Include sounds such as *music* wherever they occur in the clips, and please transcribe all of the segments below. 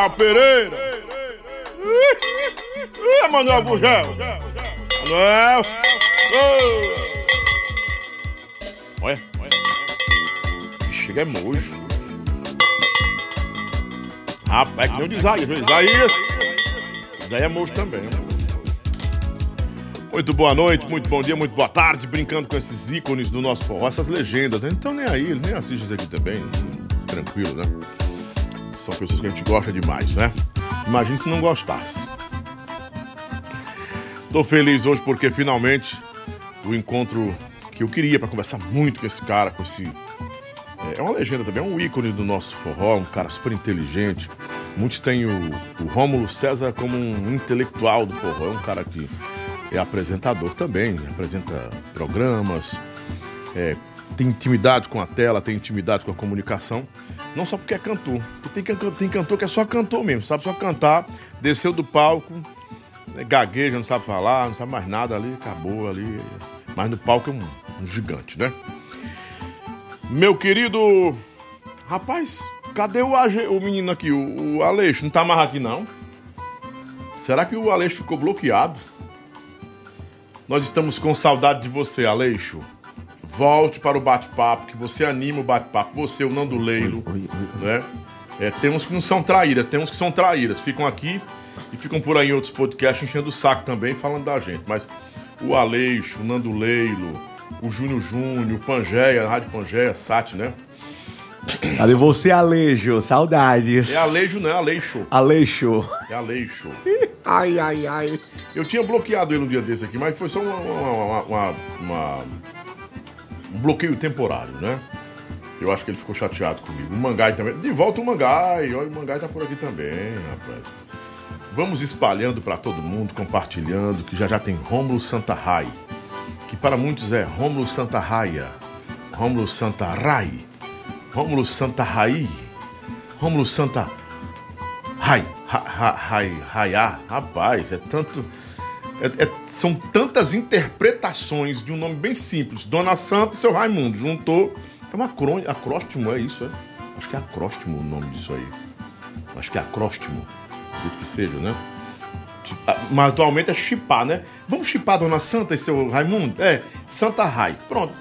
Pica-Pau Pereira. Ih, Manuel Gugel. Manuel. Oh. Olha, olha. Chega é mojo. Rapaz, é que nem o de Isaías. Isaías. Isaías é mojo também. né? Muito boa noite, muito bom dia, muito boa tarde, brincando com esses ícones do nosso forró, essas legendas, né? Então nem aí, nem assistem isso aqui também, tranquilo, né? São pessoas que a gente gosta demais, né? Imagina se não gostasse. Tô feliz hoje porque finalmente o encontro que eu queria para conversar muito com esse cara, com esse. É uma legenda também, é um ícone do nosso forró, um cara super inteligente. Muitos têm o, o Rômulo César como um intelectual do forró, é um cara que é apresentador também, apresenta programas, é, tem intimidade com a tela, tem intimidade com a comunicação. Não só porque é cantor, porque tem, tem cantor que é só cantor mesmo, sabe só cantar, desceu do palco, né, gagueja, não sabe falar, não sabe mais nada ali, acabou ali. Mas no palco é um, um gigante, né? Meu querido. Rapaz, cadê o, o menino aqui, o, o Aleixo? Não tá mais aqui não? Será que o Aleixo ficou bloqueado? Nós estamos com saudade de você, Aleixo. Volte para o bate-papo, que você anima o bate-papo. Você, o Nando Leilo, né? É, tem uns que não são traíras, tem uns que são traíras. Ficam aqui e ficam por aí em outros podcasts enchendo o saco também, falando da gente. Mas o Aleixo, o Nando Leilo, o Júnior Júnior, o Pangeia, a Rádio Pangeia, Sat, né? Cadê você, Alejo? Saudades. É Aleixo, não é Aleixo. Aleixo. É Aleixo. *laughs* Ai, ai, ai. Eu tinha bloqueado ele um dia desse aqui, mas foi só uma, uma- uma- uma- um bloqueio temporário, né? Eu acho que ele ficou chateado comigo. O Mangai também. De volta o Mangai. Olha, o Mangai tá por aqui também, rapaz. Vamos espalhando para todo mundo, compartilhando, que já já tem Rômulo Santa Rai, que para muitos é Rômulo Santa Rômulo Santa Rai, Rômulo Santa Rai, Rômulo Santa Rai, ra- ra- Rai, Raiá, rapaz, é tanto. É- é- são tantas interpretações de um nome bem simples. Dona Santa e seu Raimundo. Juntou. É um acrônimo, acróstimo, é isso, é? Acho que é acróstimo o nome disso aí. Acho que é acróstimo. Do que seja, né? Ah, Mas atualmente é chipar, né? Vamos chipar Dona Santa e seu Raimundo? É, Santa Rai. Pronto.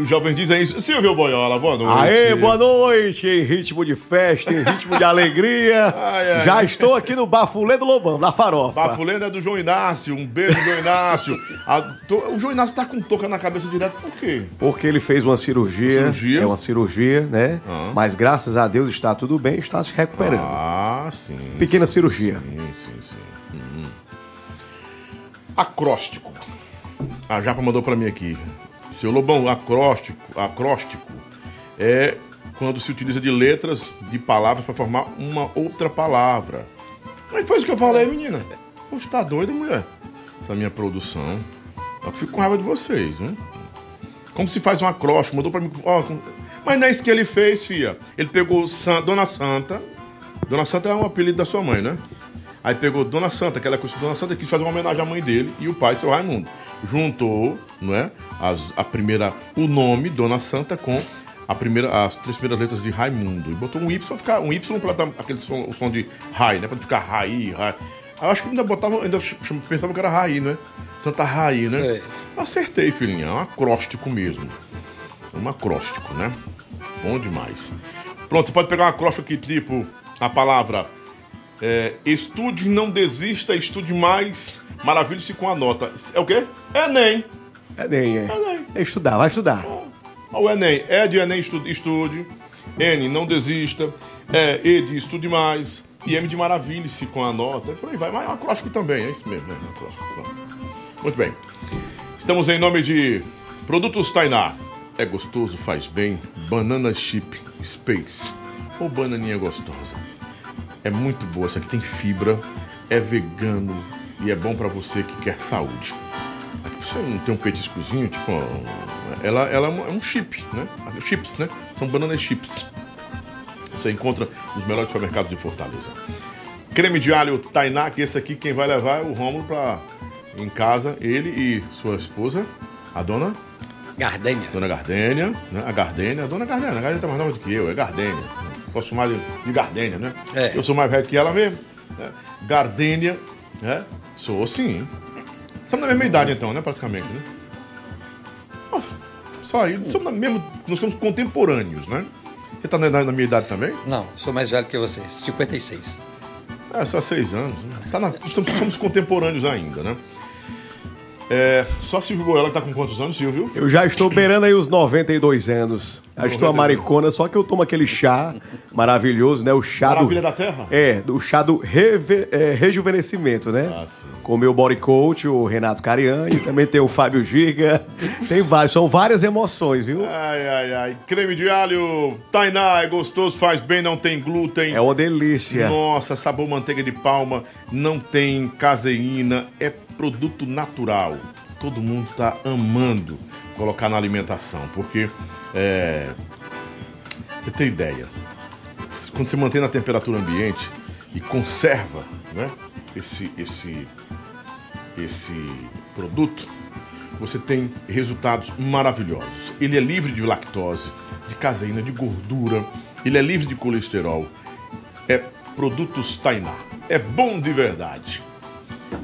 Os jovens dizem isso. Silvio Boiola, boa noite. Aê, boa noite, em ritmo de festa, em ritmo de alegria. *laughs* Ai, ai. Já estou aqui no Bafulê do Lobão, na farofa. Bafulenda é do João Inácio. Um beijo, João Inácio. A- to- o João Inácio tá com touca na cabeça direto, por quê? Porque ele fez uma cirurgia. Cirurgia? É uma cirurgia, né? Ah. Mas graças a Deus está tudo bem, está se recuperando. Ah, sim. Pequena cirurgia. Sim, sim, sim. Uhum. Acróstico. A Japa mandou pra mim aqui. Seu Lobão, acróstico, acróstico é quando se utiliza de letras de palavras para formar uma outra palavra. Mas foi isso que eu falei, menina. Você tá doida, mulher? Essa minha produção. Eu fico com raiva de vocês, né? Como se faz um acróstico, mandou pra mim. ó, mas não é isso que ele fez, fia. Ele pegou San- Dona Santa. Dona Santa é um apelido da sua mãe, né? Aí pegou Dona Santa, que ela é Dona Santa, quis fazer uma homenagem à mãe dele e o pai, seu Raimundo. Juntou, não é? As, a primeira, o nome Dona Santa com a primeira, as três primeiras letras de Raimundo. E botou um Y pra ficar, um Y pra dar aquele som, o som de Rai, né? Não ficar Rai, Rai. Eu acho que ainda botava, ainda pensava que era Rai, né? Santa Rai, né? É. Acertei, filhinha. É um acróstico mesmo. É um acróstico, né? Bom demais. Pronto, você pode pegar um acróstico aqui, tipo, a palavra é, estude, não desista, estude mais, maravilhe-se com a nota. É o quê? Enem. Enem, é. Enem. É estudar, vai estudar. O Enem. É de Enem, estude, estude. N, não desista. É, E de estude mais. E M de maravilhe-se com a nota. Por aí vai. Mas é um acróstico também, é isso mesmo, né? Um. Muito bem. Estamos em nome de Produtos Tainá. É gostoso, faz bem. Banana Chip Space. Ou bananinha gostosa. É muito boa. Essa aqui tem fibra, é vegano e é bom pra você que quer saúde. Aqui você não tem um petiscozinho, tipo. Ela, ela é um- é chip, né? Chips, né? São bananas chips. Você encontra nos melhores supermercados de Fortaleza. Creme de alho Tainá, que esse aqui quem vai levar é o Rômulo pra em casa, ele e sua esposa, a dona Gardênia. Dona Gardênia, né? A Gardênia, a Dona Gardênia, a Gardênia tá mais nova do que eu, é Gardênia. Gosto mais de, de gardênia, né? É. Eu sou mais velho que ela mesmo. Né? Gardênia, né? Sou sim. Estamos na mesma idade então, né? Praticamente, né? Ah, Só aí, somos na mesmo, nós somos contemporâneos, né? Você tá na, na minha idade também? Não, sou mais velho que você, 56. É, só seis anos. né? Tá na, estamos, somos contemporâneos ainda, né? É, só Silvio Goela que tá com quantos anos, Silvio? Eu já estou beirando aí os 92 anos. Já estou a 92. maricona, só que eu tomo aquele chá maravilhoso, né? O chá Maravilha do... da Terra? É, o chá do reve- é, rejuvenescimento, né? Ah, sim. Com o meu body coach, o Renato Cariani, também tem o Fábio Giga. Tem vários, são várias emoções, viu? Ai, ai, ai. Creme de alho, Tainá, é gostoso, faz bem, não tem glúten. É uma delícia. Nossa, sabor manteiga de palma, não tem caseína, é produto natural. Todo mundo tá amando colocar na alimentação, porque é, você tem ideia, quando você mantém na temperatura ambiente e conserva, né, esse esse esse produto, você tem resultados maravilhosos. Ele é livre de lactose, de caseína, de gordura, ele é livre de colesterol. É produtos Tainá. É bom de verdade.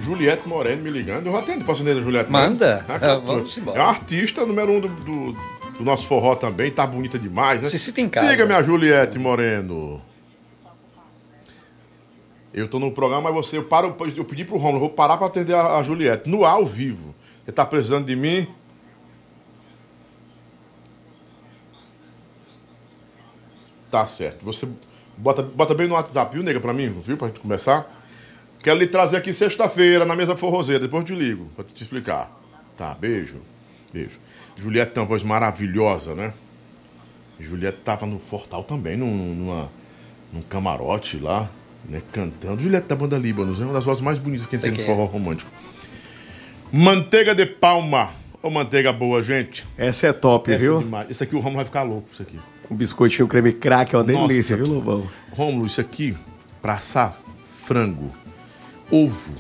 Juliette Moreno me ligando. Eu vou atender. Posso atender a Juliette Manda. Moreno? Ah, vamos embora. É uma artista número um do, do, do nosso forró também. Tá bonita demais, né? Se sinta em casa. Diga, minha Juliette Moreno. Eu tô no programa, mas você, eu, paro, eu pedi pro Romulo, eu vou parar pra atender a, a Juliette, no ao vivo. Você tá precisando de mim? Tá certo. Você bota, bota bem no WhatsApp, viu, nega, pra mim, viu, pra gente conversar? Quero lhe trazer aqui sexta-feira, na mesa forrozeira, depois eu te ligo, pra te explicar. Tá, beijo. Beijo. Juliette tem uma voz maravilhosa, né? Juliette tava no Fortal também, num, numa, num camarote lá, né, cantando. Juliette da banda Líbanos, é uma das vozes mais bonitas que a gente tem no é. forró romântico. Manteiga de palma. Ô, manteiga boa, gente. Essa é top, Essa é viu? demais. Esse aqui o Romulo vai ficar louco, isso aqui. Com biscoitinho creme crack, é uma Nossa. delícia, viu, Lobão? Rômulo, isso aqui, pra assar frango, ovo,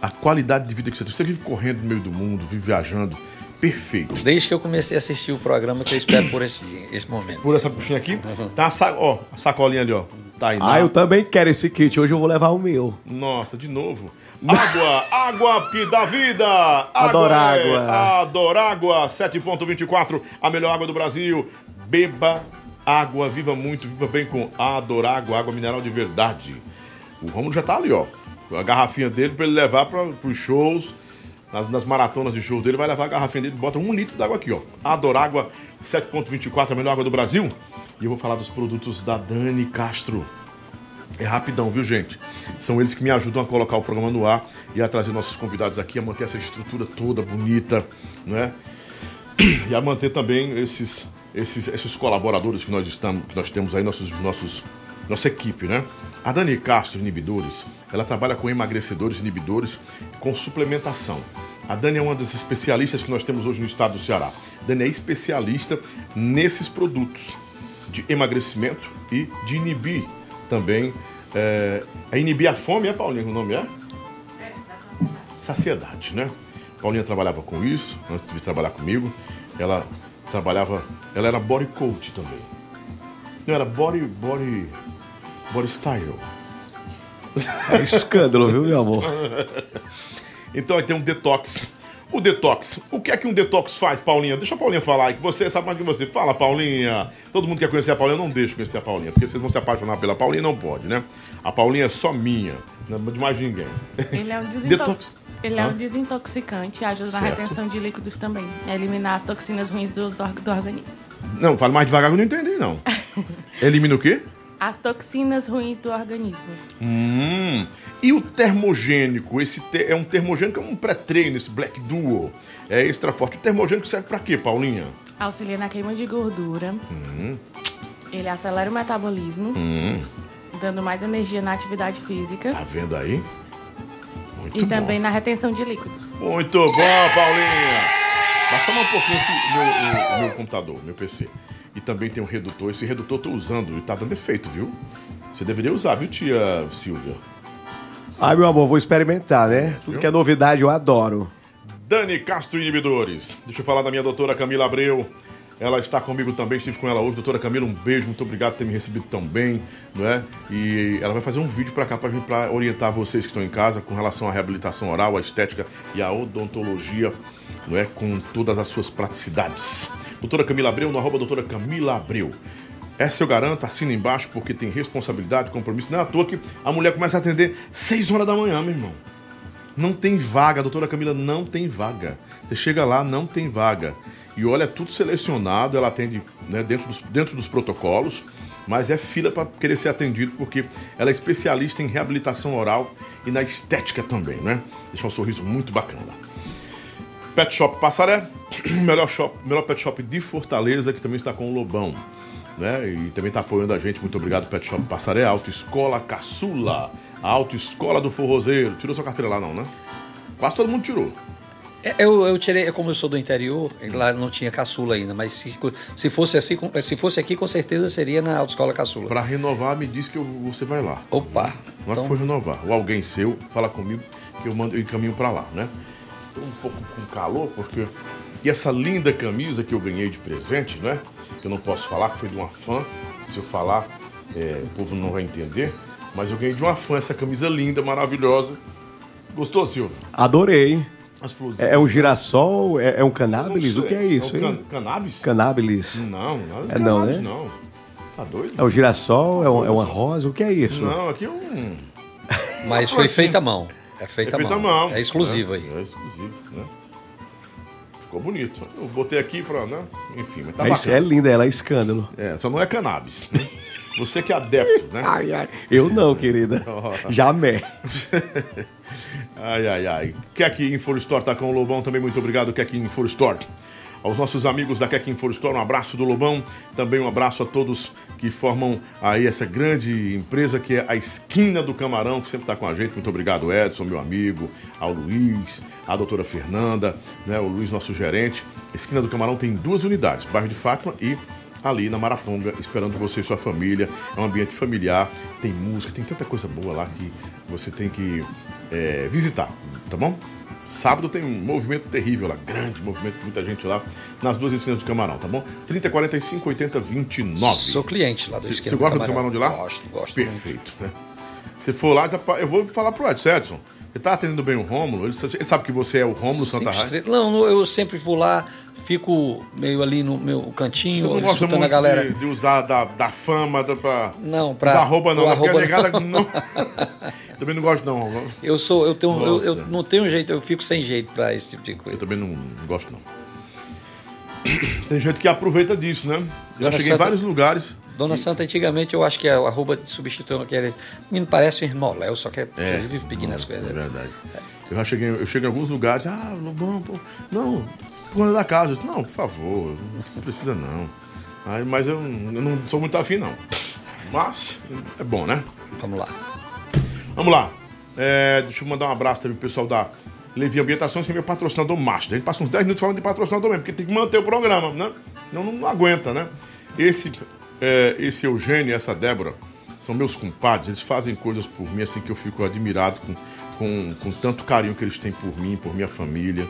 a qualidade de vida que você tem. Você vive correndo no meio do mundo, vive viajando. Perfeito. Desde que eu comecei a assistir o programa, que eu espero por esse, esse momento. Por essa buchinha aqui, tá a, sa ó, a sacolinha ali, ó. Tá aí. Ah, eu também quero esse kit. Hoje eu vou levar o meu. Nossa, de novo. Água, *laughs* água que dá vida. Adoro é- água. Adoro água. 7.24, a melhor água do Brasil. Beba água, viva muito, viva bem com Adorágua, água mineral de verdade. O Romulo já tá ali, ó. A garrafinha dele pra ele levar para os shows. Nas, nas maratonas de shows dele, vai levar a garrafinha dele, bota um litro d'água aqui, ó. Adorágua 7.24, a melhor água do Brasil. E eu vou falar dos produtos da Dani Castro. É rapidão, viu, gente? São eles que me ajudam a colocar o programa no ar e a trazer nossos convidados aqui, a manter essa estrutura toda bonita, né? E a manter também esses, esses, esses colaboradores que nós estamos, que nós temos aí, nossos, nossos, nossa equipe, né? A Dani Castro Inibidores, ela trabalha com emagrecedores inibidores com suplementação. A Dani é uma das especialistas que nós temos hoje no estado do Ceará. A Dani é especialista nesses produtos de emagrecimento e de inibir também. É, é inibir a fome, é, Paulinha, o nome é? Saciedade, né? Paulinha trabalhava com isso, antes de trabalhar comigo. Ela trabalhava, ela era body coach também. Não, era body, body, body style. É escândalo, viu, meu amor? *laughs* Então aí tem um detox. O detox. O que é que um detox faz, Paulinha? Deixa a Paulinha falar aí, que você sabe mais que você. Fala, Paulinha. Todo mundo quer conhecer a Paulinha, eu não deixo conhecer a Paulinha, porque vocês vão se apaixonar pela Paulinha, não pode, né? A Paulinha é só minha, não é de mais ninguém. Ele é um, desintox... Detox. Ele é um desintoxicante e ajuda na Certo. retenção de líquidos também. É eliminar as toxinas ruins do, do organismo. Não, fale mais devagar que eu não entendi, não. *laughs* Elimina o quê? As toxinas ruins do organismo. Hum. E o termogênico? Esse te- é um termogênico, é um pré-treino, esse Black Duo. É extra forte. O termogênico serve pra quê, Paulinha? Auxilia na queima de gordura. Hum. Ele acelera o metabolismo, dando mais energia na atividade física. Tá vendo aí? Muito e bom. também na retenção de líquidos. Muito bom, Paulinha! Basta um pouquinho esse meu, o meu computador, meu PC. E também tem um redutor. Esse redutor eu tô usando e tá dando efeito, viu? Você deveria usar, viu, tia Silvia? Ai, meu amor, vou experimentar, né? Tudo que é novidade eu adoro. Dani Castro Inibidores. Deixa eu falar da minha doutora Camila Abreu. Ela está comigo também, estive com ela hoje. Doutora Camila, um beijo, muito obrigado por ter me recebido tão bem, não é? E ela vai fazer um vídeo para cá para orientar vocês que estão em casa com relação à reabilitação oral, à estética e à odontologia, não é? Com todas as suas praticidades. Doutora Camila Abreu, no arroba doutora Camila Abreu. Essa eu garanto, assina embaixo, porque tem responsabilidade, compromisso. Não é à toa que a mulher começa a atender 6 horas da manhã, meu irmão. Não tem vaga, doutora Camila, não tem vaga. Você chega lá, não tem vaga. E olha, é tudo selecionado, ela atende né, dentro, dos, dentro dos protocolos, mas é fila para querer ser atendido, porque ela é especialista em reabilitação oral e na estética também, né? Deixa um sorriso muito bacana. Pet Shop Passaré, *clears throat* melhor, shop, melhor pet shop de Fortaleza, que também está com o Lobão. Né? E também está apoiando a gente. Muito obrigado, Pet Shop Passaré, Autoescola Caçula, a Autoescola do Forrozeiro. Tirou sua carteira lá, não, né? Quase todo mundo tirou. É, Eu, eu tirei, como eu sou do interior, lá não tinha caçula ainda, mas se, se, fosse assim, se fosse aqui, com certeza seria na autoescola caçula. Para renovar, me diz que eu- você vai lá. Opa! Não é que Então, foi renovar. Ou alguém seu, fala comigo que eu mando eu encaminho para lá, né? Tô um pouco com calor, porque. E essa linda camisa que eu ganhei de presente, né? Que eu não posso falar, que foi de uma fã. Se eu falar, é, o povo não vai entender. Mas eu ganhei de uma fã essa camisa linda, maravilhosa. Gostou, Silvio? Adorei. É, é um girassol? É, é um? Não O que é isso, É um hein? can- Cannabis? Canábilis. Não, não É não, cannabis, né? não. Tá doido? É um girassol? É, um- é uma rosa? O que é isso? Não, aqui é um. mas *laughs* foi feita à mão. É feita, É feita à mão. mão. É exclusivo né? aí. É exclusivo, né? Ficou bonito. Eu botei aqui pra, né? Enfim, mas tá É, bacana. é linda, ela é escândalo. É, só não é cannabis. né? Você que é adepto, né? *laughs* Ai, ai. Eu não, *laughs* querida. Jamais. *laughs* Ai, ai, ai. Kek Info Store tá com o Lobão também. Muito obrigado, Kek Info Store. Aos nossos amigos da Kek Info Store, um abraço do Lobão. Também um abraço a todos que formam aí essa grande empresa que é a Esquina do Camarão, que sempre está com a gente. Muito obrigado, Edson, meu amigo, ao Luiz, à doutora Fernanda, né, o Luiz, nosso gerente. Esquina do Camarão tem duas unidades, bairro de Fátima e ali na Maraponga, esperando você e sua família. É um ambiente familiar, tem música, tem tanta coisa boa lá que você tem que é, visitar, tá bom? Sábado tem um movimento terrível lá, grande movimento, muita gente lá, nas duas esquinas do Camarão, tá bom? 30, 45, 80, 29. Sou cliente lá do Você esquema você gosta do camarão de lá? Gosto, gosto. muito. Perfeito, né? Se for lá, eu vou falar pro Edson, Edson, você tá atendendo bem o Rômulo? Ele, sabe que você é o Rômulo Santa Raia? estrelas. Não, eu sempre vou lá, fico meio ali no meu Você cantinho, não gosta escutando muito a galera. de, de usar da, da fama da, pra, Não, pra- usar arroba não, né? porque a negada não. *laughs* Também não gosto não. Eu sou, eu tenho, eu, eu não tenho jeito, eu fico sem jeito pra esse tipo de Eu coisa. também não, não gosto não. *clears throat* Tem gente que aproveita disso, né? Já cheguei em Santa- vários lugares. Dona Santa, antigamente eu acho que a arroba substituiu aquele. Menino parece um irmãoléu, só que é, ele vive pedindo as É coisas. verdade. Eu já cheguei, eu chego em alguns lugares, ah, Lobão, pô, não, por conta da casa. Eu disse, não, por favor, não precisa não. Aí, mas eu, eu não sou muito afim, não. Mas é bom, né? Vamos lá. Vamos lá. É, deixa eu mandar um abraço também pro pessoal da Levi Ambientações, que é meu patrocinador master. A gente passa uns 10 minutos falando de patrocinador mesmo, porque tem que manter o programa, né? Não, não, não aguenta, né? Esse, é, esse Eugênio e essa Débora são meus compadres, eles fazem coisas por mim, assim, que eu fico admirado com, com, com tanto carinho que eles têm por mim, por minha família,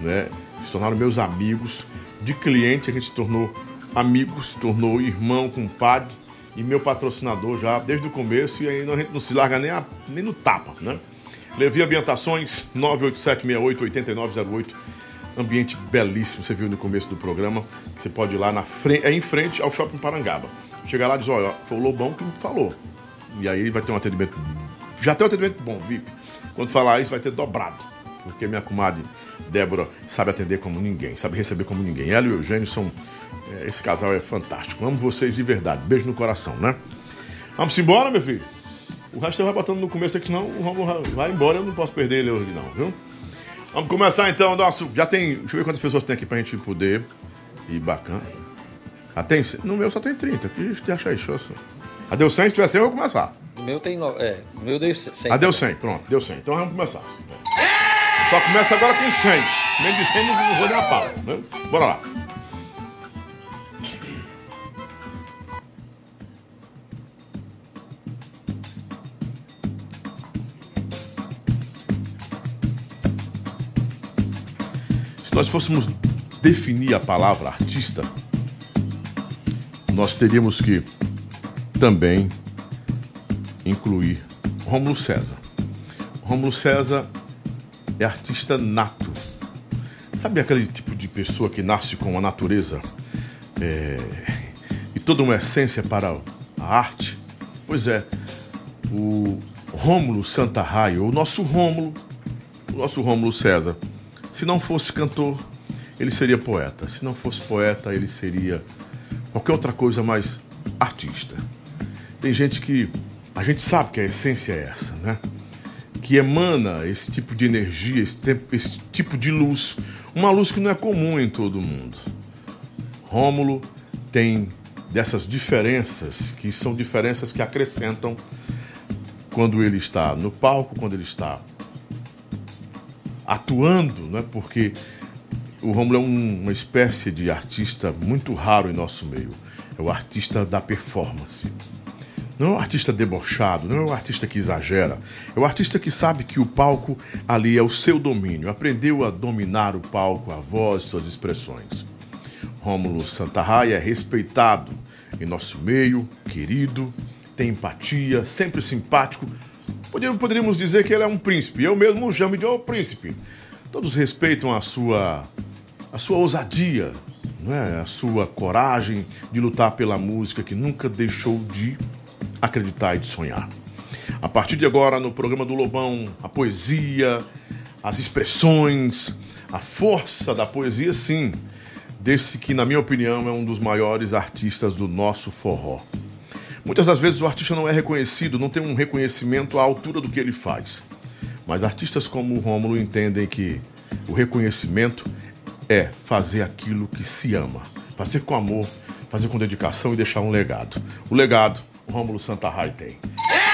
né? Se tornaram meus amigos. De cliente, a gente se tornou amigos, se tornou irmão, compadre e meu patrocinador já desde o começo e aí a gente não se larga nem, a- nem no tapa, né? Levi Ambientações, 987688908. Ambiente belíssimo, você viu no começo do programa. Você pode ir lá na frente, é em frente ao Shopping Parangaba. Chega lá e diz, olha, foi o Lobão que falou. E aí vai ter um atendimento. Já tem um atendimento bom, VIP. Quando falar isso, vai ter dobrado. Porque minha comadre Débora sabe atender como ninguém, sabe receber como ninguém. Ela e o Eugênio são. é, esse casal é fantástico. Amo vocês de verdade. Beijo no coração, né? Vamos embora, meu filho? O resto você vai botando no começo aqui, senão o Romulo vai embora. Eu não posso perder ele hoje, não, viu? Vamos começar então nosso. Já tem. Deixa eu ver quantas pessoas tem aqui pra gente poder. E bacana. Ah, tem? No meu só tem 30. Que, que acha isso? Ah, deu 100? Se tiver 100, eu vou começar. O meu tem. É, o meu deu 100. Ah, deu 100. Pronto, deu 100. Então vamos começar. Só começa agora com 100. Menos de 100 não, vou nem a pau. Né? Bora lá. Se nós fôssemos definir a palavra artista, nós teríamos que também incluir Rômulo César. Rômulo César é artista nato. Sabe aquele tipo de pessoa que nasce com a natureza é, e toda uma essência para a arte? Pois é, o Rômulo Santa Raio, o nosso Rômulo, o nosso Rômulo César, se não fosse cantor, ele seria poeta. Se não fosse poeta, ele seria qualquer outra coisa mais artista. Tem gente que a gente sabe que a essência é essa, né? Que emana esse tipo de energia, esse, esse tipo de luz, uma luz que não é comum em todo mundo. Rômulo tem dessas diferenças, que são diferenças que acrescentam quando ele está no palco, quando ele está atuando, né? Porque o Rômulo é um, uma espécie de artista muito raro em nosso meio. É o artista da performance. Não é o artista debochado, não é o artista que exagera. É o artista que sabe que o palco ali é o seu domínio. Aprendeu a dominar o palco, a voz, suas expressões. Rômulo Santarraia é respeitado em nosso meio, querido, tem empatia, sempre simpático. Poderíamos dizer que ele é um príncipe. Eu mesmo o chamo de o príncipe. Todos respeitam a sua a sua ousadia, não é? a sua coragem de lutar pela música que nunca deixou de acreditar e de sonhar. A partir de agora, no programa do Lobão, a poesia, as expressões, a força da poesia, sim, desse que, na minha opinião, é um dos maiores artistas do nosso forró. Muitas das vezes o artista não é reconhecido, não tem um reconhecimento à altura do que ele faz. Mas artistas como o Rômulo entendem que o reconhecimento é fazer aquilo que se ama, fazer com amor, fazer com dedicação e deixar um legado. O legado, Rômulo Santarrai tem.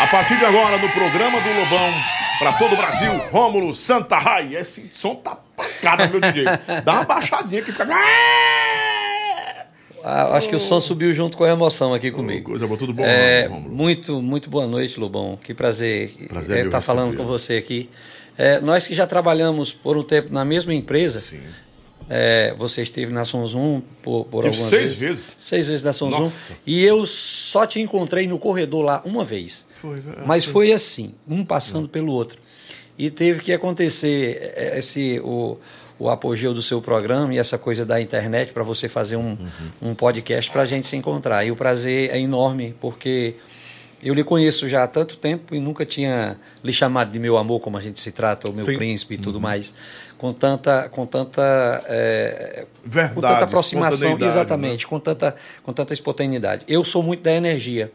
A partir de agora, no programa do Lobão, para todo o Brasil, Rômulo Santarrai. Esse som tá pancada, meu DJ. Dá uma baixadinha que fica. Ah, acho que o som subiu junto com a emoção aqui comigo. Coisa boa, tudo bom, é, Rômulo? Muito, muito boa noite, Lobão. Que prazer Prazer estar meu tá falando com você aqui. É, nós que já trabalhamos por um tempo na mesma empresa, Sim. é, você esteve na Sonzum por, por algumas seis vezes. vezes. Seis vezes na. Nossa. E eu só te encontrei no corredor lá uma vez. Foi, é, Mas foi assim, um passando pelo outro. E teve que acontecer eh, esse o, o apogeu do seu programa e essa coisa da internet para você fazer um, um podcast para a gente se encontrar. E o prazer é enorme, porque eu lhe conheço já há tanto tempo e nunca tinha lhe chamado de meu amor, como a gente se trata, ou meu Sim. príncipe e tudo mais, com tanta, com tanta, eh, Verdade, com tanta aproximação, né? exatamente, com tanta, com tanta espontaneidade. Eu sou muito da energia.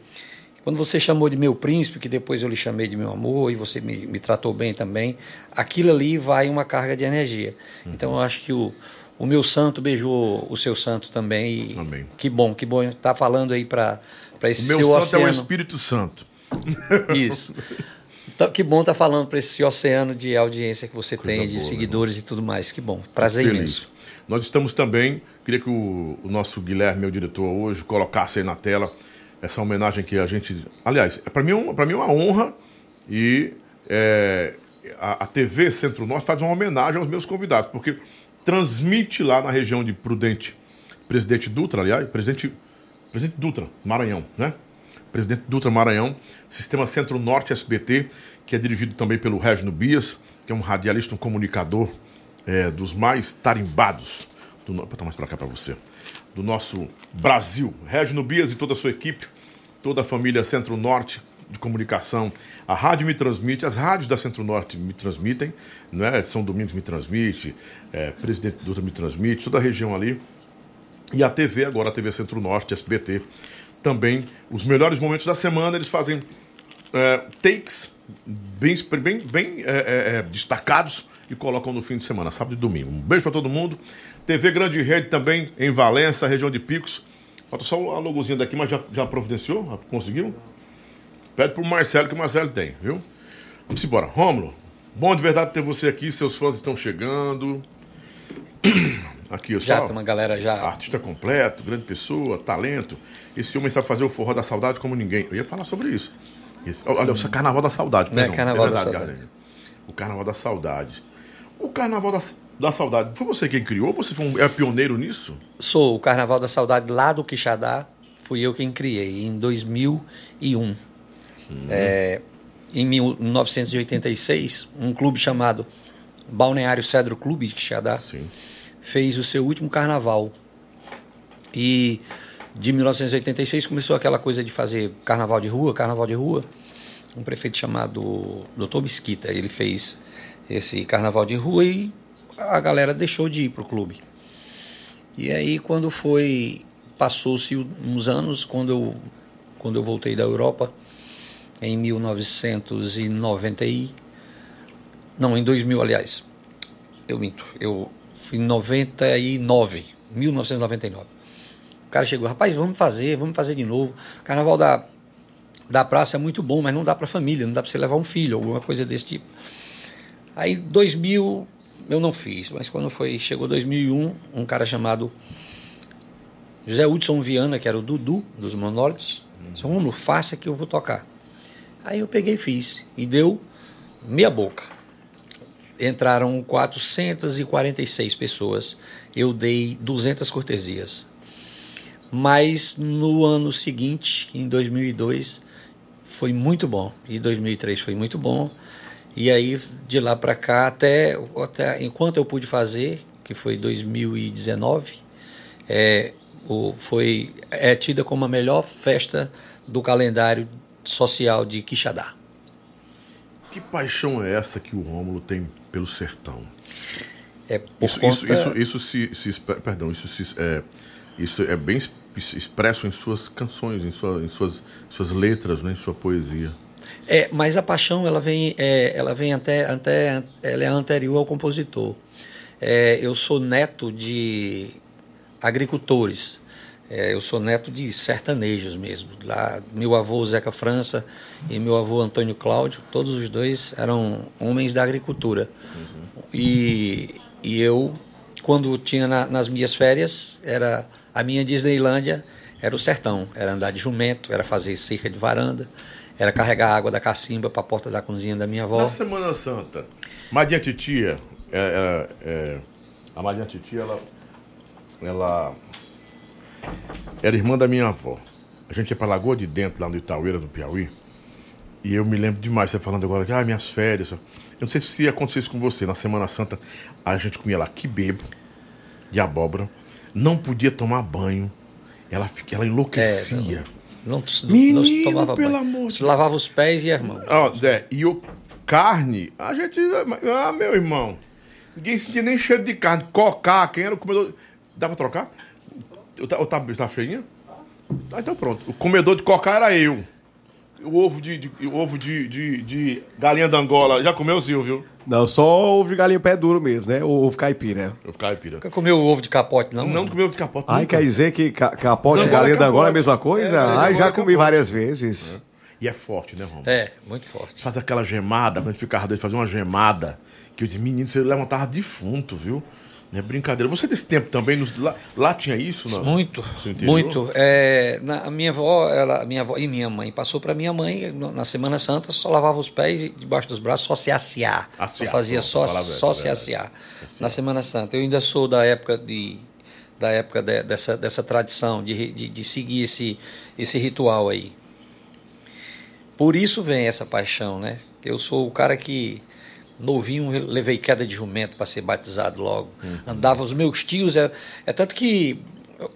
Quando você chamou de meu príncipe, que depois eu lhe chamei de meu amor, e você me, me tratou bem também, aquilo ali vai uma carga de energia. Uhum. Então eu acho que o, o meu santo beijou o seu santo também. E Amém. Que bom, que bom estar falando aí para esse O meu seu santo oceano. é o Espírito Santo. Isso. *laughs* Então, que bom estar falando para esse oceano de audiência que você Coisa tem, de boa, seguidores e tudo mais. Que bom. Prazer Feliz. imenso. Nós estamos também, queria que o, o nosso Guilherme, meu diretor, hoje, colocasse aí na tela essa homenagem que a gente. Aliás, para mim, é um- pra mim é uma honra e é, a, a TV Centro-Norte faz uma homenagem aos meus convidados, porque transmite lá na região de Prudente, Presidente Dutra, aliás, Presidente, Presidente Dutra, Maranhão, né? Presidente Dutra Maranhão, Sistema Centro-Norte SBT, que é dirigido também pelo Regino Bias, que é um radialista, um comunicador é, dos mais tarimbados. Do, vou botar mais para cá para você. Do nosso Brasil. Regino Bias e toda a sua equipe, toda a família Centro-Norte de comunicação. A rádio me transmite, as rádios da Centro-Norte me transmitem, né? São Domingos me transmite, é, Presidente Dutra me transmite, toda a região ali. E a TV, agora a TV Centro-Norte, SBT, também. Os melhores momentos da semana, eles fazem é, takes bem, bem, bem é, é, é, destacados e colocam no fim de semana, sábado e domingo. Um beijo para todo mundo. TV Grande Rede também em Valença, região de Picos. Falta só a logozinha daqui, mas já, já providenciou? Conseguiu? Pede pro Marcelo, que o Marcelo tem, viu? Vamos embora. Rômulo, bom de verdade ter você aqui. Seus fãs estão chegando. *clears throat* Aqui, eu Já só. tem uma galera já. Artista completo, grande pessoa, talento. Esse homem sabe fazer o forró da saudade como ninguém. Eu ia falar sobre isso. Esse- olha, o Carnaval da Saudade, Não é perdão. Carnaval da verdade, Saudade. Gardênio. O Carnaval da Saudade. O Carnaval da, da Saudade, foi você quem criou? Você foi um, é pioneiro nisso? Sou o Carnaval da Saudade lá do Quixadá. fui eu quem criei, em 2001. É, em 1986, um clube chamado Balneário Cedro Clube de Quixadá Sim. Fez o seu último carnaval. E de 1986 começou aquela coisa de fazer carnaval de rua, carnaval de rua. Um prefeito chamado Dr. Mesquita, ele fez esse carnaval de rua e a galera deixou de ir para o clube. E aí quando foi passou-se uns anos quando eu quando eu voltei da Europa em 1990 e não, em 2000, aliás. Eu minto. Eu em 99, 1999. O cara chegou, rapaz, vamos fazer, vamos fazer de novo. Carnaval da, da praça é muito bom, mas não dá para família, não dá para você levar um filho, alguma coisa desse tipo. Aí, 2000, eu não fiz, mas quando foi, chegou 2001, um cara chamado José Hudson Viana, que era o Dudu dos Monólitos, disse, Romulo, faça que eu vou tocar. Aí eu peguei e fiz, e deu meia boca entraram 446 pessoas. Eu dei 200 cortesias. Mas no ano seguinte, em 2002, foi muito bom. E 2003 foi muito bom. E aí de lá para cá até, até enquanto eu pude fazer, que foi 2019, é, o, foi é tida como a melhor festa do calendário social de Quixadá. Que paixão é essa que o Rômulo tem pelo sertão? É por Isso, conta... isso, isso, isso se, se perdão, isso, se, é, isso é bem es- expresso em suas canções, em, sua, em suas, suas letras, né, em sua poesia. É, mas a paixão ela vem, é, ela vem até, até, ela é anterior ao compositor. É, eu sou neto de agricultores. É, eu sou neto de sertanejos mesmo. Lá, meu avô Zeca França e meu avô Antônio Cláudio, todos os dois eram homens da agricultura. E, e eu, quando tinha na- nas minhas férias, era a minha Disneylândia era o sertão, era andar de jumento, era fazer cerca de varanda, era carregar água da cacimba para a porta da cozinha da minha avó. Na Semana Santa, Madinha Titia, é, é, é, a Madinha Titia, ela, ela era irmã da minha avó. A gente ia pra Lagoa de Dentro, lá no Itaueira, no Piauí. E eu me lembro demais, você falando agora que, ah, minhas férias. Eu não sei se aconteceu isso com você. Na Semana Santa, a gente comia lá quibebo de abóbora. Não podia tomar banho. Ela, ela enlouquecia. Não, não, se- Menino, não se tomava pelo banho. amor de Se lavava os pés e mãos. Ó, Zé, e o carne, a gente. Ah, meu irmão. Ninguém sentia nem cheiro de carne. Cocar, quem era o comedor. Dá pra trocar? Ou tá, ou tá, tá cheinha? Ah, então pronto. O comedor de cocar era eu. O ovo de, de- o ovo de, de, de galinha da Angola. Já comeu, Silvio? Não, só ovo de galinha pé duro mesmo, né? Ou ovo caipira. Eu caipira. Nunca comeu ovo de capote, não? Não comeu de capote. Ai, nunca. quer dizer que ca- capote Não, de galinha da Angola é a mesma coisa? É, Ai, já comi capote. várias vezes. E é forte, né, Romulo? É, muito forte. Faz aquela gemada, quando a gente ficava doido, fazia uma gemada. Que eu disse, menino, você levantava defunto, viu? Não é brincadeira. Você desse tempo também, nos- lá, lá tinha isso? Não? Muito, muito. É, na, a minha avó, ela, minha avó e minha mãe passou para minha mãe na Semana Santa, só lavava os pés debaixo dos braços, só se aciar. Aciar, só fazia só, palavra é só essa, se é. aciar na Semana Santa. Eu ainda sou da época de da época de- dessa, dessa tradição de, de, de seguir esse, esse ritual aí. Por isso vem essa paixão, né? Eu sou o cara que novinho levei queda de jumento para ser batizado logo. Andava os meus tios é, é tanto que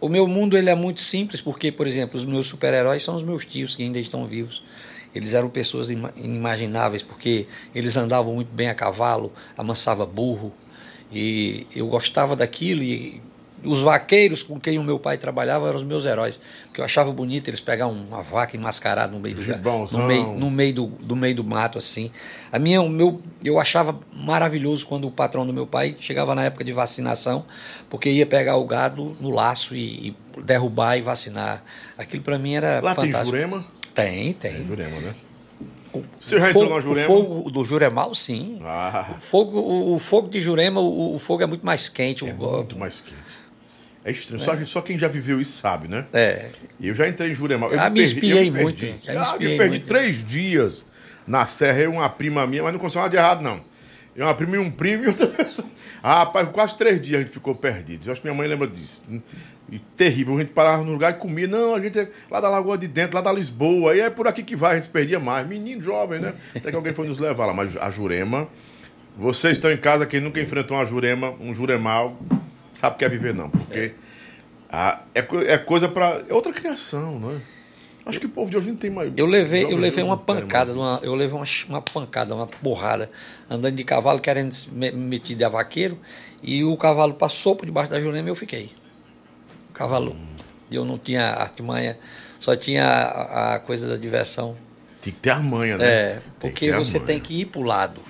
o meu mundo ele é muito simples porque, por exemplo, os meus super-heróis são os meus tios que ainda estão vivos. Eles eram pessoas ima- inimagináveis porque eles andavam muito bem a cavalo, amansava burro e eu gostava daquilo e os vaqueiros com quem o meu pai trabalhava eram os meus heróis, porque eu achava bonito eles pegar uma vaca enmascarada no meio do no meio, no meio do, do meio do mato assim. A minha, o meu, eu achava maravilhoso quando o patrão do meu pai chegava na época de vacinação, porque ia pegar o gado no laço e, e derrubar e vacinar. Aquilo para mim era Lá tem fantástico. Jurema? Tem, Tem tem. Jurema, né? O, Você já fogo, Jurema? O fogo do Juremal, sim. Ah, O fogo, o, o fogo de Jurema, o, o fogo é muito mais quente. é muito mais quente. É estranho. Só, que- só quem já viveu isso sabe, né? É. E eu já entrei em Jurema. Eu Ah, me perdi- espiei eu me muito, perdi. já me Ah, me perdi muito. três dias na serra. Eu e uma prima minha, mas não aconteceu nada de errado, não. E uma prima e um primo e outra *laughs* pessoa. Ah, rapaz, quase três dias a gente ficou perdido. Eu acho que minha mãe lembra disso. E terrível, a gente parava no lugar e comia. Não, a gente é lá da Lagoa de Dentro, lá da Lisboa. E é por aqui que vai, a gente se perdia mais. Menino jovem, né? Até que alguém foi nos levar lá. Mas a Jurema, vocês estão em casa, quem nunca enfrentou uma Jurema, um Juremal, sabe o que é viver, não. Porque a, é, é coisa para É outra criação, não é? Acho que o povo de hoje não tem mais. Eu levei, eu levei uma pancada, uma, eu levei uma, uma pancada, uma porrada, andando de cavalo, querendo me- me meter de vaqueiro, e o cavalo passou por debaixo da jurema e eu fiquei. O cavalo. E eu não tinha artimanha, só tinha a, a coisa da diversão. Tem que ter a manha, né? É, Tem que porque ter a você tem que ir para o lado.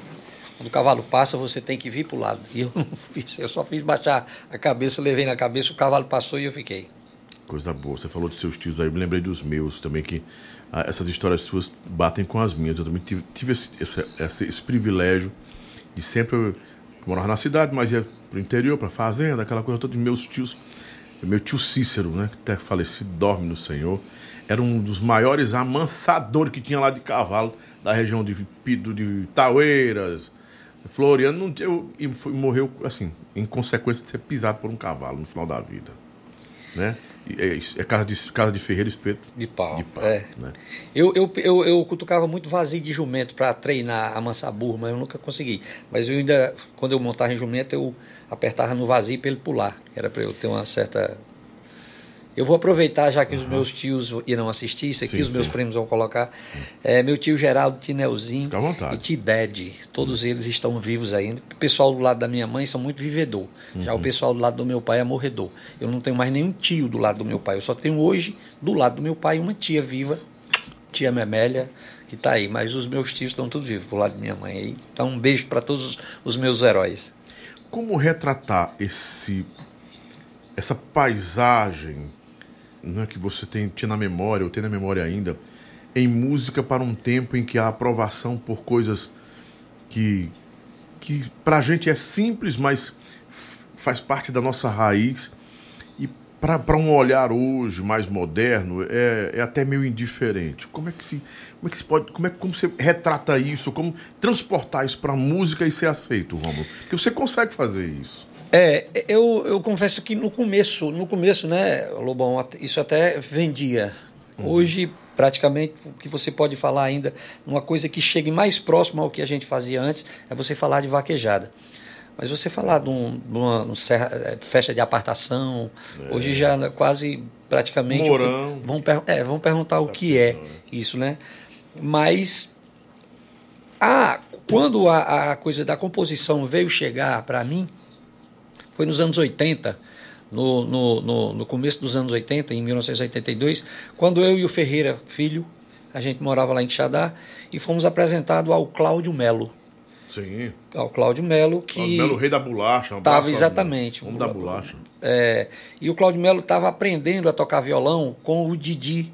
Quando o cavalo passa, você tem que vir para o lado. E eu *laughs* eu só fiz baixar a cabeça, levei na cabeça, o cavalo passou e eu fiquei. Coisa boa. Você falou dos seus tios aí, eu me lembrei dos meus também, que ah, essas histórias suas batem com as minhas. Eu também tive, tive esse, esse, esse- privilégio de sempre eu morava na cidade, mas ia pro interior, pra fazenda, aquela coisa toda. Meus tios, meu tio Cícero, né, que até falecido, dorme no Senhor, era um dos maiores amansadores que tinha lá de cavalo, da região de Pido, de Taueiras, Floriano. Não, eu, e foi- morreu, assim, em consequência de ser pisado por um cavalo no final da vida né? É, é casa de, casa de ferreiro espeto De pau. de pau, é. né? Eu, eu, eu, eu cutucava muito vazio de jumento para treinar a mansar burro, mas eu nunca consegui. Mas eu ainda, quando eu montava em jumento, eu apertava no vazio para ele pular. Era para eu ter uma certa. Eu vou aproveitar, já que os meus tios irão assistir, isso aqui Sim, os meus sim. primos vão colocar. É, meu tio Geraldo, Tinelzinho e Tibede, todos eles estão vivos ainda. O pessoal do lado da minha mãe são muito vivedor. Já Uhum. o pessoal do lado do meu pai é morredor. Eu não tenho mais nenhum tio do lado do meu pai. Eu só tenho hoje, do lado do meu pai, uma tia viva, tia Memélia, que está aí. Mas os meus tios estão todos vivos, do lado da minha mãe. Então, um beijo para todos os, os meus heróis. Como retratar esse essa paisagem né, que você tem, tinha na memória, ou tem na memória ainda, em música para um tempo em que a aprovação por coisas que, que pra gente é simples, mas faz parte da nossa raiz. E para um olhar hoje mais moderno, é, é até meio indiferente. Como é que se, como é que se pode, como é como você retrata isso, como transportar isso para música e ser aceito, Romulo? Porque você consegue fazer isso. É, eu, eu confesso que no começo, no começo, né, Lobão, isso até vendia. Hoje, praticamente, o que você pode falar ainda, uma coisa que chegue mais próximo ao que a gente fazia antes, é você falar de vaquejada. Mas você falar de, um, de uma um serra- eh, festa de apartação, hoje já é quase praticamente. Mourão. Vão, é, vão perguntar o que é isso, né? Mas a, quando a, a coisa da composição veio chegar para mim, foi nos anos 80, no, no, no, no começo dos anos 80, em 1982, quando eu e o Ferreira Filho, a gente morava lá em Quixadá, e fomos apresentados ao Cláudio Melo. Sim. Ao Cláudio Melo, que. Que... Melo Rei da Bolacha. Um Tava exatamente. Homem da bolacha. É, e o Cláudio Melo estava aprendendo a tocar violão com o Didi.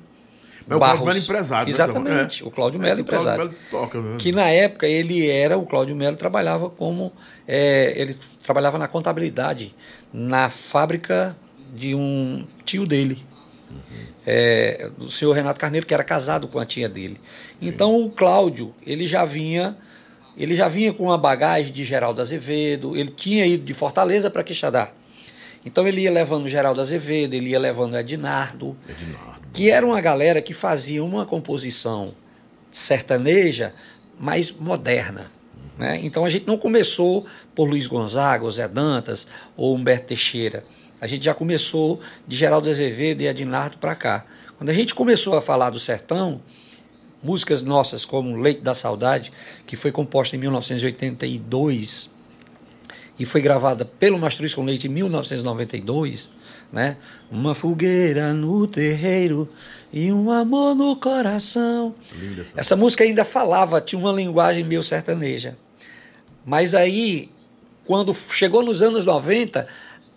Mas o Barros. Cláudio Melo é empresário, né? Exatamente, É. o Cláudio Melo é O Cláudio empresário. Melo toca mesmo. Que na época ele era, o Cláudio Melo trabalhava como. é, ele trabalhava na contabilidade, na fábrica de um tio dele. É, do senhor Renato Carneiro, que era casado com a tia dele. Então o Cláudio, ele já vinha. Ele já vinha com uma bagagem de Geraldo Azevedo, ele tinha ido de Fortaleza para Quixadá. Então ele ia levando Geraldo Azevedo, ele ia levando Ednardo, Ednardo. Que era uma galera que fazia uma composição sertaneja, mas moderna. Né? Então a gente não começou por Luiz Gonzaga, ou Zé Dantas ou Humberto Teixeira. A gente já começou de Geraldo Azevedo e Ednardo para cá. Quando a gente começou a falar do sertão, músicas nossas como Leite da Saudade, que foi composta em 1982 e foi gravada pelo Mastruz com Leite em 1992, né? Uma fogueira no terreiro e um amor no coração. Linda. Essa música ainda falava, tinha uma linguagem meio sertaneja. Mas aí, quando chegou nos anos 90,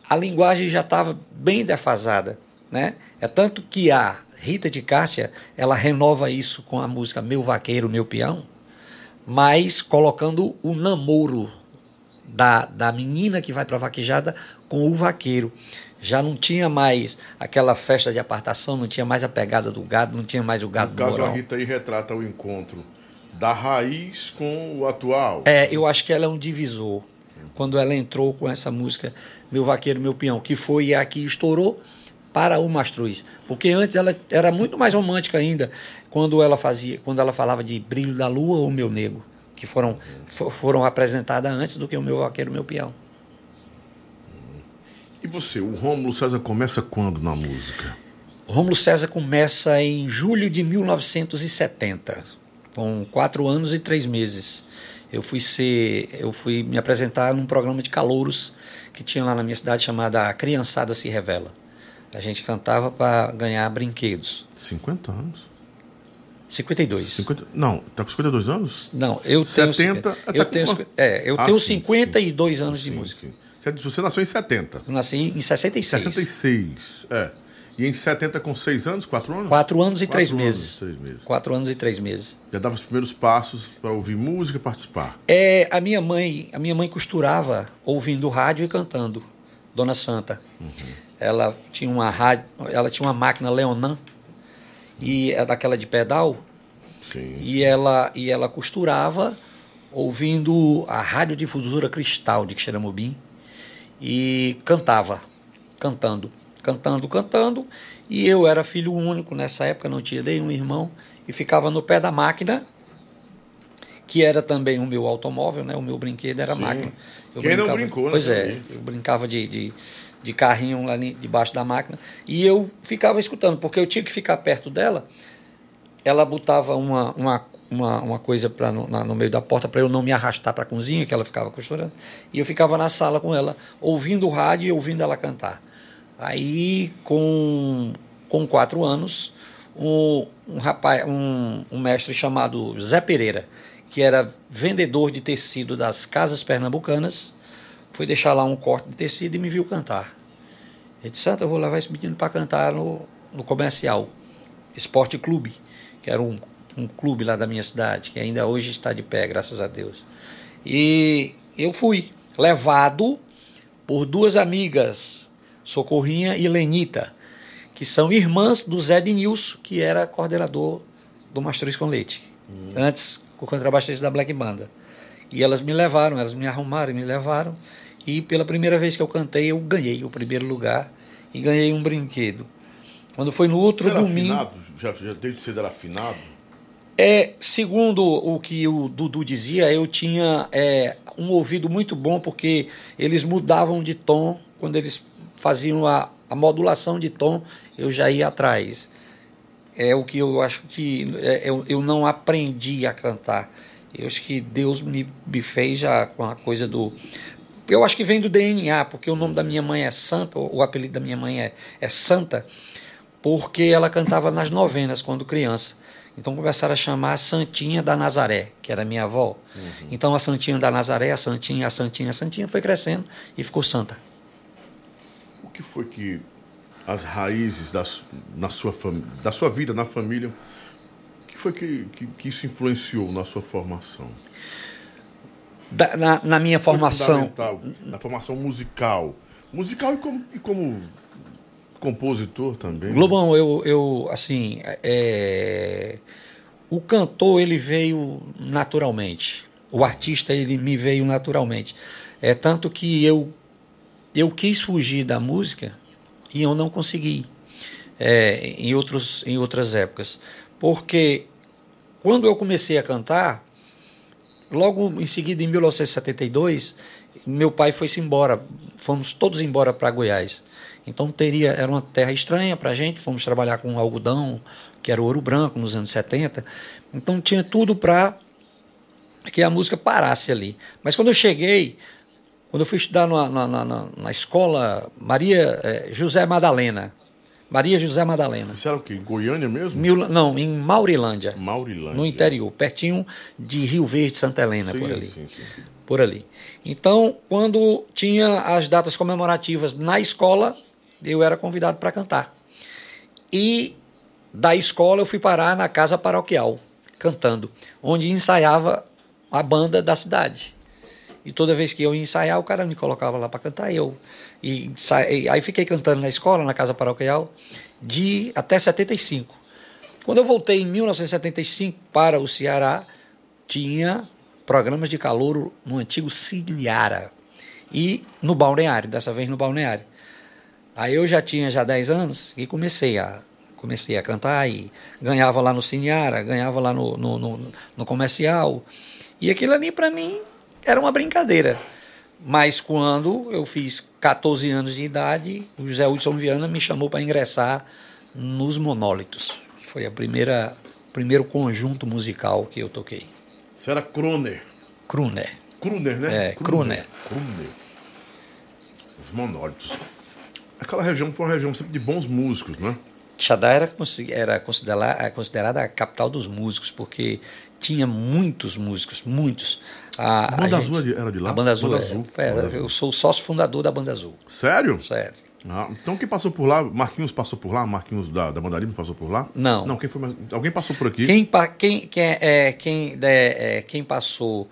a linguagem já estava bem defasada, né? É tanto que a Rita de Cássia, ela renova isso com a música Meu Vaqueiro, Meu Peão, mas colocando o namoro da, da menina que vai para a vaquejada com o vaqueiro. Já não tinha mais aquela festa de apartação, não tinha mais a pegada do gado, não tinha mais o gado No caso, a moral. Rita aí retrata o encontro da raiz com o atual. É, eu acho que ela é um divisor. Quando ela entrou com essa música, Meu Vaqueiro, Meu Peão, que foi a que estourou para o Mastruz. Porque antes ela era muito mais romântica ainda, quando ela fazia, quando ela falava de Brilho da Lua ou Meu Nego, que foram, foram apresentadas antes do que o Meu Vaqueiro, Meu Peão. E você, o Rômulo César começa quando na música? O Rômulo César começa em julho de 1970, com quatro anos e três meses. Eu fui ser, eu fui me apresentar num programa de calouros que tinha lá na minha cidade chamada A Criançada se Revela. A gente cantava para ganhar brinquedos. 50 anos? 52. 50, não, tá com 52 anos? Não, eu tenho 70, eu tá tenho, com- é, eu Ah, tenho sim, 52 anos de Sim, música. sim. Você- Você nasceu em 70. Eu nasci em 66. 66. É. E em 70 com 6 anos, 4 anos? Quatro anos e Quatro três anos, meses. três meses. Quatro anos e três meses. Já dava os primeiros passos para ouvir música e participar. É, a minha mãe, a minha mãe costurava ouvindo rádio e cantando. Dona Santa. Ela tinha uma rádio, ela tinha uma máquina Leonan e é daquela de pedal Sim. e ela e ela costurava ouvindo a radiodifusora Cristal de Xeramobim e cantava, cantando, cantando, cantando. E eu era filho único nessa época, não tinha nenhum irmão e ficava no pé da máquina, que era também o meu automóvel, né? O meu brinquedo era Sim. máquina. Quem não brincou, né, Pois é, eu brincava de, de, de carrinho lá debaixo da máquina e eu ficava escutando, porque eu tinha que ficar perto dela. Ela botava uma, uma, uma, uma coisa pra, no, na- no meio da porta para eu não me arrastar para a cozinha, que ela ficava costurando. E eu ficava na sala com ela, ouvindo o rádio e ouvindo ela cantar. Aí, com, com quatro anos, um, um rapaz, um, um mestre chamado Zé Pereira, que era vendedor de tecido das casas pernambucanas, foi deixar lá um corte de tecido e me viu cantar. Ele disse, Santa, eu vou levar esse menino para cantar no, no comercial, Esporte Clube, que era um, um clube lá da minha cidade, que ainda hoje está de pé, graças a Deus. E eu fui levado por duas amigas, Socorrinha e Lenita, que são irmãs do Zé de Nilson, que era coordenador do Mastruz com Leite, antes o contrabaixista da Black Banda. E elas me levaram, elas me arrumaram e me levaram. E pela primeira vez que eu cantei, eu ganhei o primeiro lugar e ganhei um brinquedo. Quando foi no outro domingo. afinado? Já, já desde cedo era afinado? É, segundo o que o Dudu dizia, eu tinha é, um ouvido muito bom porque eles mudavam de tom quando eles faziam a, a modulação de tom, eu já ia atrás. É o que eu acho que é, eu, eu não aprendi a cantar. Eu acho que Deus me, me fez já com a coisa do. Eu acho que vem do DNA, porque o nome da minha mãe é Santa, o apelido da minha mãe é, é Santa, porque ela cantava nas novenas quando criança. Então começaram a chamar a Santinha da Nazaré, que era minha avó. Então a Santinha da Nazaré, a Santinha, a Santinha, a Santinha foi crescendo e ficou Santa. O que foi que as raízes da, na sua, da sua vida, na família, o que foi que, que, que isso influenciou na sua formação? Da- na, na minha formação, Na formação musical. Musical e como, e como compositor também. né? Globão, eu, eu assim, é, o cantor ele veio naturalmente, o artista ele me veio naturalmente. É tanto que eu eu quis fugir da música e eu não consegui é, em outros em outras épocas, porque quando eu comecei a cantar, logo em seguida em 1972, meu pai foi-se embora, fomos todos embora para Goiás. Então teria era uma terra estranha para a gente, fomos trabalhar com algodão, que era ouro branco nos anos 70. Então tinha tudo para que a música parasse ali. Mas quando eu cheguei, quando eu fui estudar na, na, na- na- escola Maria eh, José Madalena, Maria José Madalena, Isso era o quê? Em Goiânia mesmo? Mil- não, em Maurilândia, Maurilândia. no interior, pertinho de Rio Verde, Santa Helena, Sim, por ali sim, sim, sim. por ali. Então, quando tinha as datas comemorativas na escola, eu era convidado para cantar. E da escola eu fui parar na casa paroquial, cantando, onde ensaiava a banda da cidade. E toda vez que eu ia ensaiar, o cara me colocava lá para cantar. Eu e aí fiquei cantando na escola, na casa paroquial, de até 75. Quando eu voltei em 1975 para o Ceará, tinha programas de calouro no antigo Ciliara e no balneário, dessa vez no balneário. Aí eu já tinha já 10 anos e comecei a comecei a cantar e ganhava lá no Ciniara, ganhava lá no, no, no, no comercial. E aquilo ali para mim era uma brincadeira. Mas quando eu fiz 14 anos de idade, o José Wilson Viana me chamou para ingressar nos Monólitos, que foi a primeira primeiro conjunto musical que eu toquei. Isso era Kroner. Kruner. Kruner, né? É, Kruner. Kruner. Os Monólitos. Aquela região foi uma região sempre de bons músicos, né? Xadá era, era considerada, considerada a capital dos músicos, porque tinha muitos músicos, muitos. A, A Banda a Azul era de lá? A Banda Azul, Banda é- Azul. era- Banda Azul. eu sou o sócio fundador da Banda Azul, Sério? sério. Ah, então quem passou por lá, Marquinhos passou por lá, Marquinhos da, da Banda Livre passou por lá? Não. Não, quem foi? Alguém passou por aqui? Quem, quem, quem, é, quem, é, é, quem passou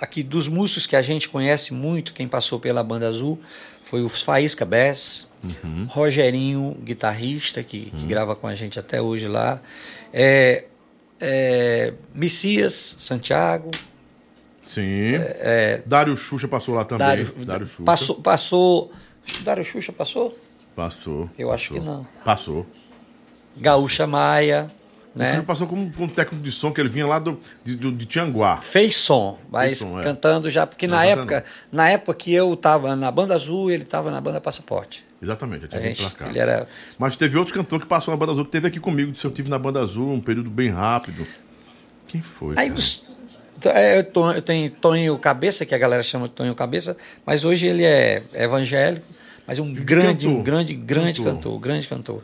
aqui dos músicos que a gente conhece muito, quem passou pela Banda Azul foi o Faísca Bess, Uhum. Rogerinho, guitarrista, que, que grava com a gente até hoje lá, é, é, Messias Santiago, Sim. Dário Xuxa passou lá também. É, Dário, Dário Xuxa. passou, passou. Dário Xuxa passou? Passou. Eu acho passou. que não. Passou. Gaúcha Maia, né? passou como, como técnico de som, que ele vinha lá do, de, do- de Tianguá. Fez som, mas som, é. cantando já, porque na Não, época, na época que eu estava na banda azul, ele estava na banda Passaporte. Exatamente, eu tinha vindo pra cá. ele era Mas teve outro cantor que passou na Banda Azul, que teve aqui comigo, disse eu tive na Banda Azul um período bem rápido. Quem foi? Aí é, eu, to- eu tenho Tonho Cabeça, que a galera chama de Tonho Cabeça, mas hoje ele é evangélico, mas um grande, cantor? um grande, grande Cantor. cantor, grande cantor.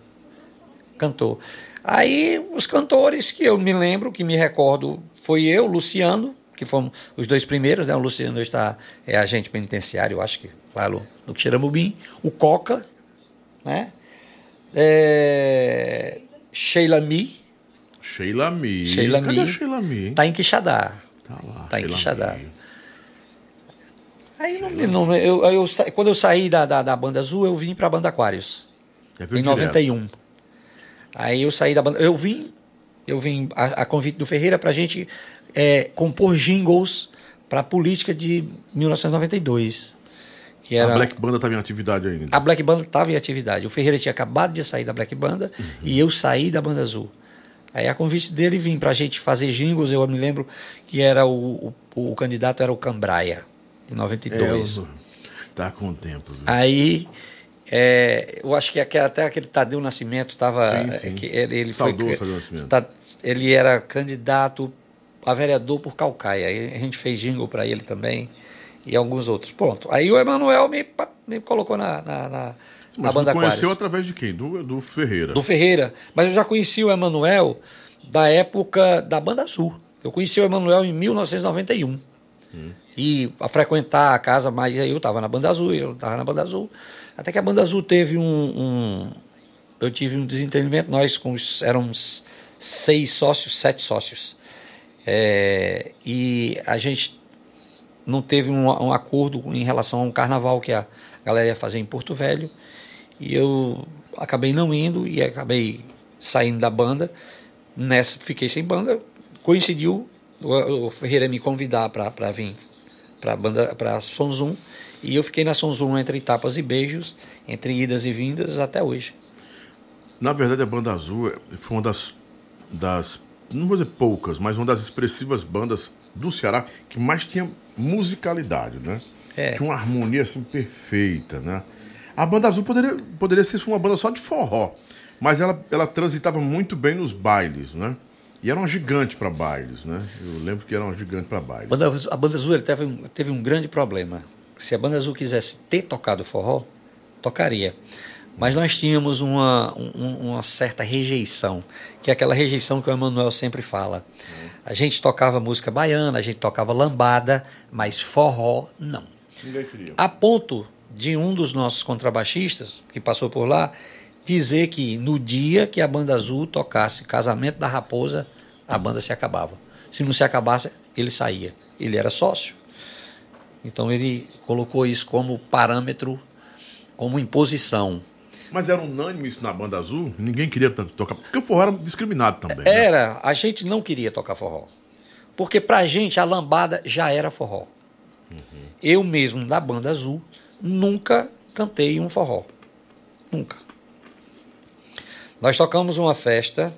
Cantor. Aí os cantores que eu me lembro, que me recordo, foi eu, Luciano, que fomos os dois primeiros, né? O Luciano está é agente penitenciário, eu acho que lá no, no Xeramubim, o Coca, né? É, Sheila Mi, Sheila Mi. Sheila Cadê a Mi. Sheila Mi? tá em Quixadá. Tá lá. tá em Sheila Quixadá. Mi. Aí não, não- eu, eu sa- quando eu saí da, da, da banda azul, eu vim para a banda Aquários. Viu em direto. 91. Aí eu saí da banda. Eu vim, eu vim a, a convite do Ferreira para a gente é, compor jingles para a política de 1992. Que era A Black Banda estava em atividade ainda. a Black Banda estava em atividade. O Ferreira tinha acabado de sair da Black Banda e eu saí da Banda Azul. Aí a convite dele vim para a gente fazer jingles. Eu me lembro que era o, o, o candidato era o Cambraia, de 92. É, tá com o tempo. viu? Aí é, eu acho que até aquele Tadeu Nascimento estava. Sim, sim. Ele, ele foi, Nascimento. tá- ele era candidato a vereador por Calcaia. A gente fez jingle para ele também e alguns outros. Pronto. Aí o Emanuel me, me colocou na, na, na, na Mas banda você conheceu Aquários. através de quem? Do, do Ferreira. Do Ferreira. Mas eu já conheci o Emanuel da época da Banda Azul. Eu conheci o Emanuel em 1991. E a frequentar a casa, mas aí eu estava na Banda Azul, eu estava na Banda Azul. Até que a Banda Azul teve um. um- eu tive um desentendimento, nós com os, éramos seis sócios, sete sócios. É, e a gente não teve um, um acordo em relação a um carnaval que a galera ia fazer em Porto Velho. E eu acabei não indo e acabei saindo da banda. Nessa, fiquei sem banda. Coincidiu o, o Ferreira me convidar para vir para banda para Sonzum e eu fiquei na Sonzum entre tapas e beijos, entre idas e vindas até hoje. Na verdade, a Banda Azul foi uma das, das, não vou dizer poucas, mas uma das expressivas bandas do Ceará que mais tinha musicalidade, né? É. Tinha uma harmonia assim perfeita, né? A Banda Azul poderia, poderia ser uma banda só de forró, mas ela, ela transitava muito bem nos bailes, né? E era uma gigante para bailes, né? Eu lembro que era uma gigante para A bailes. banda, a banda Azul teve, um, teve um grande problema. Se a Banda Azul quisesse ter tocado forró, tocaria. Mas nós tínhamos uma, um- uma certa rejeição, que é aquela rejeição que o Emanuel sempre fala. A gente tocava música baiana, a gente tocava lambada, mas forró não. Ninguém queria. A ponto de um dos nossos contrabaixistas, que passou por lá, dizer que no dia que a Banda Azul tocasse Casamento da Raposa, a banda se acabava. Se não se acabasse, ele saía. Ele era sócio. Então ele colocou isso como parâmetro, como imposição. Mas era unânime isso na Banda Azul? Ninguém queria tanto tocar. Porque o forró era discriminado também. né? Era, a gente não queria tocar forró. Porque pra gente a lambada já era forró. Eu mesmo, da banda azul, nunca cantei um forró. Nunca. Nós tocamos uma festa,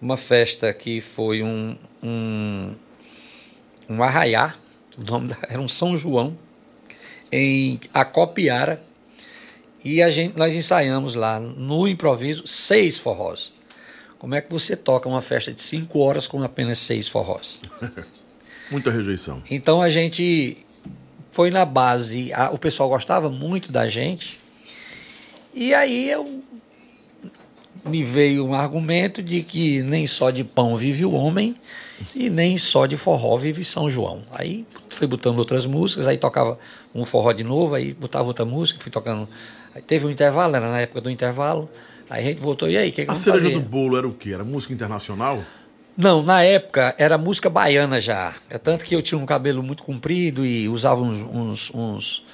uma festa que foi um, um, um arraiá, o nome da- era um São João, em Acopiara, e a gente, nós ensaiamos lá no improviso seis forrós. Como é que você toca uma festa de cinco horas com apenas seis forrós? *laughs* Muita rejeição. Então a gente foi na base, a- o pessoal gostava muito da gente, e aí eu me veio um argumento de que nem só de pão vive o homem e nem só de forró vive São João. Aí fui botando outras músicas, aí tocava um forró de novo, aí botava outra música, fui tocando. Aí teve um intervalo, era na época do intervalo, aí a gente voltou, e aí, o que, que A cereja do bolo era o quê? Era música internacional? Não, na época era música baiana já. É tanto que eu tinha um cabelo muito comprido e usava uns, uns, uns,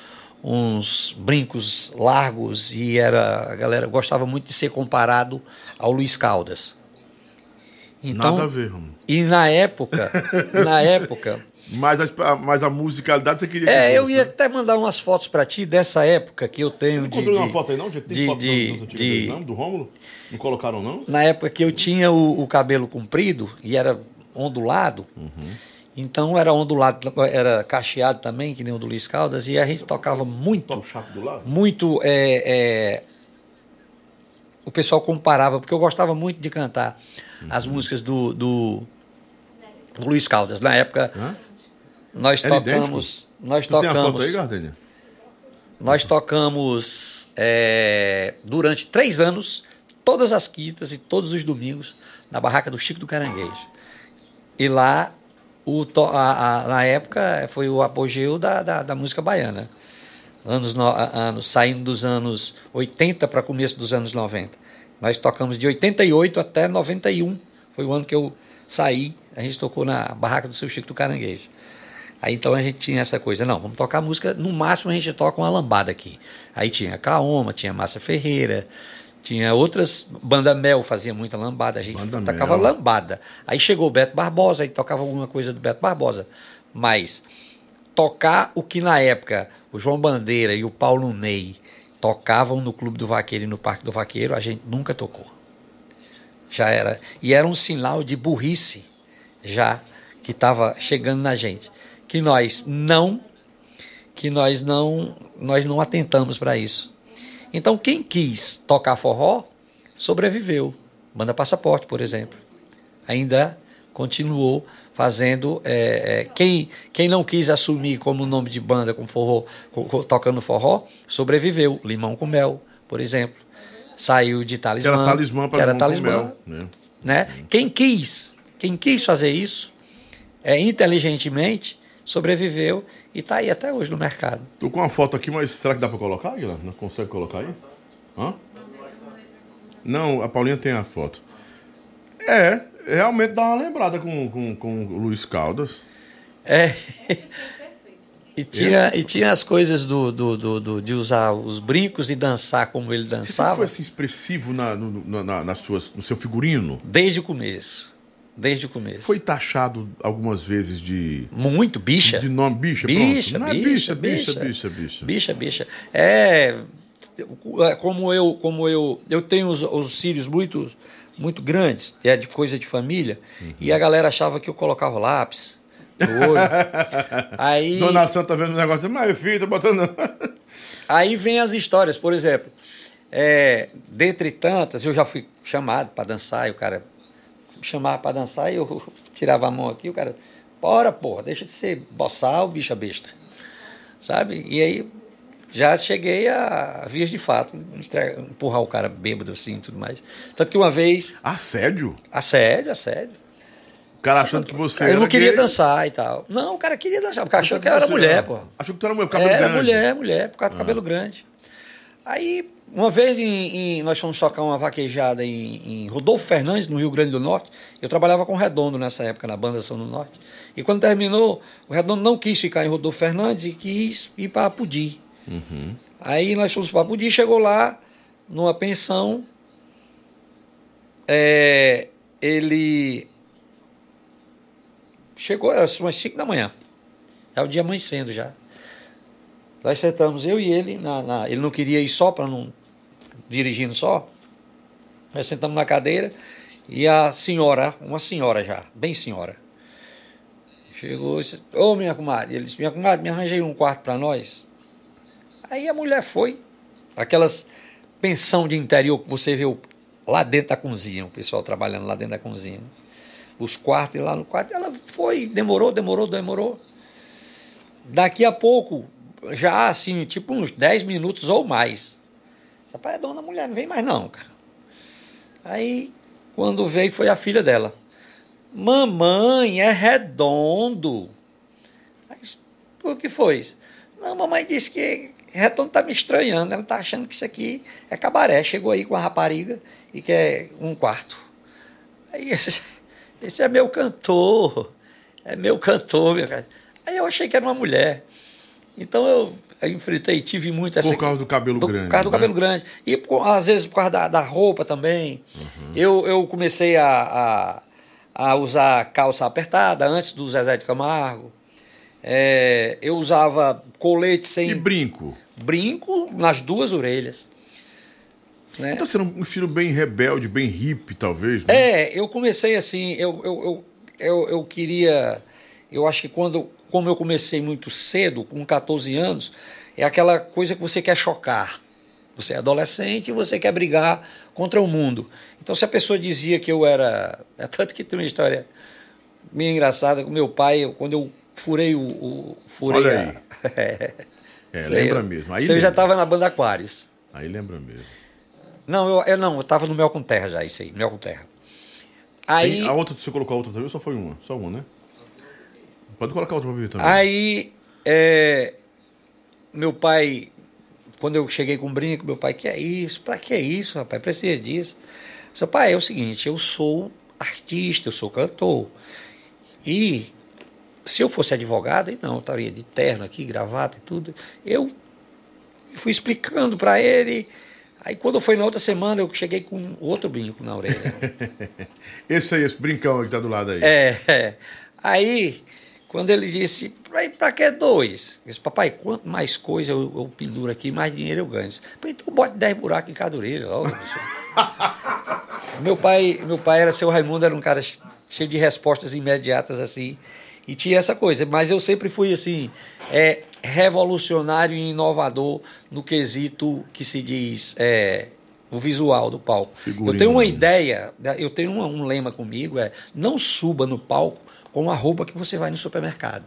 uns brincos largos e era a galera gostava muito de ser comparado ao Luiz Caldas. Então, Nada a ver, Romulo. E na época, na época, Mas a, mas a musicalidade você queria que é, eu fosse, ia né? até mandar umas fotos para ti dessa época que eu tenho de, Encontrou uma de- foto aí não? Já tem de- foto de- antigas de- não? Do Rômulo? Não colocaram não? na época que eu tinha o, o cabelo comprido e era ondulado, então era ondulado, era cacheado também, que nem o do Luiz Caldas, e a gente tocava muito, Top chato do lado? muito. é, é, o pessoal comparava, porque eu gostava muito de cantar as músicas do, do, do Luiz Caldas. Na época, Hã? Nós Era tocamos. Nós Tu tem a foto tocamos. aí? Nós tocamos é, durante três anos, todas as quintas e todos os domingos, na barraca do Chico do Caranguejo. E lá, o a- a- na época, foi o apogeu da, da, da música baiana. Anos, no- anos, saindo dos anos 80 para começo dos anos 90. Nós tocamos de 88 até 91. Foi o ano que eu saí. A gente tocou na barraca do seu Chico do Caranguejo. Aí então a gente tinha essa coisa, não, vamos tocar música, no máximo a gente toca uma lambada aqui. Aí tinha Kaoma, tinha Márcia Ferreira, tinha outras, Banda Mel fazia muita lambada, a gente Banda tocava Mel. lambada. Aí chegou o Beto Barbosa, aí tocava alguma coisa do Beto Barbosa. Mas tocar o que na época o João Bandeira e o Paulo Ney tocavam no Clube do Vaqueiro e no Parque do Vaqueiro, a gente nunca tocou. Já era. E era um sinal de burrice já que estava chegando na gente. Que nós não que nós não nós não atentamos para isso. Então quem quis tocar forró sobreviveu. Banda Passaporte, por exemplo. Ainda continuou fazendo. é, é, quem, quem não quis assumir como nome de banda com forró, co- co- tocando forró, sobreviveu. Limão com Mel, por exemplo. Saiu de Que talismã. era talismã que para era com talismã Mel, né? né? Quem quis, quem quis fazer isso, é, inteligentemente, sobreviveu e está aí até hoje no mercado. Tô com uma foto aqui, mas será que dá pra colocar, Guilherme? Não consegue colocar aí? Hã? Não, a Paulinha tem a foto. É, realmente dá uma lembrada com, com, com o Luiz Caldas. É. *laughs* E tinha, e tinha as coisas do, do, do, do- de usar os brincos e dançar como ele Você dançava foi assim expressivo na, no, na, nas suas, no seu figurino? desde o começo. Desde o começo. Foi taxado algumas vezes de, Muito bicha. de nome bicha? Bicha, pronto. Não é bicha, bicha, bicha, bicha. bicha, bicha. Bicha, bicha. É, é, como eu, como eu, eu tenho os, os cílios muito, muito grandes, é de coisa de família, e a galera achava que eu colocava lápis no olho. *laughs* Aí, Dona Santa tá vendo o negócio, mas filho, tá botando. *laughs* aí vem as histórias, por exemplo, é, dentre tantas, eu já fui chamado para dançar, e o cara me chamava para dançar e eu *laughs* tirava a mão aqui, o cara, bora, porra, deixa de ser boçal, bicha besta. Sabe? E aí já cheguei a, a vias de fato, empurrar o cara bêbado assim e tudo mais. Tanto que uma vez, Assédio? assédio, assédio. O cara achando que você. eu era não queria gay. dançar e tal. Não, o cara queria dançar, porque achou Achou que eu era mulher, pô. Achou que tu era mulher, cabelo Era grande. Ah. mulher, mulher, por causa do cabelo grande. Aí, uma vez em, em- nós fomos tocar uma vaquejada em, em Rodolfo Fernandes, no Rio Grande do Norte. Eu trabalhava com o Redondo nessa época, na banda São do Norte. E quando terminou, o Redondo não quis ficar em Rodolfo Fernandes e quis ir para Pudi. Uhum. Aí nós fomos para Pudi, chegou lá, numa pensão. É, ele chegou, era umas 5 da manhã. É o dia amanhecendo já. Nós sentamos, eu e ele, na, na- ele não queria ir só para não dirigindo só. Nós sentamos na cadeira e a senhora, uma senhora já, bem senhora, chegou e disse, ô minha comadre, ele disse, minha comadre, me arranjei um quarto para nós. Aí a mulher foi, aquelas pensão de interior que você vê lá dentro da cozinha, o pessoal trabalhando lá dentro da cozinha. Os quartos e lá no quarto, ela foi, demorou, demorou, demorou. Daqui a pouco, já assim, tipo uns 10 minutos ou mais. Rapaz, dona mulher, não vem mais não, cara. Aí, quando veio, foi a filha dela. Mamãe, é redondo. Aí, por que foi? Não, mamãe disse que redondo tá me estranhando. Ela tá achando que isso aqui é cabaré. Chegou aí com a rapariga e quer um quarto. Aí, *laughs* esse, esse é meu cantor. É meu cantor, meu cara. Aí eu achei que era uma mulher. Então eu enfrentei, tive muito essa. Por causa do cabelo grande, Por causa do né? cabelo grande. E por- às vezes por causa da, da roupa também. Uhum. Eu, eu comecei a, a, a usar calça apertada antes do Zezé de Camargo. É, eu usava colete sem E brinco. brinco nas duas orelhas. Né? Tá sendo um estilo bem rebelde, bem hippie, talvez. né? É, eu comecei assim, eu, eu, eu, eu, eu queria. Eu acho que quando. Como eu comecei muito cedo, com 14 anos, é aquela coisa que você quer chocar. Você é adolescente e você quer brigar contra o mundo. Então, se a pessoa dizia que eu era. *laughs* É tanto que tem uma história meio engraçada com meu pai, quando eu furei o. o furei Olha a-. *laughs* É, Isso lembra eu- mesmo. Aí isso eu já lembra. estava na banda Aquários. Aí lembra mesmo. Não, eu, eu não, eu estava no Mel com Terra já, isso aí, Mel com Terra. Aí. Tem a outra, você colocou a outra também ou só foi uma? Só uma, né? Pode colocar outra pra também. Aí, é, meu pai, quando eu cheguei com o brinco, meu pai, que é isso? Pra que isso, rapaz? Precisa disso. Seu pai, é o seguinte, eu sou artista, eu sou cantor. E se eu fosse advogado, não, eu estaria de terno aqui, gravata e tudo. Eu fui explicando para ele. Aí quando foi na outra semana, eu cheguei com outro brinco na orelha. *laughs* Esse aí, esse brincão que tá do lado aí. É, é. Aí, quando ele disse, pra, pra que dois? Eu disse, papai, quanto mais coisa eu, eu penduro aqui, mais dinheiro eu ganho. Eu disse, "Pô, então bote 10 buracos em cada orelha. logo, *laughs* meu pai meu pai era seu Raimundo, era um cara cheio de respostas imediatas assim. E tinha essa coisa, mas eu sempre fui assim, é, revolucionário e inovador no quesito que se diz é, o visual do palco. Figurino. Eu tenho uma ideia, né, eu tenho uma- um lema comigo, é não suba no palco com a roupa que você vai no supermercado.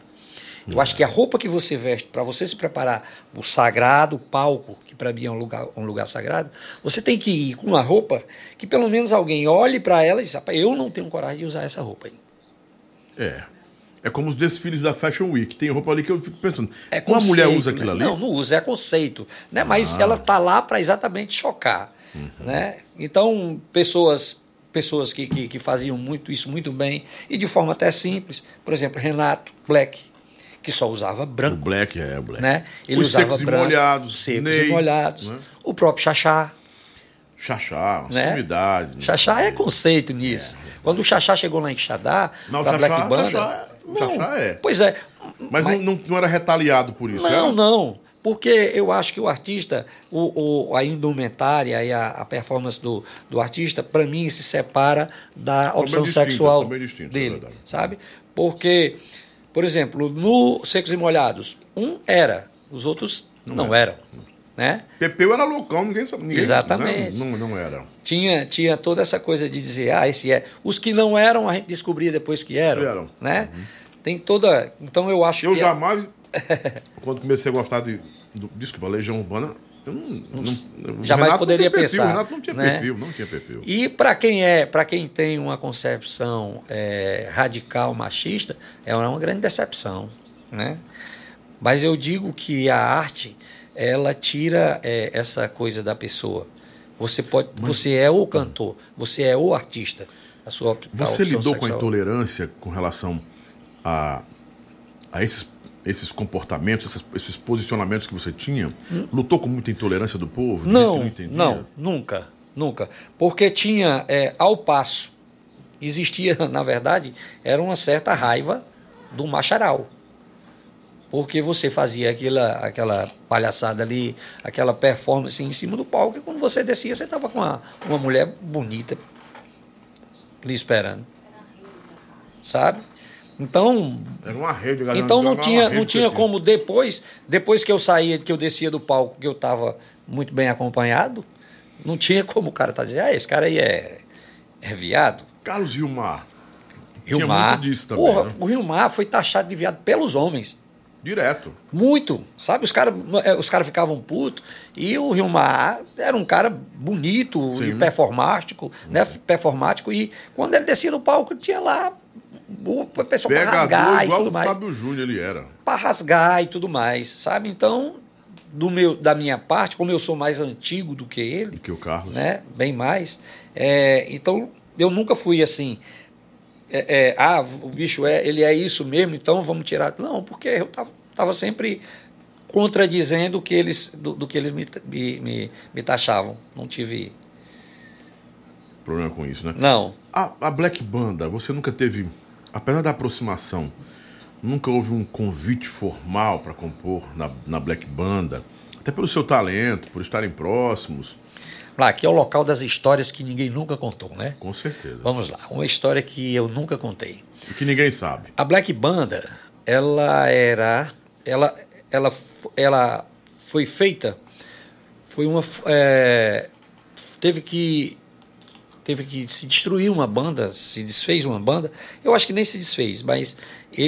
Eu acho que a roupa que você veste para você se preparar o sagrado, o palco, que para mim é um lugar, um lugar sagrado, você tem que ir com uma roupa que pelo menos alguém olhe para ela e diz, "Rapaz, eu não tenho coragem de usar essa roupa aí. É. É como os desfiles da Fashion Week. Tem roupa ali que eu fico pensando. É Uma mulher usa aquilo né? ali? Ah. Não, não usa, é conceito. Né? Mas ela tá lá para exatamente chocar. Uhum. Né? Então, pessoas pessoas que, que, que faziam muito isso muito bem e de forma até simples. Por exemplo, Renato Black, que só usava O branco. Black é, o Black. Né? Ele Os usava secos e branco, molhados. secos Ney, e molhados. né? O próprio Xaxá. Xaxá, uma Né? sumidade. né? Xaxá é conceito nisso. Quando o Xaxá chegou lá em Xadá, Não, o Xaxá- Black Banda... Xaxá é- o não, Xaxá é. Pois é. Mas, Não, não, não era retaliado por isso, Não, era? não. Porque eu acho que o artista, o, o- a indumentária e a, a performance do, do artista, para mim, se separa da bem opção distintas, sexual são é dele. verdade. sabe? Porque, por exemplo, no Secos e Molhados, um era, os outros não, eram. Né? Pepeu era loucão, ninguém sabe. Ninguém, Exatamente. Não, não, não era. Tinha, tinha toda essa coisa de dizer, ah, esse é. Os que não eram, a gente descobria depois que eram. Eram. Né? Tem toda. Então eu acho Eu que. jamais, *laughs* quando comecei a gostar de, do, desculpa, Legião Urbana, eu não, não- jamais Renato poderia não perfil, pensar, O Renato não tinha né? perfil, não tinha perfil. E para quem é, para quem tem uma concepção é, radical machista, é uma grande decepção, né? Mas eu digo que a arte ela tira é, essa coisa da pessoa. Você pode, você é o cantor, você é o artista. A sua a Você lidou com a sexual. intolerância com relação a, a esses, esses comportamentos, esses, esses posicionamentos que você tinha? Lutou com muita intolerância do povo? Não, entendia? não, nunca, nunca. Porque tinha, é, ao passo, existia, *laughs* na verdade, era uma certa raiva do macharal. Porque você fazia aquela, aquela palhaçada ali, aquela performance em cima do palco, e quando você descia, você estava com uma, uma mulher bonita lhe esperando. Sabe? Então, Era uma rede, galera. então não tinha, não tinha como depois, depois que eu saía, que eu descia do palco, que eu estava muito bem acompanhado, não tinha como o cara tá dizendo, ah, esse cara aí é, é viado. Carlos Gilmar. Rio Tinha disso também, Porra, né? o Rio Mar foi taxado de viado pelos homens. Direto. Muito, sabe? Os caras os cara ficavam putos. E o Rio Mar era um cara bonito Sim. e performático, né? Performático. E quando ele descia no palco, tinha lá o pessoal para rasgar e tudo o mais. Fábio Júnior ele era. Para rasgar e tudo mais, sabe? Então, do meu, da minha parte, como eu sou mais antigo do que ele, Do que o Carlos. né? Bem mais. É, então, eu nunca fui assim. é, é, ah, o bicho é, ele é isso mesmo, então vamos tirar. Não, porque eu tava, tava sempre contradizendo o que eles, do, do que eles me, me, me, me taxavam. Não tive. Problema com isso, né? Não. A, a Black Banda, você nunca teve, apesar da aproximação, nunca houve um convite formal para compor na, na Black Banda, até pelo seu talento, por estarem próximos, Lá, aqui é o local das histórias que ninguém nunca contou, né? com certeza. Vamos lá, uma história que eu nunca contei. E que ninguém sabe. A Black Banda, ela era, ela, ela, ela foi feita, foi uma, é, teve que, teve que se destruir uma banda, se desfez uma banda. Eu acho que nem se desfez, mas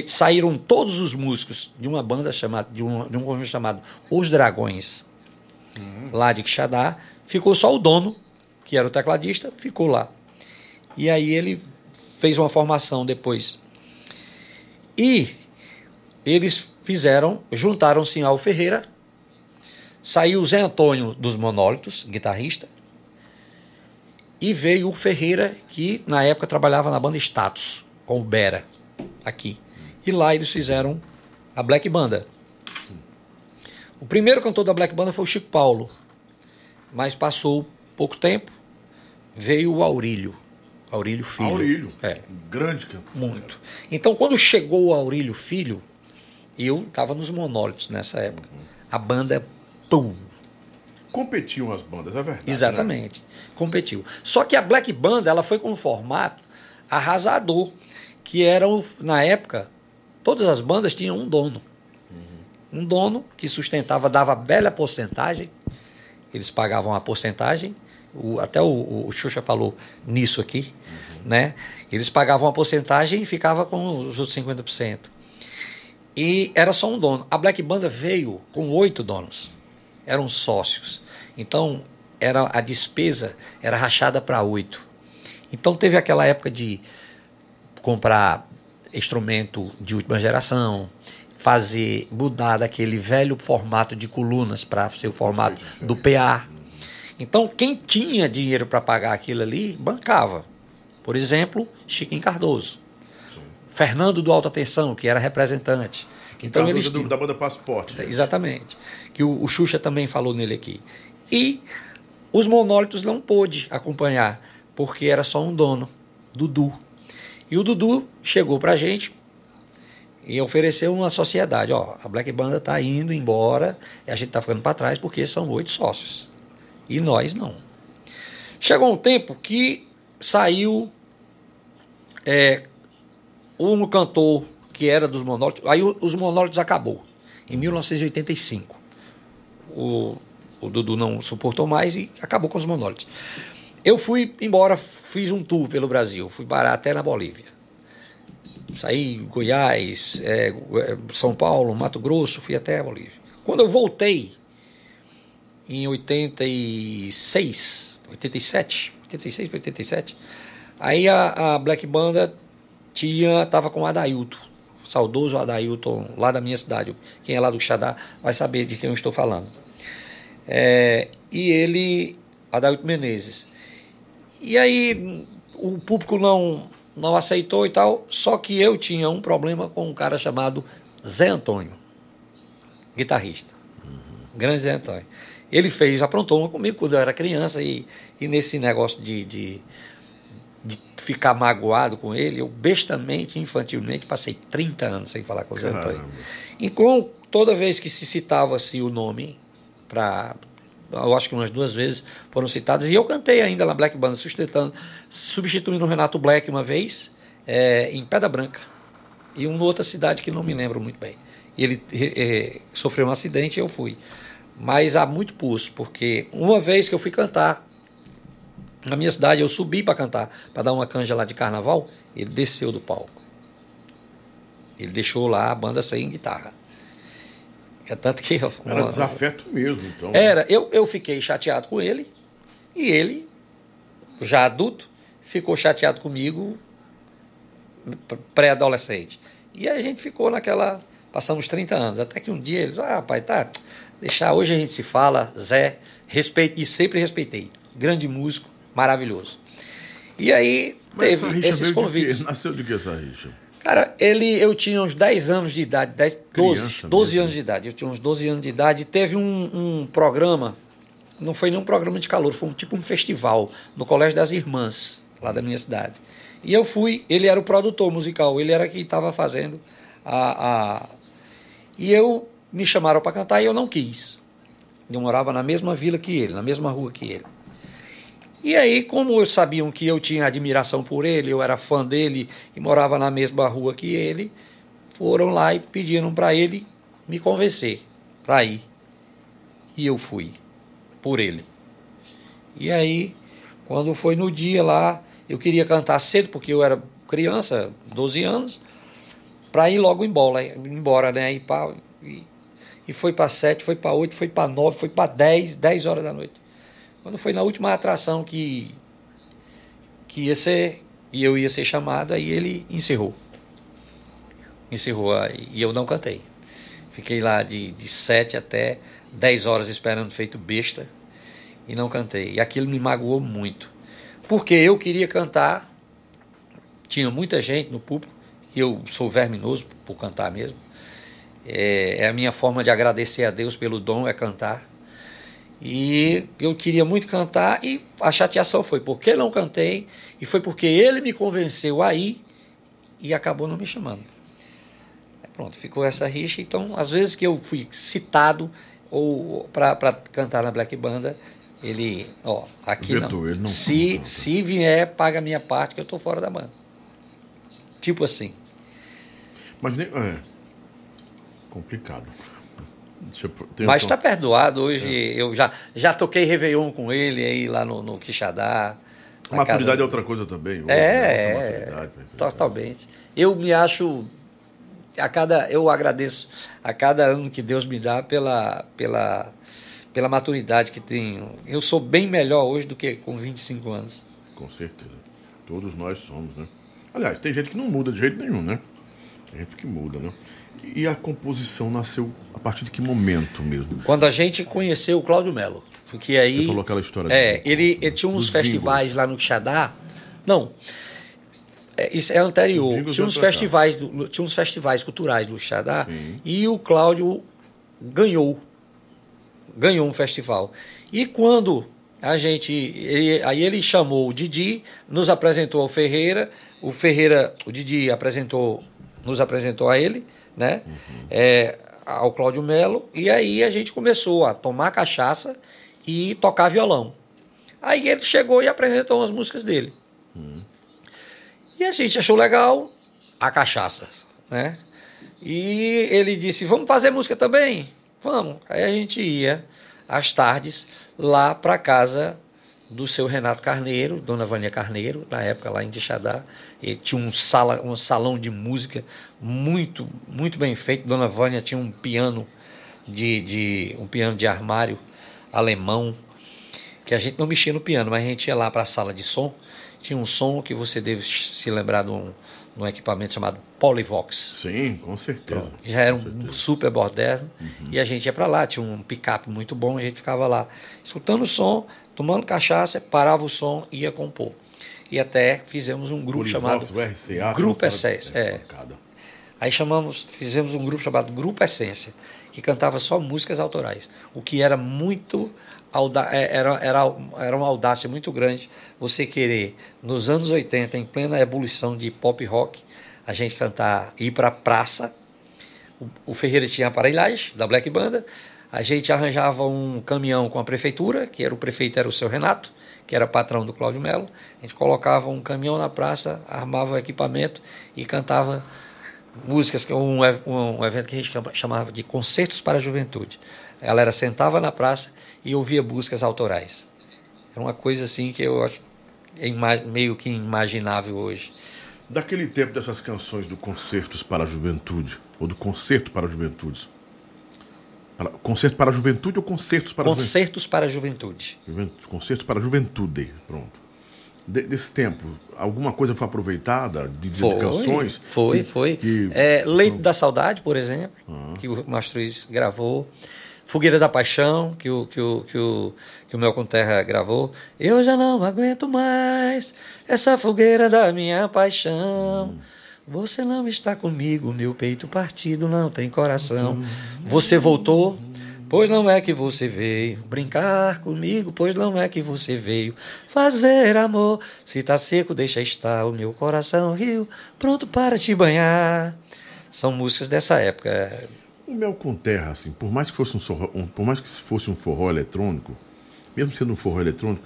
saíram todos os músicos de uma banda chamada, de um, de um conjunto chamado Os Dragões, lá de Quixadá. Ficou só o dono, que era o tecladista, ficou lá. E aí ele fez uma formação depois. E eles fizeram, juntaram-se ao Ferreira, saiu o Zé Antônio dos Monólitos, guitarrista, e veio o Ferreira, que na época trabalhava na banda Status, com o Bera, aqui. E lá eles fizeram a Black Banda. O primeiro cantor da Black Banda foi o Chico Paulo, mas passou pouco tempo, veio o Aurílio, Aurílio Filho. Aurílio. É. Grande cantor. Muito. Então, quando chegou o Aurílio Filho, eu estava nos monólitos nessa época. A banda, pum, Competiam as bandas, é verdade. né? exatamente, competiu. Só que a Black Banda, ela foi com um formato arrasador, que era, o- na época, todas as bandas tinham um dono. Um dono que sustentava, dava bela porcentagem, eles pagavam a porcentagem, o- até o, o, o Xuxa falou nisso aqui, né? Eles pagavam a porcentagem e ficava com os outros 50%. E era só um dono. A Black Banda veio com oito donos. Eram sócios. Então, era a despesa era rachada para oito. Então, teve aquela época de comprar instrumento de última geração, fazer, mudar daquele velho formato de colunas para ser o formato do PA. Então, quem tinha dinheiro para pagar aquilo ali, bancava. Por exemplo, Chiquinho Cardoso. Fernando do Alta Tensão, que era representante. Então, Cardoso eles do- da banda Passaporte. Exatamente. Que o, o Xuxa também falou nele aqui. E os monólitos não pôde acompanhar, porque era só um dono, Dudu. E o Dudu chegou pra gente e ofereceu uma sociedade. Ó, a Black Banda tá indo embora e a gente tá ficando para trás porque são oito sócios. E nós não. Chegou um tempo que saiu é, um cantor que era dos monólitos. Aí os monólitos acabou, em 1985. O, o Dudu não suportou mais e acabou com os monólitos. Eu fui embora, fiz um tour pelo Brasil, fui parar até na Bolívia. Saí Goiás, é, é, São Paulo, Mato Grosso, fui até a Bolívia. Quando eu voltei, em 86, 87, 86 para 87, aí a, a Black Banda tinha, tava com o Adailton, o saudoso Adailton, lá da minha cidade. Quem é lá do Xadá vai saber de quem eu estou falando. É, e ele, Adailton Menezes. E aí o público não, não aceitou e tal, só que eu tinha um problema com um cara chamado Zé Antônio, guitarrista. Grande Zé Antônio. Ele fez, aprontou uma comigo quando eu era criança e, e nesse negócio de, de, de ficar magoado com ele, eu bestamente, infantilmente, passei 30 anos sem falar com o Zé. Antônio. Então, toda vez que se citava-se o nome, para eu acho que umas duas vezes foram citadas, e eu cantei ainda na Black Band, sustentando, substituindo o Renato Black uma vez, é, em Pedra Branca, e uma outra cidade que não me lembro muito bem. E ele eh, sofreu um acidente e eu fui. Mas há muito pulso, porque uma vez que eu fui cantar na minha cidade, eu subi para cantar, para dar uma canja lá de carnaval, ele desceu do palco. Ele deixou lá a banda sem guitarra. É tanto que. eu- Era uma- desafeto mesmo, então. era, eu, eu fiquei chateado com ele e ele, já adulto, ficou chateado comigo pré-adolescente. E a gente ficou naquela. Passamos 30 anos. Até que um dia eles, ah, pai, tá, deixar, hoje a gente se fala, Zé, respeito, e sempre respeitei. Grande músico, maravilhoso. E aí Mas teve esses veio de convites. Nasceu de que essa rixa? Cara, ele, eu tinha uns 10 anos de idade, 10, 12, Criança 12 mesmo. anos de idade. Eu tinha uns 12 anos de idade e teve um, um programa, não foi nem um programa de calor, foi um, tipo um festival no Colégio das Irmãs, lá da minha cidade. E eu fui, ele era o produtor musical, ele era quem estava fazendo a, a. E eu me chamaram para cantar e eu não quis. Eu morava na mesma vila que ele, na mesma rua que ele. E aí, como eles sabiam que eu tinha admiração por ele, eu era fã dele e morava na mesma rua que ele, foram lá e pediram para ele me convencer para ir. E eu fui, por ele. E aí, quando foi no dia lá, eu queria cantar cedo, porque eu era criança, 12 anos, para ir logo embora, embora né? E, pra, e, e foi para 7, foi para 8, foi para 9, foi para 10, 10 horas da noite. Quando foi na última atração que, que ia ser, e eu ia ser chamado, aí ele encerrou. Encerrou, e eu não cantei. Fiquei lá de, de 7 até 10 horas esperando, feito besta, e não cantei. E aquilo me magoou muito. Porque eu queria cantar, tinha muita gente no público, e eu sou verminoso por cantar mesmo. É, é a minha forma de agradecer a Deus pelo dom, é cantar. E eu queria muito cantar e a chateação foi porque não cantei e foi porque ele me convenceu a ir e acabou não me chamando. Aí Pronto, ficou essa rixa. Então, às vezes que eu fui citado ou para cantar na Black Banda, ele, ó, aqui Vetou, não. não- se, não- se vier, paga a minha parte que eu tô fora da banda. Tipo assim. Mas nem. É. Complicado. Eu, Mas um- está perdoado. Hoje eu já, já toquei Réveillon com ele aí lá no, no Quixadá. A maturidade casa- é outra coisa também. hoje, É, né? É, maturidade, perfeito. totalmente. Eu me acho a cada eu agradeço a cada ano que Deus me dá pela pela pela maturidade que tenho. Eu sou bem melhor hoje do que com 25 anos. Com certeza. Todos nós somos, né? Aliás, tem gente que não muda de jeito nenhum, né? Tem gente que muda, né? E a composição nasceu a partir de que momento mesmo? Quando a gente conheceu o Cláudio Melo, porque aí Você falou aquela história É, ele, ele tinha uns festivais jingles. lá no Quixadá. Não. É, isso é anterior. Tinha uns festivais, do- tinha uns festivais culturais do Quixadá Sim. e o Cláudio ganhou. Ganhou um festival. E quando a gente. ele- aí ele chamou o Didi, nos apresentou ao Ferreira, o Ferreira, o Didi apresentou, nos apresentou a ele, né? É, ao Cláudio Melo, e aí a gente começou a tomar cachaça e tocar violão. Aí ele chegou e apresentou umas músicas dele. E a gente achou legal a cachaça, né? E ele disse: Vamos fazer música também? Vamos. Aí a gente ia às tardes lá para casa do seu Renato Carneiro, Dona Vânia Carneiro, na época lá em Quixadá. E tinha um, sala, um salão de música muito, muito bem feito. Dona Vânia tinha um piano de, de um piano de armário alemão que a gente não mexia no piano, mas a gente ia lá para a sala de som. Tinha um som que você deve se lembrar de um, de um equipamento chamado Polyvox. Sim, com certeza. Já era Com um certeza. super moderno. E a gente ia para lá, tinha um picape muito bom, a gente ficava lá escutando o som, tomando cachaça, parava o som e ia compor. E até fizemos um grupo Polivox, chamado RCA, Grupo parada- É. pancada. Aí chamamos, fizemos um grupo chamado Grupo Essência, que cantava só músicas autorais, o que era muito é, era, era, era uma audácia muito grande você querer, nos anos 80, em plena ebulição de pop rock, a gente cantar, ir para a praça. O, o Ferreira tinha aparelhagem da Black Banda, a gente arranjava um caminhão com a prefeitura, que era o prefeito era o seu Renato, que era patrão do Cláudio Melo. A gente colocava um caminhão na praça, armava o equipamento e cantava músicas, um, um, um evento que a gente chamava de Concertos para a Juventude. A galera sentava na praça e ouvia músicas autorais. Era uma coisa assim que eu acho é meio que inimaginável hoje. Daquele tempo dessas canções do Concertos para a Juventude, ou do Concerto para a Juventude. Concerto para a Juventude ou Concertos para Concertos a Juventude? para a Juventude. Concertos para a Juventude, pronto. De, desse tempo, alguma coisa foi aproveitada de, de foi, canções? Foi, que, foi. Que, é, Leito da Saudade, por exemplo, ah. que o Mastruz gravou. Fogueira da Paixão, que o, que o, que o, que o Melcon Terra gravou. Eu já não aguento mais essa fogueira da minha paixão. Hum. Você não está comigo, meu peito partido não tem coração. Você voltou, pois não é que você veio brincar comigo, pois não é que você veio fazer amor. Se tá seco, deixa estar o meu coração rio, pronto para te banhar. São músicas dessa época. O Mel com Terra, assim, por mais que fosse um, forró, um, por mais que fosse um forró eletrônico, mesmo sendo um forró eletrônico,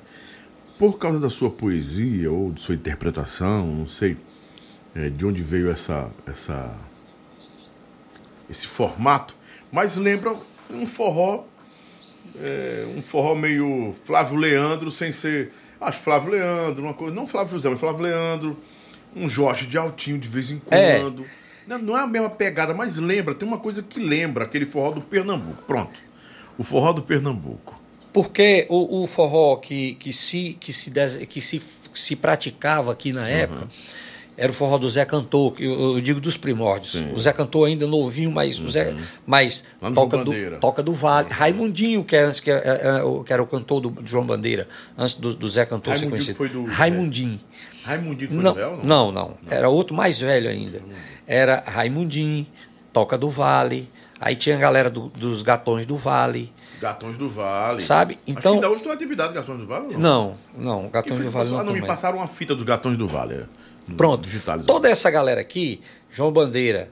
por causa da sua poesia ou de sua interpretação, não sei é, de onde veio essa, essa, esse formato, mas lembra um forró, é, um forró meio Flávio Leandro, sem ser, acho Flávio Leandro, uma coisa, não Flávio José, mas Flávio Leandro, um Jorge de Altinho de vez em é. quando. É. Não, não é a mesma pegada, mas lembra, tem uma coisa que lembra aquele forró do Pernambuco. Pronto. O forró do Pernambuco. Porque o, o forró que, que, se, que, se, que se, se praticava aqui na época uhum. Era o forró do Zé Cantor, eu, eu digo dos primórdios. Sim. O Zé Cantor ainda novinho, mas uhum. o Zé. Uhum. Mas toca do, toca do Vale. Raimundinho, que, é, antes, que, é, é, que era o cantor do, do João Bandeira, antes do, do Zé Cantor ser conhecido. Foi do Raimundinho. Raimundinho foi não, do Véu, não? Não, não, não. Era outro mais velho ainda. Era Raimundim, Toca do Vale, aí tinha a galera do, dos Gatões do Vale. Gatões do Vale. Sabe? Então. ainda hoje tem uma atividade Gatões do Vale? Não, não, não Gatões do Vale não. Ah, não, me passaram uma fita dos Gatões do Vale. Pronto. Toda essa galera aqui, João Bandeira,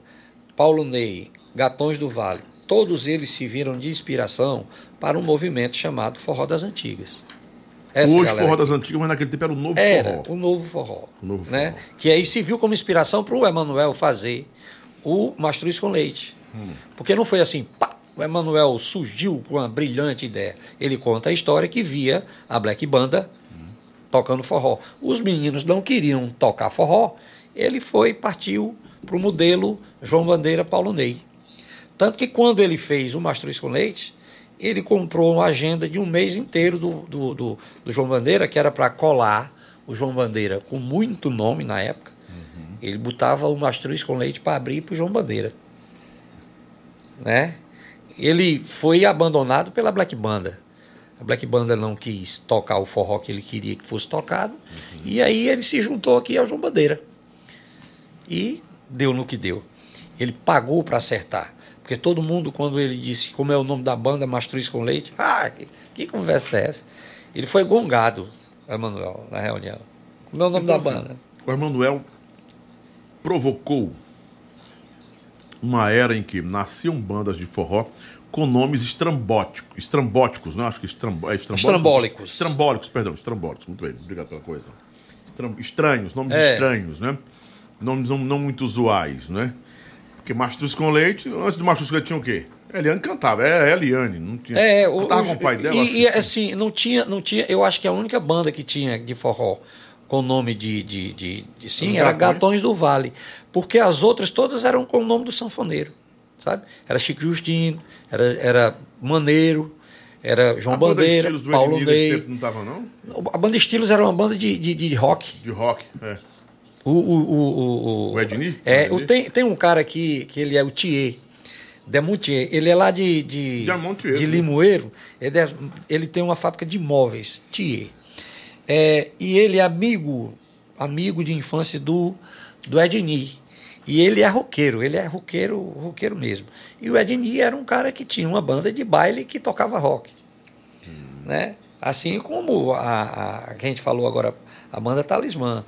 Paulo Ney, Gatões do Vale, todos eles se viram de inspiração para um movimento chamado Forró das Antigas. Essa Hoje forró das antigas, mas naquele tempo era o novo era forró. o novo forró. O novo né? forró. Que aí se viu como inspiração para o Emanuel fazer o Mastruz com Leite. Hum. Porque não foi assim, pá, o Emanuel surgiu com uma brilhante ideia. Ele conta a história que via a Black Banda. Tocando forró. Os meninos não queriam tocar forró, ele foi, partiu para o modelo João Bandeira Paulo Ney. Tanto que quando ele fez o Mastruz com Leite, ele comprou uma agenda de um mês inteiro do, do, do, do João Bandeira, que era para colar o João Bandeira com muito nome na época. Uhum. Ele botava o mastruz com leite para abrir para o João Bandeira. Né? Ele foi abandonado pela Black Banda. A Black Banda não quis tocar o forró que ele queria que fosse tocado. Uhum. E aí ele se juntou aqui ao João Bandeira. E deu no que deu. Ele pagou para acertar. Porque todo mundo, quando ele disse como é o nome da banda, Mastruz com Leite, *laughs* ah, que, que conversa é essa? Ele foi gongado, Emanuel, na reunião. Como é o nome então, da assim, banda? O Emanuel provocou uma era em que nasciam bandas de forró com nomes estrambóticos, estrambóticos, não? Acho que estrambo, é estrambólicos. Estrambólicos, perdão, estrambólicos, muito bem, obrigado pela coisa. Estranhos, nomes é. estranhos, né? Nomes não, não muito usuais, né? Porque Mastruz com Leite, antes do Mastruz com Leite tinha o quê? Eliane cantava, era Eliane, não tinha. É, o, com o pai dela. E, e assim, não tinha, não tinha. Eu acho que a única banda que tinha de forró com o nome de, de, de, de sim, era. Gatões do Vale. Porque as outras todas eram com o nome do sanfoneiro, sabe? Era Chico Justino, era, era Maneiro, era João a Bandeira, Paulo Ney. Não tava, não? A banda Estilos era uma banda de, de, de rock. De rock, é. O, o, o, o, o Edni? É, o, tem, tem um cara aqui que ele é o Thier. Demontier. Ele é lá de, de, de, de Limoeiro. Ele, é, ele tem uma fábrica de móveis, Thier. É, e ele é amigo, amigo de infância do, do Edni. E ele é roqueiro, ele é roqueiro, roqueiro mesmo. E o Ednei era um cara que tinha uma banda de baile que tocava rock. Né? Assim como a, a, a gente falou agora, a banda Talismã.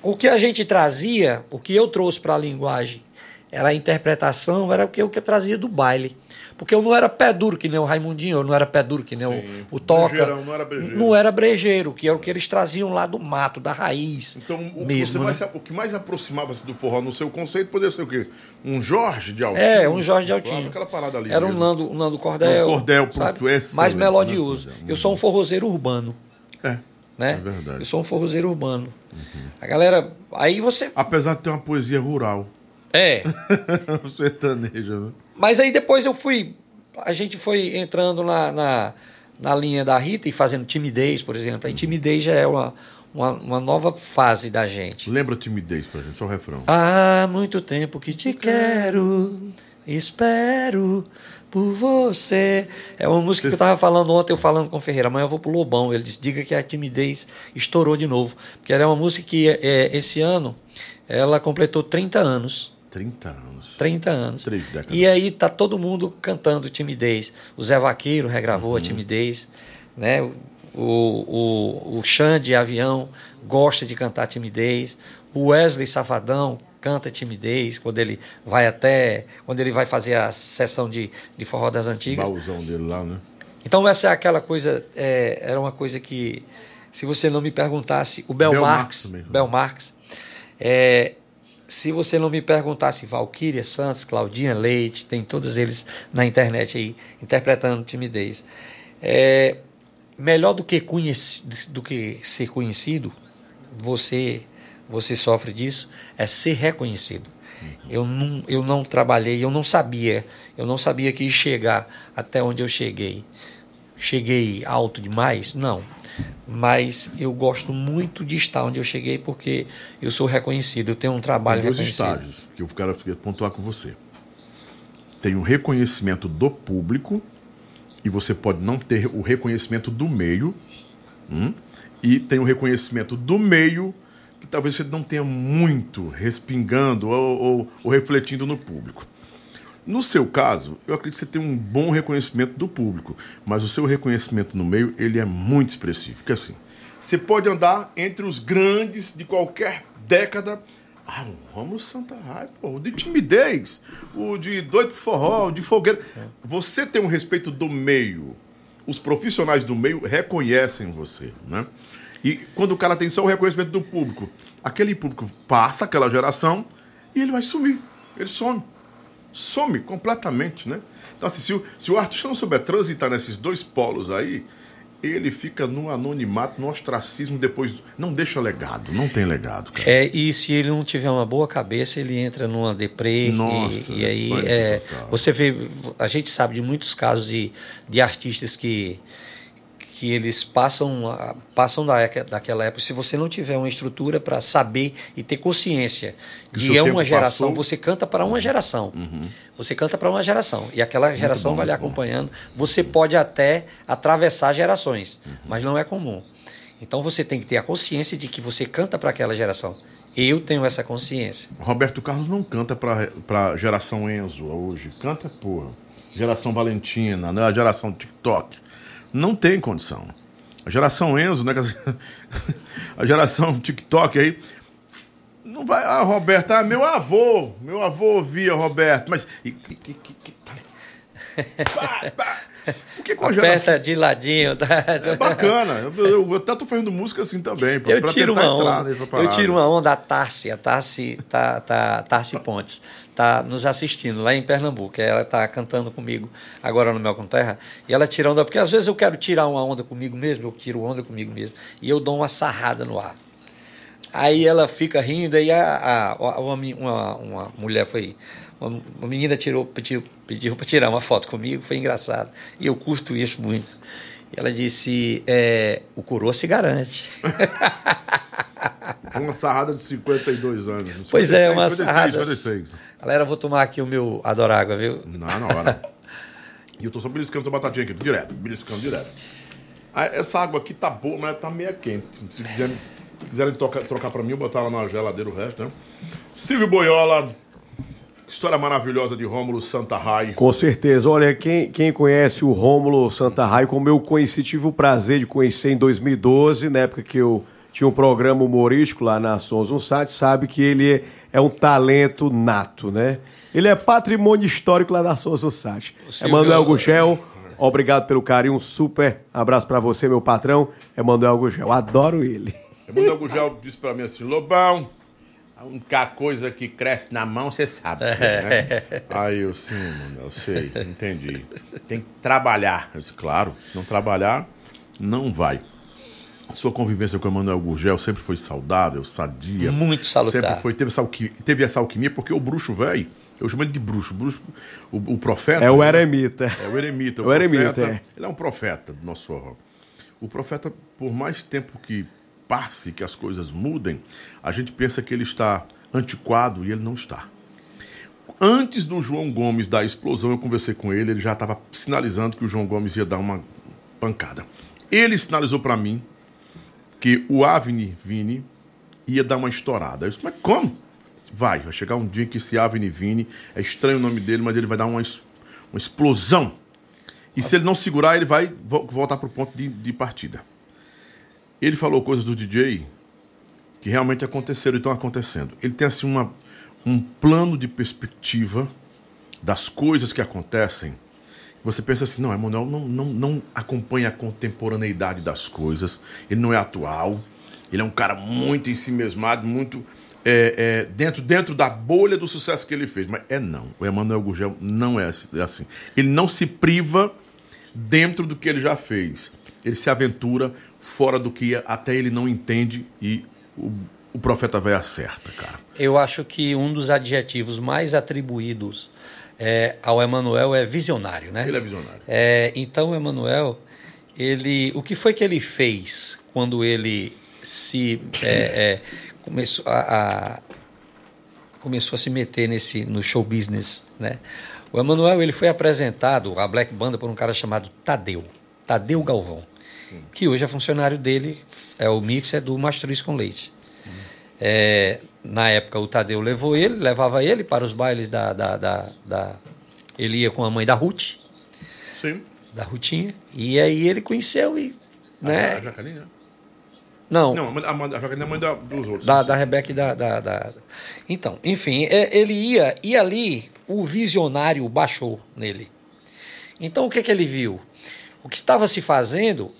O que a gente trazia, o que eu trouxe para a linguagem, era a interpretação, era o que eu, que eu trazia do baile. Porque eu não era pé duro que nem o Raimundinho, eu não era pé duro que nem Sim. o, o Toca. Brejeirão, não era brejeiro. Não era brejeiro, que era o que eles traziam lá do mato, da raiz. Então, o, mesmo, você né? mais, o que mais aproximava do forró no seu conceito poderia ser o quê? Um Jorge de Altinho? É, um Jorge de Altinho. Aquela parada ali. Era um. Nando, um Nando Cordel. Nando Cordel, pronto, Mais Nando melodioso. Cordel. Eu sou um forrozeiro urbano, É, né? É verdade. Eu sou um forrozeiro urbano. A galera. Aí você. apesar de ter uma poesia rural. É. *laughs* Sertaneja, né? Mas aí depois eu fui. A gente foi entrando na, na, na linha da Rita e fazendo timidez, por exemplo. A timidez já é uma, uma, uma nova fase da gente. Lembra a timidez pra gente, só o refrão. Há muito tempo que te quero, espero por você. É uma música que eu estava falando ontem, eu falando com o Ferreira. Amanhã eu vou pro Lobão. Ele disse: diga que a timidez estourou de novo. Porque ela é uma música que é, esse ano ela completou 30 anos. 30 anos. 30 anos. Três décadas. E aí tá todo mundo cantando Timidez. O Zé Vaqueiro regravou Uhum. a Timidez, né? O, o, o Xande Avião gosta de cantar Timidez. O Wesley Safadão canta Timidez quando ele vai até quando ele vai fazer a sessão de, de forró das antigas. Baúzão dele lá, né? Então essa é aquela coisa, é, era uma coisa que, se você não me perguntasse, o Bel, Bel Marx, Marx. Bel Marx, é, se você não me perguntasse Valquíria Santos, Claudinha Leite, tem todos eles na internet aí, interpretando timidez. É, melhor do que, conheci, do que ser conhecido, você, você sofre disso, é ser reconhecido. Eu não, eu não trabalhei, eu não sabia, eu não sabia que ia chegar até onde eu cheguei. Cheguei alto demais? Não. Mas eu gosto muito de estar onde eu cheguei porque eu sou reconhecido, eu tenho um trabalho Tem dois reconhecido. estágios que eu quero pontuar com você. Tem o reconhecimento do público, e você pode não ter o reconhecimento do meio, hum? e tem o reconhecimento do meio, que talvez você não tenha muito respingando ou, ou- ou refletindo no público. No seu caso, eu acredito que você tem um bom reconhecimento do público, mas o seu reconhecimento no meio, ele é muito expressivo. Porque assim, você pode andar entre os grandes de qualquer década. Ah, o Romulo Santa Rai, pô, o de timidez, o de doido pro forró, o de fogueira. Você tem um respeito do meio. Os profissionais do meio reconhecem você, né? E quando o cara tem só o reconhecimento do público, aquele público passa aquela geração e ele vai sumir. Ele some some completamente, né? Então, assim, se o, se o artista não souber transitar nesses dois polos aí, ele fica no anonimato, no ostracismo, depois não deixa legado, não tem legado. Cara. É, e se ele não tiver uma boa cabeça, ele entra numa deprê. e- Nossa, e, aí pânico é, você vê, a gente sabe de muitos casos de, de artistas que, que eles passam, passam da, daquela época. Se você não tiver uma estrutura para saber e ter consciência Que de é uma geração, passou. você canta para uma geração. Você canta para uma geração. E aquela geração bom, vai lhe acompanhando. Você pode até atravessar gerações, mas não é comum. Então você tem que ter a consciência de que você canta para aquela geração. Eu tenho essa consciência. Roberto Carlos não canta pra geração Enzo hoje, canta, porra, geração Valentina, né? a geração TikTok. Não tem condição. A geração Enzo, né? A geração TikTok aí. Não vai. Ah, Roberto, ah, meu avô. Meu avô ouvia Roberto. Mas. e-. *laughs* Por que com a geração. Aperta de ladinho. Tá? É bacana. Eu, eu, eu até tô fazendo música assim também. pra- Eu pra tiro uma onda. Eu tiro uma onda. A Tarsi, a Tarsi, tá, tá, Pontes, tá nos assistindo lá em Pernambuco. Ela tá cantando comigo agora no Mel com Terra. E ela tira onda, porque às vezes eu quero tirar uma onda comigo mesmo, eu tiro onda comigo mesmo. E eu dou uma sarrada no ar. Aí ela fica rindo, aí a, a- uma, uma, uma mulher foi. Uma, uma menina tirou, pediu, pediu para tirar uma foto comigo, foi engraçado. E eu curto isso muito. E ela disse: é, o coroa se garante. *laughs* Foi uma sarrada de 52 anos. Pois é, 56, uma 56, sarrada. 56. Galera, eu vou tomar aqui o meu Adorágua, viu? Não, na hora. *laughs* E eu tô só beliscando essa batatinha aqui, direto, beliscando direto. Ah, Essa água aqui tá boa, mas ela tá meio quente. Se quiser- quiserem trocar, trocar pra mim, eu botar lá na geladeira o resto, né? Silvio Boiola, história maravilhosa de Rômulo Santa Rai. Com certeza. Olha, quem, quem conhece o Rômulo Santa Rai, como eu conheci, tive o prazer de conhecer em 2012, na época que eu tinha um programa humorístico lá na Sons Unsat, sabe que ele é, é um talento nato, né? Ele é patrimônio histórico lá da Sons Unsat. Silvio- Emanuel Gugel, obrigado pelo carinho, um super abraço pra você, meu patrão, Emanuel Gugel. Adoro ele. Emanuel Gugel disse pra mim assim, Lobão, a única coisa que cresce na mão, você sabe. Né? Aí eu, sim, Emanuel, sei, entendi. Tem que trabalhar. Eu disse, claro, se não trabalhar, não vai. Sua convivência com o Emanuel Gurgel sempre foi saudável, sadia. Muito salutar. Sempre foi, teve essa, alqui- teve essa alquimia, porque o bruxo velho, eu chamo ele de bruxo, bruxo o, o profeta. É o eremita. É o eremita. *laughs* O eremita, profeta, é. Ele é um profeta do nosso forró. O profeta, por mais tempo que passe, que as coisas mudem, a gente pensa que ele está antiquado e ele não está. Antes do João Gomes dar a explosão, eu conversei com ele, ele já estava sinalizando que o João Gomes ia dar uma pancada. Ele sinalizou para mim que o Avni Vini ia dar uma estourada. Eu disse, mas como? Vai, vai chegar um dia que esse Avni Vini, é estranho o nome dele, mas ele vai dar uma, uma explosão. E se ele não segurar, ele vai vo- voltar para o ponto de, de partida. Ele falou coisas do DJ que realmente aconteceram e estão acontecendo. Ele tem assim uma, um plano de perspectiva das coisas que acontecem. Você pensa assim, não, Emanuel não, não, não acompanha a contemporaneidade das coisas, ele não é atual, ele é um cara muito em muito é, é, dentro, dentro da bolha do sucesso que ele fez. Mas é não, o Emanuel Gugel não é assim- é assim. Ele não se priva dentro do que ele já fez. Ele se aventura fora do que até ele não entende e o, o profeta vai acerta, cara. Eu acho que um dos adjetivos mais atribuídos é, ao Emanuel é visionário, né? Ele é visionário. É, então, o Emanuel, ele, o que foi que ele fez quando ele se é, é, começou a, a- começou a se meter nesse no show business, né? O Emanuel ele foi apresentado à Black Banda por um cara chamado Tadeu, Tadeu Galvão, que hoje é funcionário dele, é o mixer do Mastruz com Leite. É, na época o Tadeu levou ele, levava ele para os bailes da, da, da, da- ele ia com a mãe da Ruth, Sim. da Rutinha, e aí ele conheceu e né? A Jaqueline, né? Não, Não, a, a, a Jaqueline é a mãe da- dos outros. da, da Rebeca e da, da, da- Então, enfim, é, ele ia, e ali o visionário baixou nele. Então, o que, que ele viu? O que estava se fazendo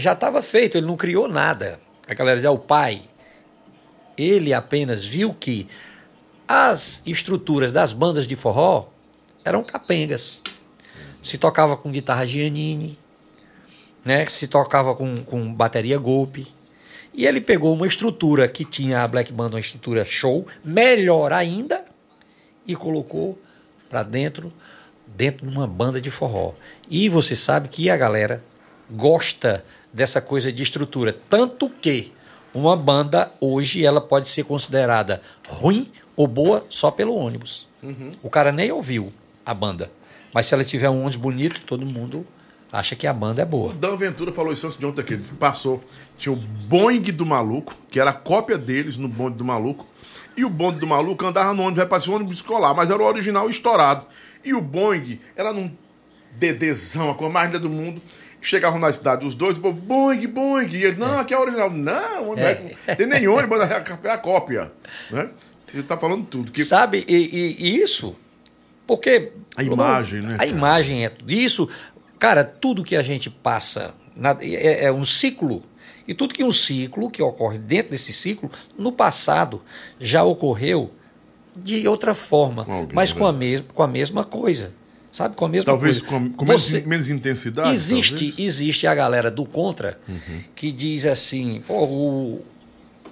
já estava feito, ele não criou nada. A galera "Ah, o pai, ele apenas viu que as estruturas das bandas de forró eram capengas. Se tocava com guitarra Giannini, né? Se tocava com, com bateria golpe. E ele pegou uma estrutura que tinha a Black Band, uma estrutura show, melhor ainda, e colocou para dentro, dentro de uma banda de forró. E você sabe que a galera gosta dessa coisa de estrutura, tanto que uma banda hoje ela pode ser considerada ruim ou boa só pelo ônibus. O cara nem ouviu a banda, mas se ela tiver um ônibus bonito, todo mundo acha que a banda é boa. O Dan Ventura falou isso antes de ontem aqui. Ele passou. Tinha o Boeing do maluco, que era a cópia deles no bonde do maluco. E o bonde do maluco andava no ônibus, vai parecer um ônibus escolar, mas era o original estourado. E o Boeing era num dedezão, a coisa mais linda do mundo. Chegavam na cidade os dois, o povo, Boeing, Boeing. E ele, não, aqui é original. Não, não é. tem nem ônibus, é a- é a cópia. Né? Você tá falando tudo. Que Sabe? E, e- e isso, porque. A imagem, né, A imagem é tudo. Isso, cara, tudo que a gente passa na- é, é um ciclo. E tudo que um ciclo, que ocorre dentro desse ciclo, no passado já ocorreu de outra forma, alguém, mas com a, né? mes com a mesma coisa. Sabe? Com a mesma talvez coisa. com, com menos, Você- menos intensidade. Existe, talvez. Uhum. existe a galera do contra que diz assim, pô, o,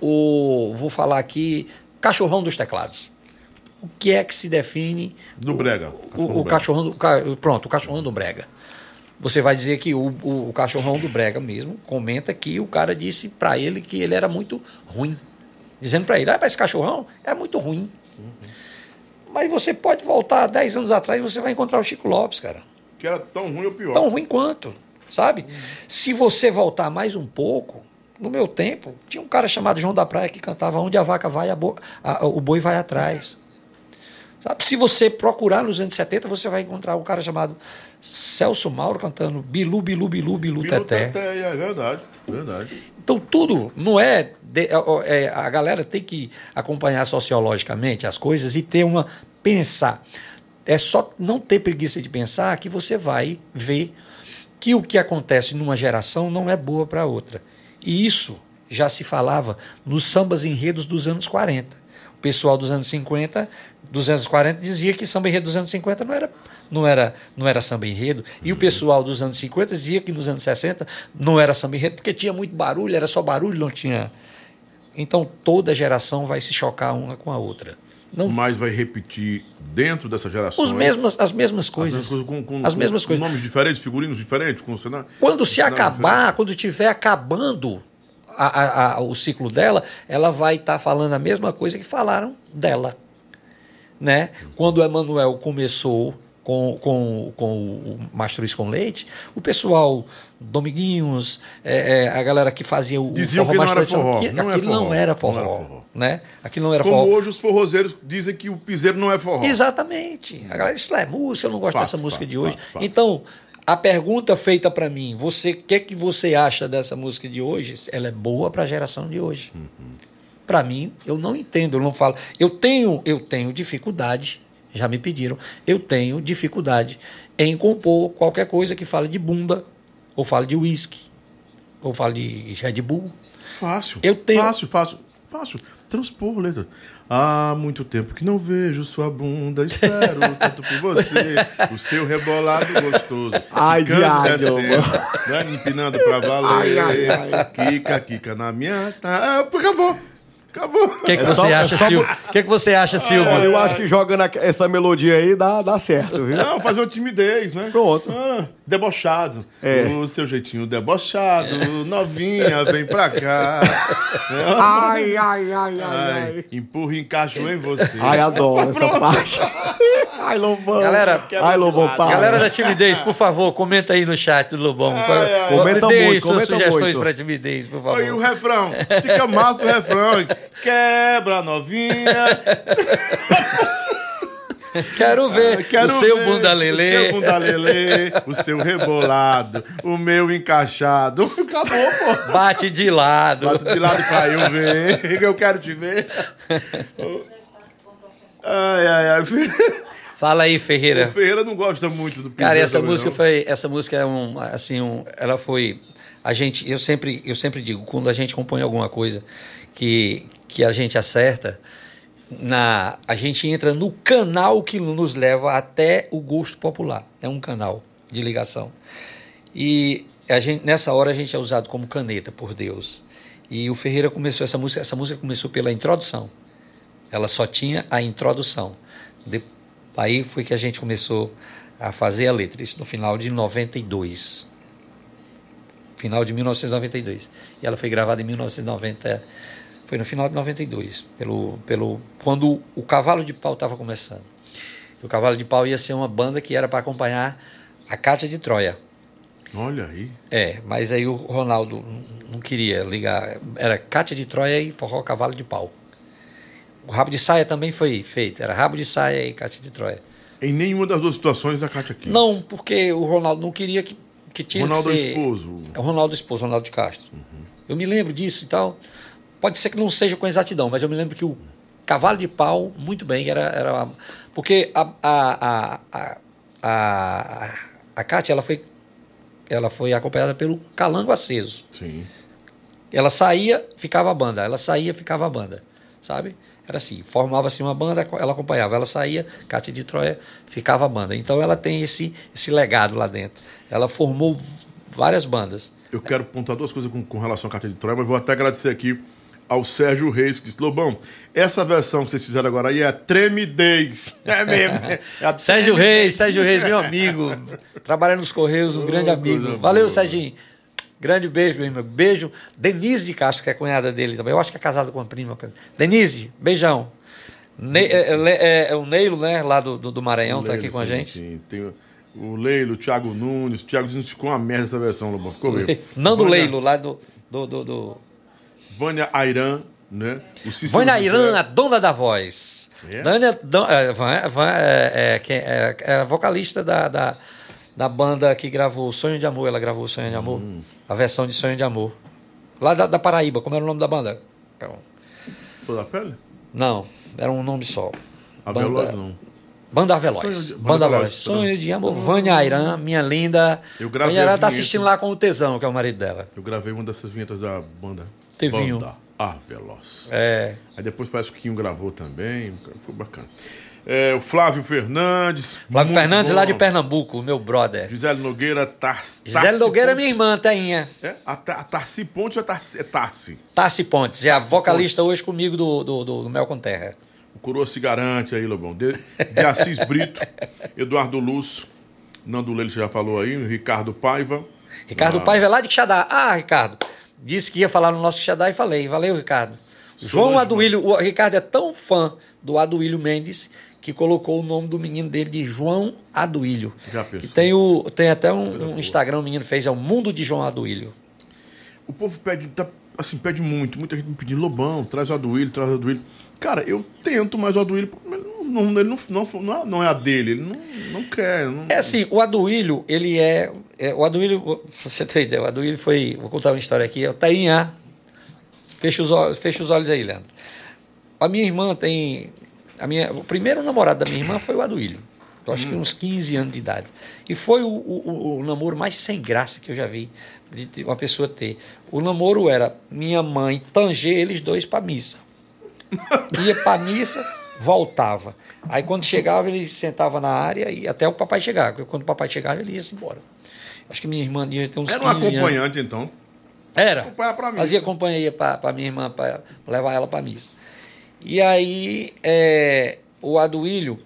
o vou falar aqui, cachorrão dos teclados. O que é que se define Do Brega. o, o cachorrão do pronto, o cachorrão do brega. Você vai dizer que o, o, o cachorrão do brega mesmo comenta que o cara disse pra ele que ele era muito ruim, dizendo pra ele, ah, mas esse cachorrão é muito ruim. Mas você pode voltar 10 anos atrás e você vai encontrar o Chico Lopes, cara Que era tão ruim ou pior. tão ruim quanto, sabe? Se você voltar mais um pouco, no meu tempo, tinha um cara chamado João da Praia que cantava Onde a vaca vai, a bo... a, o boi vai atrás. Sabe? Se você procurar nos anos 70, você vai encontrar um cara chamado Celso Mauro cantando Bilu, Bilu, Bilu, Bilu, Bilu Teté. Teté, é verdade, verdade. Então, tudo não é, de- é- A galera tem que acompanhar sociologicamente as coisas e ter uma. pensar. É só não ter preguiça de pensar que você vai ver que o que acontece numa geração não é boa para outra. E isso já se falava nos sambas enredos dos anos 40. O pessoal dos anos 50, dos anos 40 dizia que samba enredo dos anos 50 não era não era não era samba enredo, e o pessoal dos anos 50 dizia que nos anos 60 não era samba enredo porque tinha muito barulho, era só barulho, não tinha. Então toda geração vai se chocar uma com a outra. Não Mas vai repetir dentro dessa geração. os mesmos, as mesmas coisas. com, com- as mesmas com coisas. Nomes diferentes, figurinos diferentes, com cenário. Quando se cenário acabar, quando estiver acabando a- a- a- o ciclo dela, ela vai estar falando a mesma coisa que falaram dela. Né? Quando o Emanuel começou com, com, com o Mastruz com Leite, o pessoal, Dominguinhos, é, é, a galera que fazia o Diziam forró que não mais era tradicional, forró, que não aquilo forró, não era não forró. era forró. Né? Aquilo não era Como forró. hoje os forrozeiros dizem que o piseiro não é forró. Exatamente. A galera, isso é música, eu não gosto Fato, dessa música fato, de hoje. fato. Então, a pergunta feita para mim, você, o que é que você acha dessa música de hoje? Ela é boa para a geração de hoje. Para mim, eu não entendo, eu não falo. Eu tenho, eu tenho dificuldade, já me pediram, eu tenho dificuldade em compor qualquer coisa que fale de bunda, ou fale de uísque, ou fale de Red Bull. Fácil. Eu tenho- Fácil, fácil. Fácil. Transpor letra. Há muito tempo que não vejo sua bunda, espero *laughs* tanto por você, o seu rebolado gostoso. *laughs* Ai, diabo, né, empinando pra valer. Ai, ai, Kika, kika na minha. Tá, ah, acabou. Acabou. O que, que É você é acha, Silvio? O que, que você acha, Silvio? Eu acho que jogando essa melodia aí dá, dá certo, viu? Não, fazer uma timidez, né? Pronto. Ah, debochado. É. O seu jeitinho debochado, novinha, vem pra cá. Ai, ai, ai, Ai, empurra e encaixo em você. Ai, adoro essa parte. Ai, Lobão. Galera, ai, Lobão, para. Galera da timidez, por favor, comenta aí no chat do Lobão. Ai, ai, comenta Dê muito, suas comenta sugestões muito. para timidez, por Aí o favor. refrão. Fica massa o refrão. Quebra novinha. *laughs* Quero ver Quero o seu ver bunda O lelê. seu bunda lelê, o seu rebolado, o meu encaixado. *laughs* Acabou, pô. Bate de lado. Bate de lado pra eu ver. Eu quero te ver. Ai, ai, ai. Fala aí, O Ferreira. Ferreira não gosta muito do Cara, essa música não. foi, essa música é um, assim, um, ela foi, a gente, eu sempre, eu sempre digo, quando a gente compõe alguma coisa que, que a gente acerta, na, a gente entra no canal que nos leva até o gosto popular. É um canal de ligação. E a gente, nessa hora a gente é usado como caneta por Deus. E o Ferreira começou essa música, essa música começou pela introdução. Ela só tinha a introdução. De- aí foi que a gente começou a fazer a letra, isso no final de 92. Final de 1992. E ela foi gravada em 1990. Foi no final de 92, pelo, pelo, quando o Cavalo de Pau estava começando. O Cavalo de Pau ia ser uma banda que era para acompanhar a Cátia de Troia. Olha aí. É, mas aí o Ronaldo não- queria ligar. Era Cátia de Troia e Forró Cavalo de Pau. O rabo de saia também foi feito. Era rabo de saia e Cátia de Troia. Em nenhuma das duas situações a Kátia quis. Não, porque o Ronaldo não queria que, que tinha Ronaldo que é ser... esposo. É o Ronaldo esposo, Ronaldo de Castro. Eu me lembro disso e tal. Pode ser que não seja com exatidão, mas eu me lembro que o Cavalo de Pau, muito bem, era... era porque a, a, a, a, a, a Cátia, ela foi, ela foi acompanhada pelo Calango Aceso. Sim. Ela saía, ficava a banda. Ela saía, ficava a banda. Sabe? Era assim, formava-se uma banda, ela acompanhava. Ela saía, Cátia de Troia, ficava a banda. Então ela tem esse, esse legado lá dentro. Ela formou várias bandas. Eu quero pontuar duas coisas com, com relação à Cátia de Troia, mas vou até agradecer aqui ao Sérgio Reis, que disse, Lobão, essa versão que vocês fizeram agora aí é tremidez. *laughs* É mesmo. É a Sérgio. Reis, Sérgio Reis, meu amigo. Trabalha nos Correios, um Oh, grande amigo. Valeu. Serginho. Grande beijo, meu irmão. Beijo. Denise de Castro, que é cunhada dele também. Eu acho que é casada com a prima. Denise, beijão. Ne é, é- é o Neilo, né? Lá do, do, do Maranhão, tá aqui Leilo, com a sim, gente. Sim, tem o- Leilo, o Thiago Nunes. O Thiago Nunes ficou uma merda essa versão, Lobão. Ficou mesmo. *laughs* Nando Olha, Leilo, lá do, do, do, do, Vânia Airan, né? Vânia. Irã, a dona da voz. É? Dânia, don, é, é, é, é, é a vocalista da, da, da banda que gravou Sonho de Amor. Ela gravou Sonho de Amor. Hum. A versão de Sonho de Amor. Lá da, da Paraíba. Como era o nome da banda? Então, Flor da Pele? Não, era um nome só. A Banda- Veloz não. Banda Veloz. Sonho de- Banda, Banda Veloz. Sonho de Amor. Vânia Airan, minha linda. Eu gravei Vânia Airan tá assistindo lá com o Tesão, que é o marido dela. Eu gravei uma dessas vinhetas da banda. Tevinho. Banda A Veloz. É. Aí depois parece que o Quinho gravou também. Foi bacana. É, o Flávio Fernandes. Flávio Fernandes bom. lá de Pernambuco, meu brother. Gisele Nogueira, Tarsi. Gisele Nogueira é minha irmã, Tainha. É? A, a Tarsi Ponte ou a Tarsi? É Tarsi. Tassi Pontes, é a vocalista Pontes. hoje comigo do, do, do, do Mel com Terra. O Coroa se garante aí, Lobão. De, de Assis Brito, *laughs* Eduardo Luz, Nando Leite já falou aí, Ricardo Paiva. Ricardo Ah, Paiva é lá de Quixadá. Ah, Ricardo, disse que ia falar no nosso Quixadá e falei. Valeu, Ricardo. João Solange Aduílio, o Ricardo é tão fã do Aduílio Mendes que colocou o nome do menino dele de João Aduílio. Já pensou? Que tem, o, tem até um, um. Instagram, o menino fez, é o Mundo de João Aduílio. O povo pede, tá, assim, pede muito. Muita gente me pedindo, Lobão, traz o Aduílio, traz o Aduílio. Cara, eu tento, mas o Aduílio, ele não, ele não, não, não, é- não é a dele, ele não, não quer. Não... É assim, o Aduílio, ele é, é. O Aduílio, você ter ideia, o Aduílio foi. Vou contar uma história aqui. É o Tainha. Fecha os, olhos, fecha os olhos aí, Leandro. A minha irmã tem. A minha, o primeiro namorado da minha irmã foi o Aduílio. Eu acho que uns 15 anos de idade. E foi o, o- o- o namoro mais sem graça que eu já vi de de uma pessoa ter. O namoro era minha mãe tanger eles dois para missa. Ia para missa, voltava. Aí quando chegava, ele sentava na área e até o papai chegar. Quando o papai chegava, ele ia-se embora. Acho que minha irmã devia ter uns Era 15 um anos. acompanhante, então. Era. Acompanhar pra missa. Fazia companhia para minha irmã, para levar ela para missa. E aí, é, o Aduílio,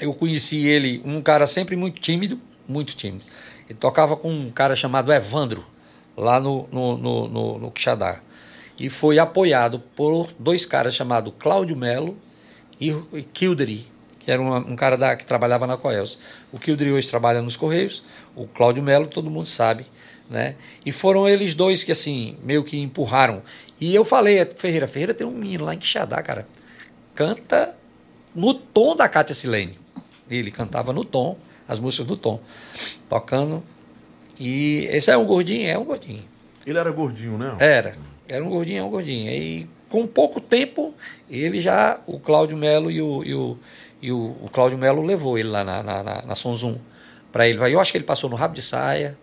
eu conheci ele, um cara sempre muito tímido, muito tímido. Ele tocava com um cara chamado Evandro, lá no, no, no, no, no Quixadá. E foi apoiado por dois caras chamados Cláudio Melo e, Kildry, que era uma- um cara da, que trabalhava na Coels. O Kildry hoje trabalha nos Correios, o Cláudio Melo todo mundo sabe, né? E foram eles dois que, assim, meio que empurraram. E eu falei, Ferreira, Ferreira tem um menino lá em Quixadá, cara, canta no tom da Cátia Silene. Ele cantava no tom, as músicas no tom, tocando. E esse é um gordinho, é um gordinho. Ele era gordinho, né? Era. Era um gordinho, é um gordinho. E com pouco tempo, ele já, o Cláudio Melo e o, e o, e o, o Cláudio Melo levou ele lá na, na, na, na Sonzum para ele. Eu acho que ele passou no Rabo de Saia,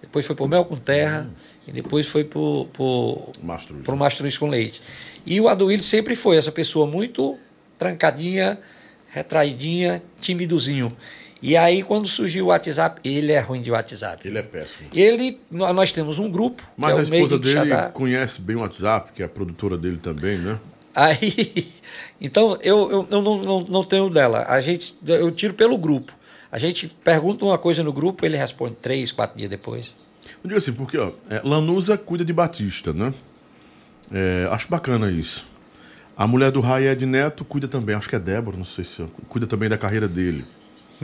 depois foi pro Mel com Terra, e depois foi pro, Mastro. pro Mastruz com Leite. E o Aduílio sempre foi essa pessoa muito trancadinha, retraidinha, timidozinho. E aí, quando surgiu o WhatsApp, ele é ruim de WhatsApp. Ele é péssimo. Ele, nó- nós temos um grupo, Mas é a esposa de dele conhece bem o WhatsApp, que é a produtora dele também, né? Aí, então eu, eu, eu não, não, não tenho dela. A gente, eu tiro pelo grupo. A gente pergunta uma coisa no grupo, ele responde três, quatro dias depois. Eu digo assim, porque ó, é, Lanusa cuida de Batista, né? É, acho bacana isso. A mulher do Raed Neto cuida também, acho que é Débora, não sei se é, cuida também da carreira dele.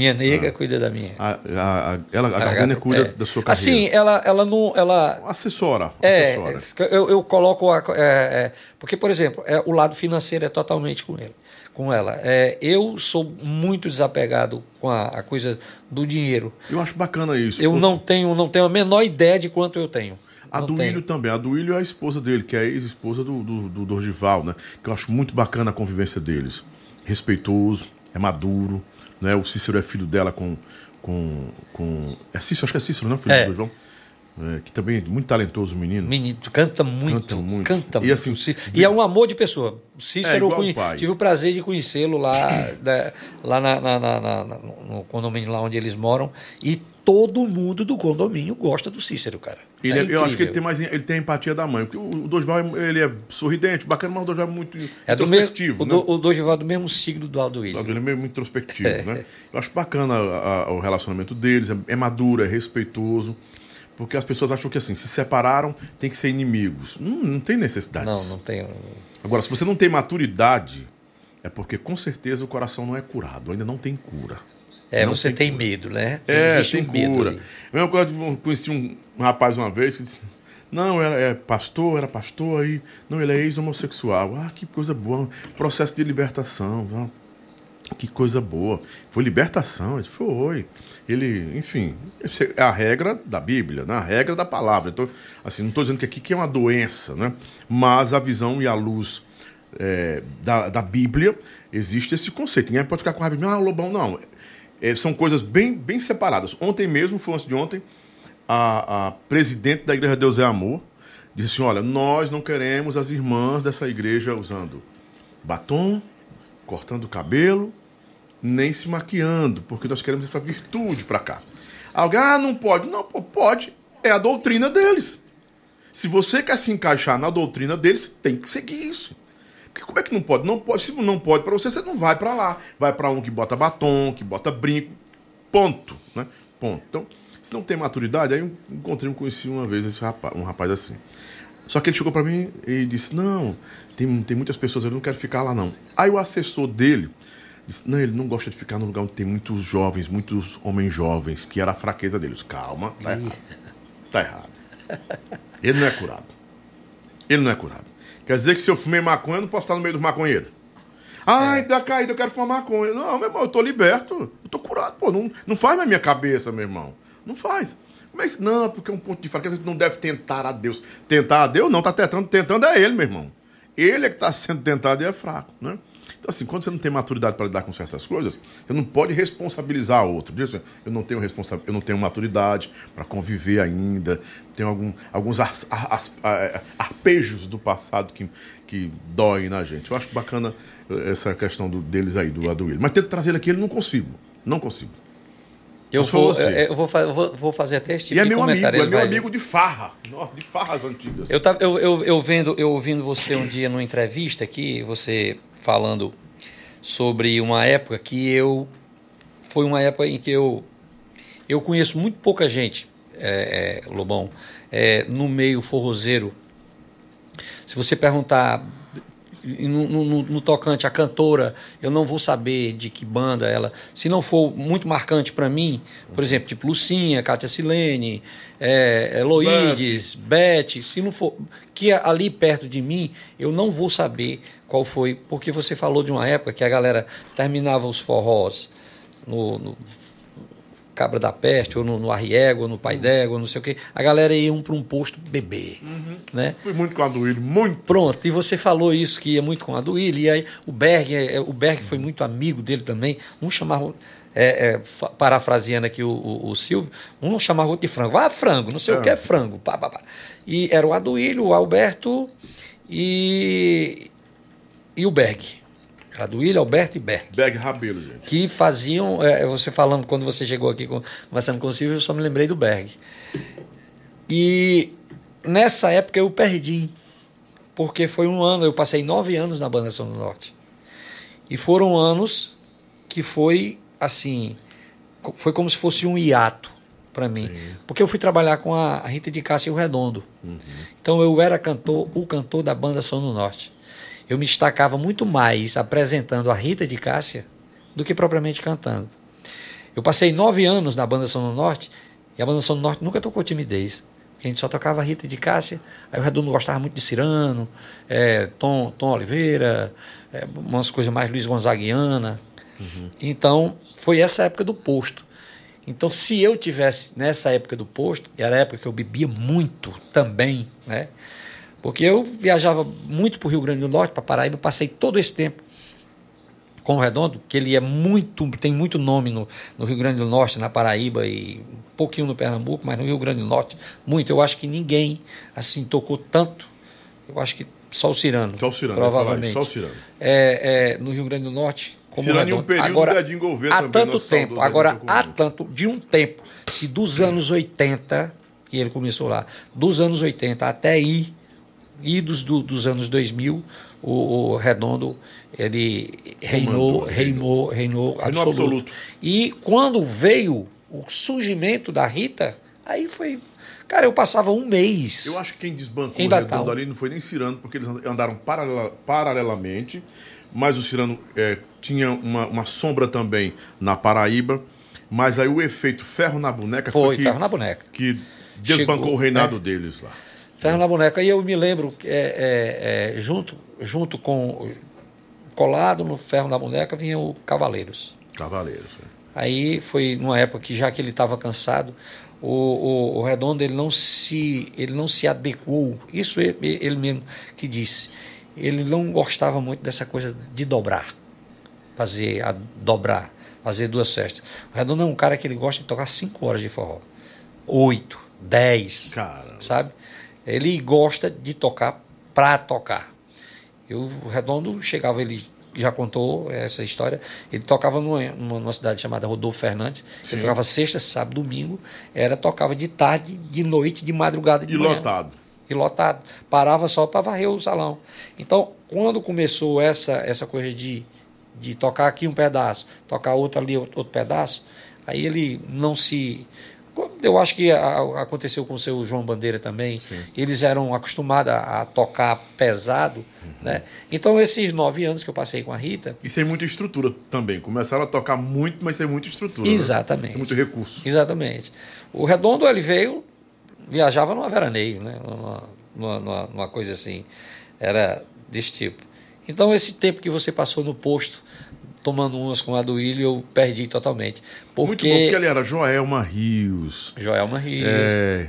Minha nega cuida da minha. A, a, a, ela, a Gardner cuida É. da sua Assim, carreira. ela, ela não. Ela, Assessora. É, assessora. eu, eu coloco. A, é, é, porque, por exemplo, é, o lado financeiro é totalmente com ele. Com ela. É, eu sou muito desapegado com a, a coisa do dinheiro. Eu acho bacana isso. Eu porque não tenho, não tenho a menor ideia de quanto eu tenho. A Não do. Ilho também. A do é a esposa dele, que é a ex-esposa do, do, do Dorgival, né? Que eu acho muito bacana a convivência deles. Respeitoso, é maduro, né? O Cícero é filho dela com. com, com... É Cícero, acho que é Cícero, não? Filho É. do Dorgival. É, que também é muito talentoso o menino. Menino, canta muito. Canta muito. Canta E muito. assim, e é um amor de pessoa. Cícero, É, conhe- o tive o prazer de conhecê-lo lá, da- lá na- na- na- na- na- no condomínio lá onde eles moram. E todo mundo do condomínio gosta do Cícero, cara. Ele É é- eu acho que ele tem mais ele tem a empatia da mãe. Porque o, o Dorival ele é sorridente, bacana, mas o Dorival é muito É do mesmo, introspectivo. o, né? do, o Dorival é do mesmo signo do Aldoílio. Ele é meio muito introspectivo, né? Eu acho bacana a- a- o relacionamento deles, é, é maduro, é respeitoso. Porque as pessoas acham que assim, se separaram, tem que ser inimigos. Não, não tem necessidade. Não, não tem. Agora, se você não tem maturidade, é porque com certeza o coração não é curado, ainda não tem cura. É, Não você tem tem, medo, né? É, Existe tem um medo cura. ali. A mesma coisa, eu conheci um, um rapaz uma vez que disse, Não, era é, pastor, era pastor aí. Não, ele é ex-homossexual. Ah, que coisa boa. Processo de libertação. Não. Que coisa boa. Foi libertação, ele foi. Ele, enfim, é a regra da Bíblia, né? a regra da palavra. Então, assim, não estou dizendo que aqui que é uma doença, né? Mas a visão e a luz é, da, da Bíblia existe esse conceito. Ninguém pode ficar com raiva. Ah, Lobão, não. É, são coisas bem, bem separadas. Ontem mesmo, foi antes de ontem, a, a presidente da Igreja Deus é Amor disse assim: olha, nós não queremos as irmãs dessa igreja usando batom, cortando cabelo, nem se maquiando, porque nós queremos essa virtude para cá. Alguém, ah, não pode. Não, pode. É a doutrina deles. Se você quer se encaixar na doutrina deles, tem que seguir isso. Porque como é que não pode? Não pode. Se não pode para você, você não vai para lá. Vai para um que bota batom, que bota brinco. Ponto. Né? Ponto. Então, se não tem maturidade, aí eu encontrei, conheci uma vez esse rapaz, um rapaz assim. Só que ele chegou para mim e disse: Não, tem, tem muitas pessoas, eu não quero ficar lá não. Aí o assessor dele disse: Não, ele não gosta de ficar num lugar onde tem muitos jovens, muitos homens jovens, que era a fraqueza deles. Calma, tá errado. Tá errado. Ele não é curado. Ele não é curado. Quer dizer que se eu fumei maconha, eu não posso estar no meio dos maconheiros. Ai, é. tá caído, eu quero fumar maconha. Não, meu irmão, eu tô liberto. Eu tô curado, pô. Não, não faz na minha cabeça, meu irmão. Não faz. Mas não, porque é um ponto de fraqueza que não deve tentar a Deus. Tentar a Deus não, tá tentando, tentando é ele, meu irmão. Ele é que está sendo tentado e é fraco, né? Então, assim, quando você não tem maturidade para lidar com certas coisas, você não pode responsabilizar outro. Diz assim, eu não tenho responsa eu não tenho maturidade para conviver ainda, tenho algum, alguns ar, ar, ar, arpejos do passado que, que doem na gente. Eu acho bacana eh, essa questão do, deles aí, do dele. Mas tento trazer ele aqui, ele não consigo. Não consigo. Eu vou, é, eu, vou, vou, vou, fazer até esse tipo e é meu comentário. Amigo, é meu amigo de farra, de farras antigas. Eu, tava, eu, eu, eu, vendo, eu ouvindo você um dia numa entrevista aqui, você falando sobre uma época que eu. Foi uma época em que eu. Eu conheço muito pouca gente, é, é, Lobão, é, no meio forrozeiro. Se você perguntar no, no, no, tocante a cantora, eu não vou saber de que banda ela. Se não for muito marcante para mim, por exemplo, tipo Lucinha, Kátia Silene, é, Eloides, Beth, se não for. Que é ali perto de mim, eu não vou saber qual foi. Porque você falou de uma época que a galera terminava os forrós no, no Cabra da Peste, ou no, no Arriego, ou no Pai d'Égua, não sei o quê. A galera ia um para um posto beber. Uhum. Né? Fui muito com a Duílio, muito. Pronto, e você falou isso, que ia muito com a Duílio, e aí o Berg, é, é, o Berg foi muito amigo dele também. Um chamava, é, é, parafraseando aqui o, o, o, Silvio, um chamava outro de frango. Ah, frango, não sei é. o que é frango. Pá, pá, pá. E era o Aduílio, o Alberto e, e o Berg. Era do William Alberto e Berg. Berg Rabelo, gente. Que faziam, é, você falando, quando você chegou aqui conversando com o Silvio, eu só me lembrei do Berg. E nessa época eu perdi, porque foi um ano, eu passei nove anos na Banda São do Norte. E foram anos que foi assim, foi como se fosse um hiato para mim. Sim. Porque eu fui trabalhar com a Rita de Cássia e o Redondo. Uhum. Então eu era cantor, o cantor da Banda São do Norte eu me destacava muito mais apresentando a Rita de Cássia do que propriamente cantando. Eu passei nove anos na Banda São do Norte e a Banda São do Norte nunca tocou timidez. A gente só tocava Rita de Cássia, aí o Redondo gostava muito de Cirano, é, Tom, Tom Oliveira, é, umas coisas mais Luiz Gonzaguiana. Uhum. Então, foi essa época do posto. Então, se eu tivesse nessa época do posto, era a época que eu bebia muito também, né? Porque eu viajava muito para o Rio Grande do Norte, para Paraíba, passei todo esse tempo com o Redondo, que ele é muito, tem muito nome no, no, Rio Grande do Norte, na Paraíba e um pouquinho no Pernambuco, mas no Rio Grande do Norte, muito. Eu acho que ninguém assim tocou tanto. Eu acho que só o Cirano. Só o Cirano, provavelmente. Só o Cirano. É, é, no Rio Grande do Norte. Como Cirano em um período agora, de há tanto tempo, agora há tanto, de um tempo, se dos anos 80, que ele começou lá, dos anos 80 até aí, idos do, dos anos 2000, o, o Redondo ele reinou, reinou, reinou, absoluto. absoluto. E quando veio o surgimento da Rita, aí foi Cara, eu passava um mês. Eu acho que quem desbancou o Redondo ali não foi nem Cirano, porque eles andaram paralela, paralelamente, mas o Cirano é, tinha uma, uma, sombra também na Paraíba, mas aí o efeito ferro na boneca foi, foi que, ferro na boneca. que desbancou Chegou, o reinado né? deles lá. Ferro na boneca. E eu me lembro, é, é, é, junto, junto com. Colado no ferro na boneca vinha o Cavaleiros. Cavaleiros. é. Aí foi numa época que já que ele estava cansado, o, o, o Redondo ele não se ele não se adequou. Isso ele, ele mesmo que disse. Ele não gostava muito dessa coisa de dobrar, fazer a dobrar, fazer duas festas. O Redondo é um cara que ele gosta de tocar cinco horas de forró, oito, dez, Cara. sabe? Ele gosta de tocar pra tocar. Eu, o Redondo chegava, ele já contou essa história. Ele tocava numa, numa, cidade chamada Rodolfo Fernandes. Sim. Ele tocava sexta, sábado, domingo. Era tocava de tarde, de noite, de madrugada, de E manhã. lotado. E lotado. Parava só para varrer o salão. Então, quando começou essa essa coisa de, de tocar aqui um pedaço, tocar outro ali outro, outro pedaço, aí ele não se eu acho que aconteceu com o seu João Bandeira também. Eles eram acostumados a, tocar pesado, Uhum. né? Então esses nove anos que eu passei com a Rita, E sem muita estrutura também. Começaram a tocar muito, mas sem muita estrutura. né? Exatamente. Sem muito recurso. Exatamente. O Redondo ele veio, viajava numa veraneio, né? numa, numa- numa coisa assim, era desse tipo. Então esse tempo que você passou no posto, tomando umas com a do Willi, eu perdi totalmente. Porque, Muito bom, porque ele era Joelma Rios. Joelma Rios, É.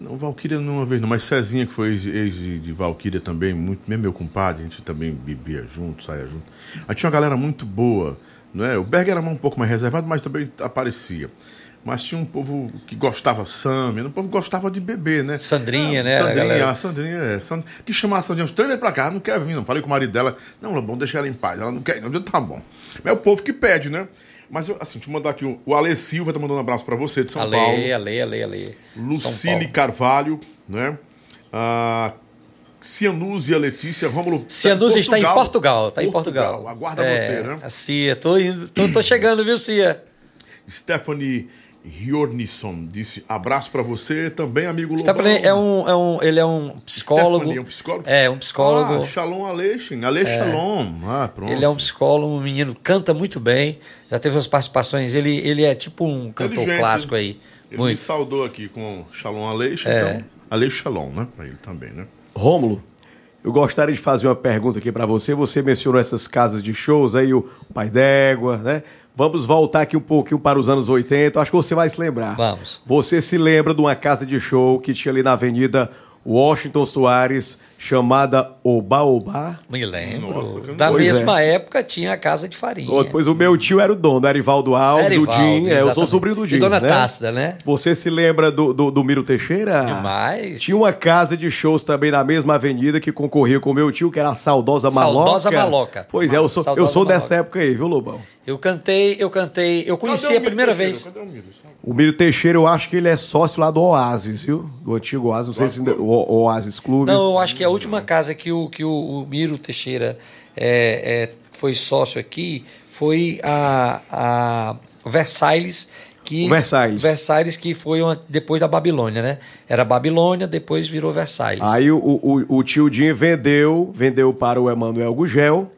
Não, Valquíria não uma vez, não, mas Cezinha, que foi ex, ex de, Valquíria também, muito, mesmo meu compadre, a gente também bebia junto, saía junto. Aí tinha uma galera muito boa, não é? O Berg era um pouco mais reservado, mas também aparecia. Mas tinha um povo que gostava samba, um povo que gostava de beber, né? Sandrinha, Ah, né, a Sandrinha, a Sandrinha, é. Sand... Que chamar a Sandrinha três pra cá, não quer vir, não. Falei com o marido dela, não, bom, deixa ela em paz. Ela não quer, não, tá bom. Mas é o povo que pede, né? Mas, assim, deixa eu mandar aqui o, o Ale Silva, tá mandando um abraço pra você, de São Ale, Paulo. Ale, Ale, Ale. Lucile. Carvalho, né? A Cianúzia Letícia, Rômulo. Cianusa está em Portugal, está em Portugal. Aguarda É, você, né? A Cia, tô indo, tô, tô chegando, viu, Cia? Stephanie Hjornisson disse abraço pra você, também amigo Stephanie Lobão. é um, é um, ele é um psicólogo. Stephanie é um psicólogo? É, um psicólogo. Ah, Shalom Aleixin, Ale Shalom. Ah, pronto. Ele é um psicólogo, um menino, canta muito bem. Já teve umas participações. Ele, ele é tipo um cantor clássico né? aí. Ele me Muito. saudou aqui com Shalom Aleixin, É. então. Ale Shalom, né? Pra ele também, né? Rômulo, eu gostaria de fazer uma pergunta aqui para você. Você mencionou essas casas de shows aí, o Pai d'Égua, né? Vamos voltar aqui um pouquinho para os anos 80. Acho que você vai se lembrar. Vamos. Você se lembra de uma casa de show que tinha ali na Avenida Washington Soares, chamada Oba Oba? Me lembro. Nossa, da Pois mesma época tinha a casa de farinha. Depois o meu tio era o dono, Erivaldo Alves, Erivaldo, o Jim. É, eu sou sobrinho do E Jim. Dona né? Tácida, né? Você se lembra do, do, do Miro Teixeira? Demais. Tinha uma casa de shows também na mesma avenida que concorria com o meu tio, que era a Saudosa Maloca. Saudosa Maloca. Pois é, eu sou, eu sou Maloca. dessa época aí, viu, Lobão? Eu cantei, eu cantei, eu conheci a primeira Miro vez. Cadê o Miro? Sabe? O Miro Teixeira, eu acho que ele é sócio lá do Oasis, viu? Do antigo Oasis, não sei se ainda, o Oasis Clube. Não, eu acho que a última casa que o, que o, o Miro Teixeira é, é, foi sócio aqui foi a, a Versailles. Que, Versailles. Versailles, que foi uma- depois da Babilônia, né? Era Babilônia, depois virou Versailles. Aí o, o, o tio Jim vendeu, vendeu para o Emanuel Gugel,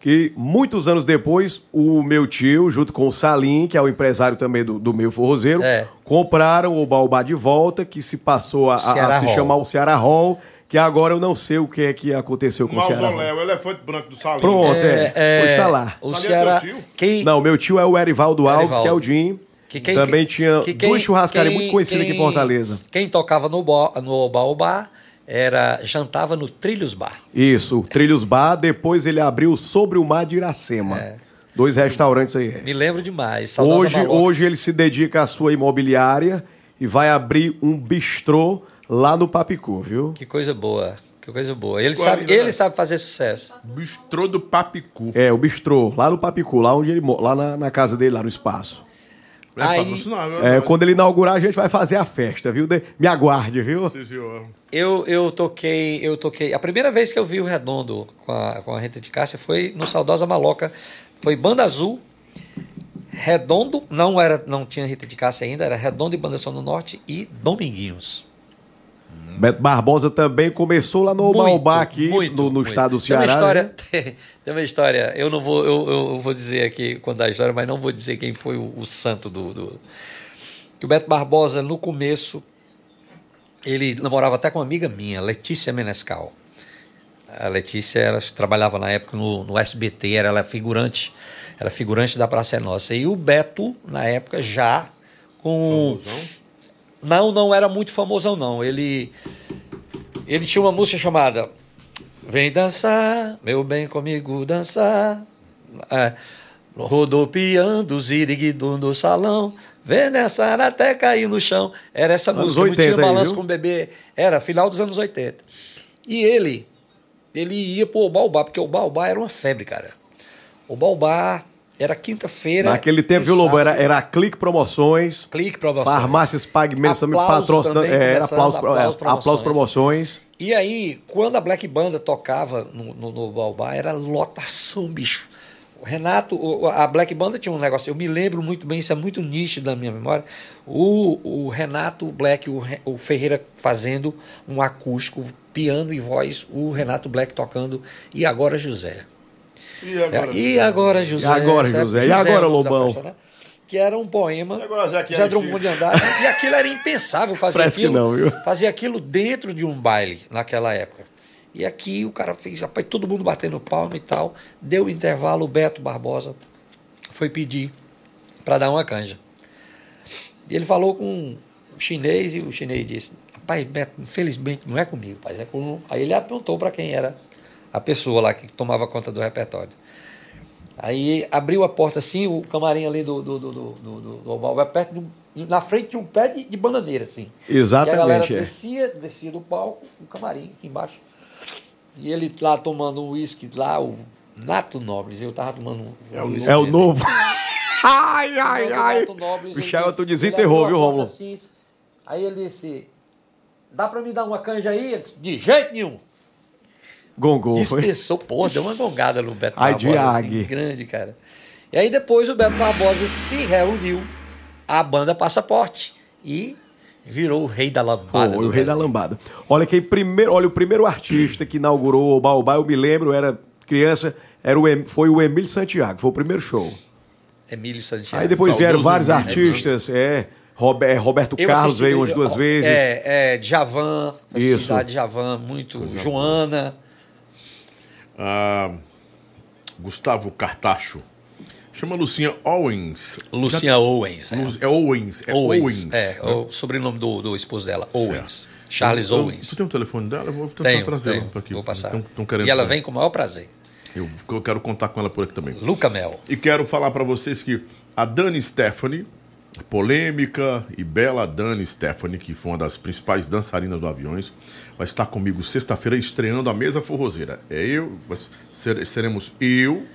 que muitos anos depois, o meu tio, junto com o Salim, que é o empresário também do, do meio forrozeiro, É. compraram o Baobá de volta, que se passou a, a- a se chamar o Ceará Hall, que agora eu não sei o que é que aconteceu com o Ceará Hall. Mausoléu, o elefante branco do Salim. Pronto, é. Hoje tá lá. O Sabe Ceará. teu tio? Quem, Não, meu tio é o Erivaldo Alves, Erivaldo. que é o Jim. que quem- Também tinha que duas churrascarias quem- muito conhecidas aqui em quem- Fortaleza. Quem tocava no, bo, no Oba era, jantava no Trilhos Bar. Isso, Trilhos Bar, depois ele abriu Sobre o Mar de Iracema. É. Dois restaurantes aí. Me lembro demais. Hoje, Maloca. hoje ele se dedica à sua imobiliária e vai abrir um bistrô lá no Papicu, viu? Que coisa boa. Que coisa boa. Ele, Qual sabe, ali, né? ele sabe fazer sucesso. Bistrô do Papicu. É, o bistrô, lá no Papicu, lá onde ele lá na, na casa dele, lá no espaço. É Aí- patrocinado, É, quando ele inaugurar, a gente vai fazer a festa, viu? De- Me aguarde, viu? Sim, senhor. Eu, eu toquei, eu toquei. A primeira vez que eu vi o Redondo com a, com a Rita de Cássia foi no Saudosa Maloca. Foi Banda Azul, Redondo, não era, não tinha Rita de Cássia ainda, era Redondo e Banda Som do Norte e Dominguinhos. Beto Barbosa também começou lá no Obaobá aqui, muito, no, no muito. estado do Tem Ceará. uma história, né? *laughs* tem uma história, eu não vou, eu, eu vou dizer aqui, contar a história, mas não vou dizer quem foi o, o santo do, do- Que o Beto Barbosa, no começo, ele namorava até com uma amiga minha, Letícia Menescal. A Letícia era, trabalhava na época no, no SBT, era, ela figurante, era figurante da Praça é Nossa. E o Beto, na época, já com. Famosão? Não, não era muito famosão, não. Ele, ele tinha uma música chamada Vem dançar, meu bem comigo dançar. É, rodopiando ziriguidum do salão. Vem dançar até cair no chão. Era essa Anos música. 80 não tinha aí, balanço com o bebê. Era final dos anos 80. E ele, ele ia pro Baobá, porque o Baobá era uma febre, cara. O Baobá era quinta-feira. Naquele tempo, viu, Lobo? Era, era Clique Promoções, Clique promoções. Farmácias Pague também Aplauso patrocinando. É, era é, aplauso promoções. aplausos promoções. E aí, quando a Black Banda tocava no, no, no Baobá, era lotação, bicho. O Renato, a Black Banda tinha um negócio, eu me lembro muito bem, isso é muito nítido na minha memória. O, o Renato Black, o, o Ferreira fazendo um acústico, piano e voz, o Renato Black tocando, e agora José. E agora? E agora, José? E agora, sabe? José? E agora, é Lobão? né? Que era um poema. E agora, Zé, Zé é Drummond de Andrade. E aquilo era impensável fazer Parece que aquilo. não, viu? Fazer aquilo dentro de um baile naquela época. E aqui o cara fez, rapaz, todo mundo batendo palma e tal. Deu o intervalo, o Beto Barbosa foi pedir para dar uma canja. E ele falou com o chinês e o chinês disse: Rapaz, Beto, infelizmente não é comigo, rapaz, é com. Aí ele apontou para quem era a pessoa lá que tomava conta do repertório. Aí abriu a porta assim, o camarim ali do, do, do, do, do, do, do Baobá, perto do, na frente de um pé de, de bananeira, assim. Exatamente, E a galera é. descia, descia do palco, o camarim aqui embaixo. E ele lá tomando um uísque lá, o Nato Nobles, eu tava tomando um. É o um É o uísque novo. *laughs* ai, ai, ai. Nato Nobles, O ele Charlton desenterrou, viu, Romulo? assim, aí ele disse: Dá pra me dar uma canja aí? Disse, de jeito nenhum. Gongou. foi? Dispensou, pô, deu uma gongada no Beto Ai, Barbosa. assim, grande, cara. E aí depois o Beto Barbosa se reuniu a banda Passaporte e virou o rei da lambada. Foi o rei da lambada. Olha quem primeiro, olha o primeiro artista que inaugurou o Baobá, eu me lembro, era criança, era o foi o Emílio Santiago, foi o primeiro show. Emílio Santiago. Aí depois vieram vários Emílio, artistas, é, é, Roberto Eu Carlos veio umas duas vezes. É, é Djavan, Isso. cidade Djavan, muito. Joana. Ah, Gustavo Cartacho. Chama Lucinha Owens. Lucinha Owens. É. É Owens. É Owens. Owens. É, o sobrenome do, do esposo dela, Owens. Charles Eu- Owens. Você tem o telefone dela? Eu vou tentar trazê-la para aqui. Vou passar. Tão- tão querendo e ela vem com o maior prazer. Eu, eu quero contar com ela por aqui também. Luca Mel. E quero falar para vocês que a Dani Stephanie, polêmica e bela Dani Stephanie, que foi uma das principais dançarinas do Aviões, vai estar comigo sexta-feira estreando a mesa forrozeira. É eu, seremos eu,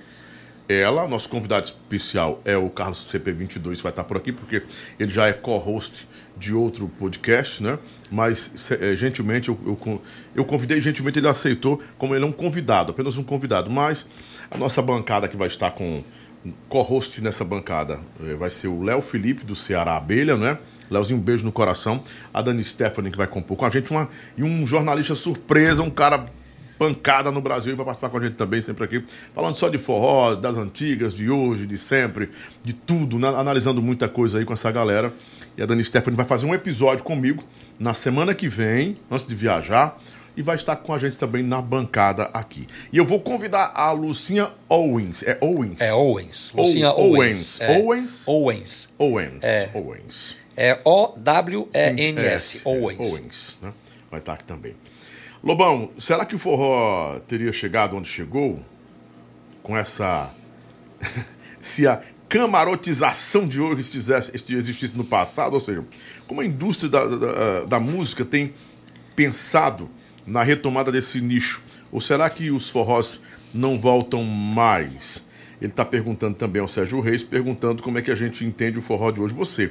ela, nosso convidado especial é o Carlos CP22, vai estar por aqui, porque ele já é co-host de outro podcast, né? Mas eh, gentilmente eu, eu, eu convidei, gentilmente ele aceitou, como ele é um convidado, apenas um convidado. Mas a nossa bancada que vai estar com co-host nessa bancada eh, vai ser o Léo Felipe do Ceará Abelha, né? Léozinho, um beijo no coração. A Dani Stephanie que vai compor com a gente uma, e um jornalista surpresa, um cara pancada no Brasil e vai participar com a gente também, sempre aqui, falando só de forró, das antigas, de hoje, de sempre, de tudo, né? analisando muita coisa aí com essa galera. E a Dani Stephanie vai fazer um episódio comigo na semana que vem, antes de viajar, e vai estar com a gente também na bancada aqui. E eu vou convidar a Lucinha Owens. É Owens? É Owens. Lucinha Owens. Owens. É. Owens? Owens. Owens. É. Owens. É O-W-E-N-S. É, Owens. Owens, né? Vai estar aqui também. Lobão, será que o forró teria chegado onde chegou com essa. *laughs* se a camarotização de hoje existisse no passado? Ou seja, como a indústria da, da, da música tem pensado na retomada desse nicho? Ou será que os forrós não voltam mais? Ele está perguntando também ao Sérgio Reis, perguntando como é que a gente entende o forró de hoje. Você,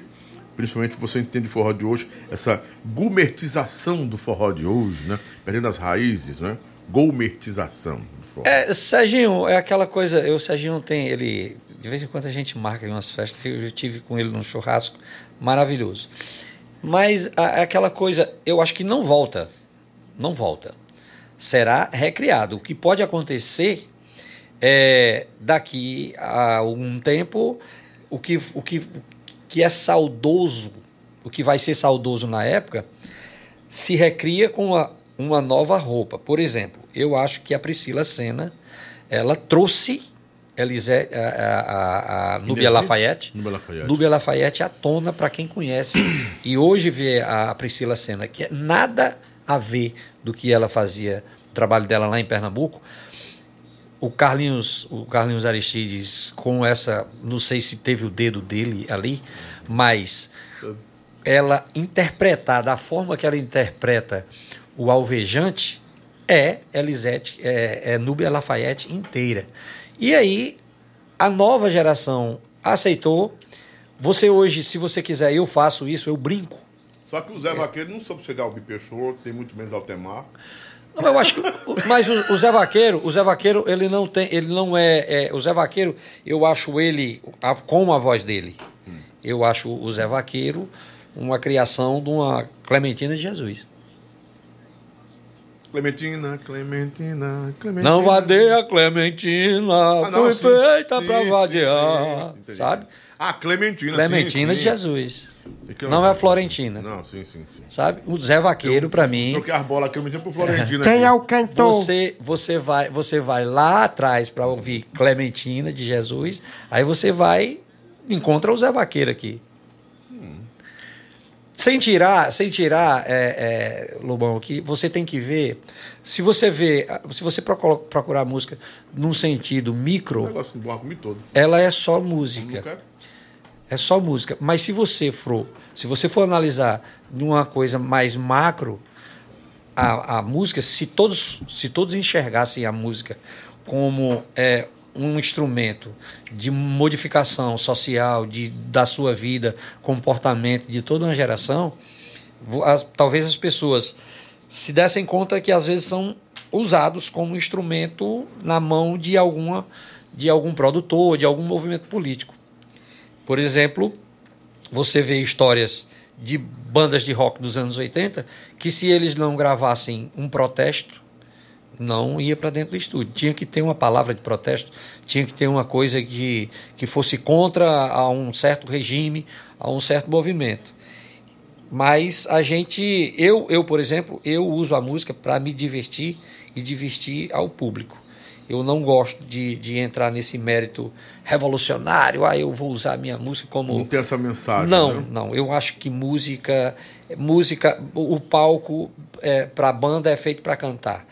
principalmente você entende o forró de hoje, essa gourmetização do forró de hoje, né? Perdendo as raízes, né? Gourmetização. É, Serginho, é aquela coisa. Eu, o Serginho tem. Ele. De vez em quando a gente marca umas festas. Eu já tive com ele num churrasco maravilhoso. Mas a- aquela coisa, eu acho que não volta. Não volta. Será recriado. O que pode acontecer é daqui a algum tempo, o que, o que, que é saudoso, o que vai ser saudoso na época, se recria com uma, uma nova roupa. Por exemplo, eu acho que a Priscila Senna ela trouxe Elise, a, a, a Núbia Lafayette, Núbia Lafayette. Núbia Lafayette à tona para quem conhece. e hoje vê a Priscila Senna, que é nada a ver do que ela fazia, o trabalho dela lá em Pernambuco. O Carlinhos, o Carlinhos Aristides, com essa, não sei se teve o dedo dele ali, mas ela interpretar da forma que ela interpreta o alvejante é Elisete, é, é Núbia Lafayette inteira. E aí a nova geração aceitou. Você hoje, se você quiser, eu faço isso, eu brinco. Só que o Zé Vaqueiro não soube chegar ao Bipechor, tem muito menos Altemar. Não, eu acho que, mas o, o, Zé Vaqueiro, o Zé Vaqueiro, ele não tem, ele não é, é, o Zé Vaqueiro, eu acho ele a, com a voz dele. Hum. Eu acho o Zé Vaqueiro uma criação de uma Clementina de Jesus. Clementina, Clementina, Clementina. Não vadeia Clementina, ah, não, foi sim, feita para vadear, sim, sim, sabe? Ah, Clementina, Clementina de Jesus. Não é a Florentina. Não, sim, sim, sim. Sabe? O Zé Vaqueiro, para mim. Troquei as bolas aqui, eu me pro Florentina. Quem é o cantor? Você, você, vai, você vai lá atrás para ouvir Clementina de Jesus, aí você vai encontra o Zé Vaqueiro aqui. Sem tirar, sem tirar, é, é, Lobão, que você tem que ver. Se você vê, se você procurar a música num sentido micro, ela é só música. É só música. Mas se você for, se você for analisar numa coisa mais macro, a, a música, se todos, se todos enxergassem a música como é, um instrumento de modificação social de, da sua vida, comportamento de toda uma geração, as, talvez as pessoas se dessem conta que às vezes são usados como instrumento na mão de alguma de algum produtor, de algum movimento político. Por exemplo, você vê histórias de bandas de rock dos anos 80 que se eles não gravassem um protesto não ia para dentro do estúdio. Tinha que ter uma palavra de protesto, tinha que ter uma coisa que, que fosse contra a um certo regime, a um certo movimento. Mas a gente, eu, eu por exemplo, eu uso a música para me divertir e divertir ao público. Eu não gosto de, de entrar nesse mérito revolucionário. Ah, eu vou usar a minha música como. Não tem essa mensagem. Não, né? não. Eu acho que música, música, o palco é, para banda é feito para cantar.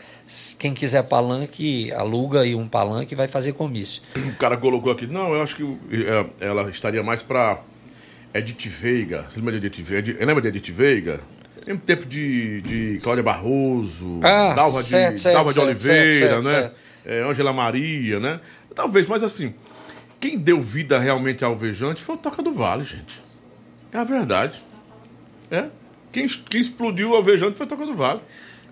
Quem quiser palanque, aluga e um palanque vai fazer comício. O cara colocou aqui, não, eu acho que é, ela estaria mais para Edith Veiga. Você lembra de Edith Veiga? Lembra de Edith Veiga? Mesmo tempo de, de Cláudia Barroso, ah, Dalva, certo, de, certo, Dalva de certo, Oliveira, certo, né? É, Angela Maria, né? Talvez, mas assim, quem deu vida realmente ao Vejante foi o Toca do Vale, gente. É a verdade. É. Quem, quem explodiu o Alvejante foi o Toca do Vale.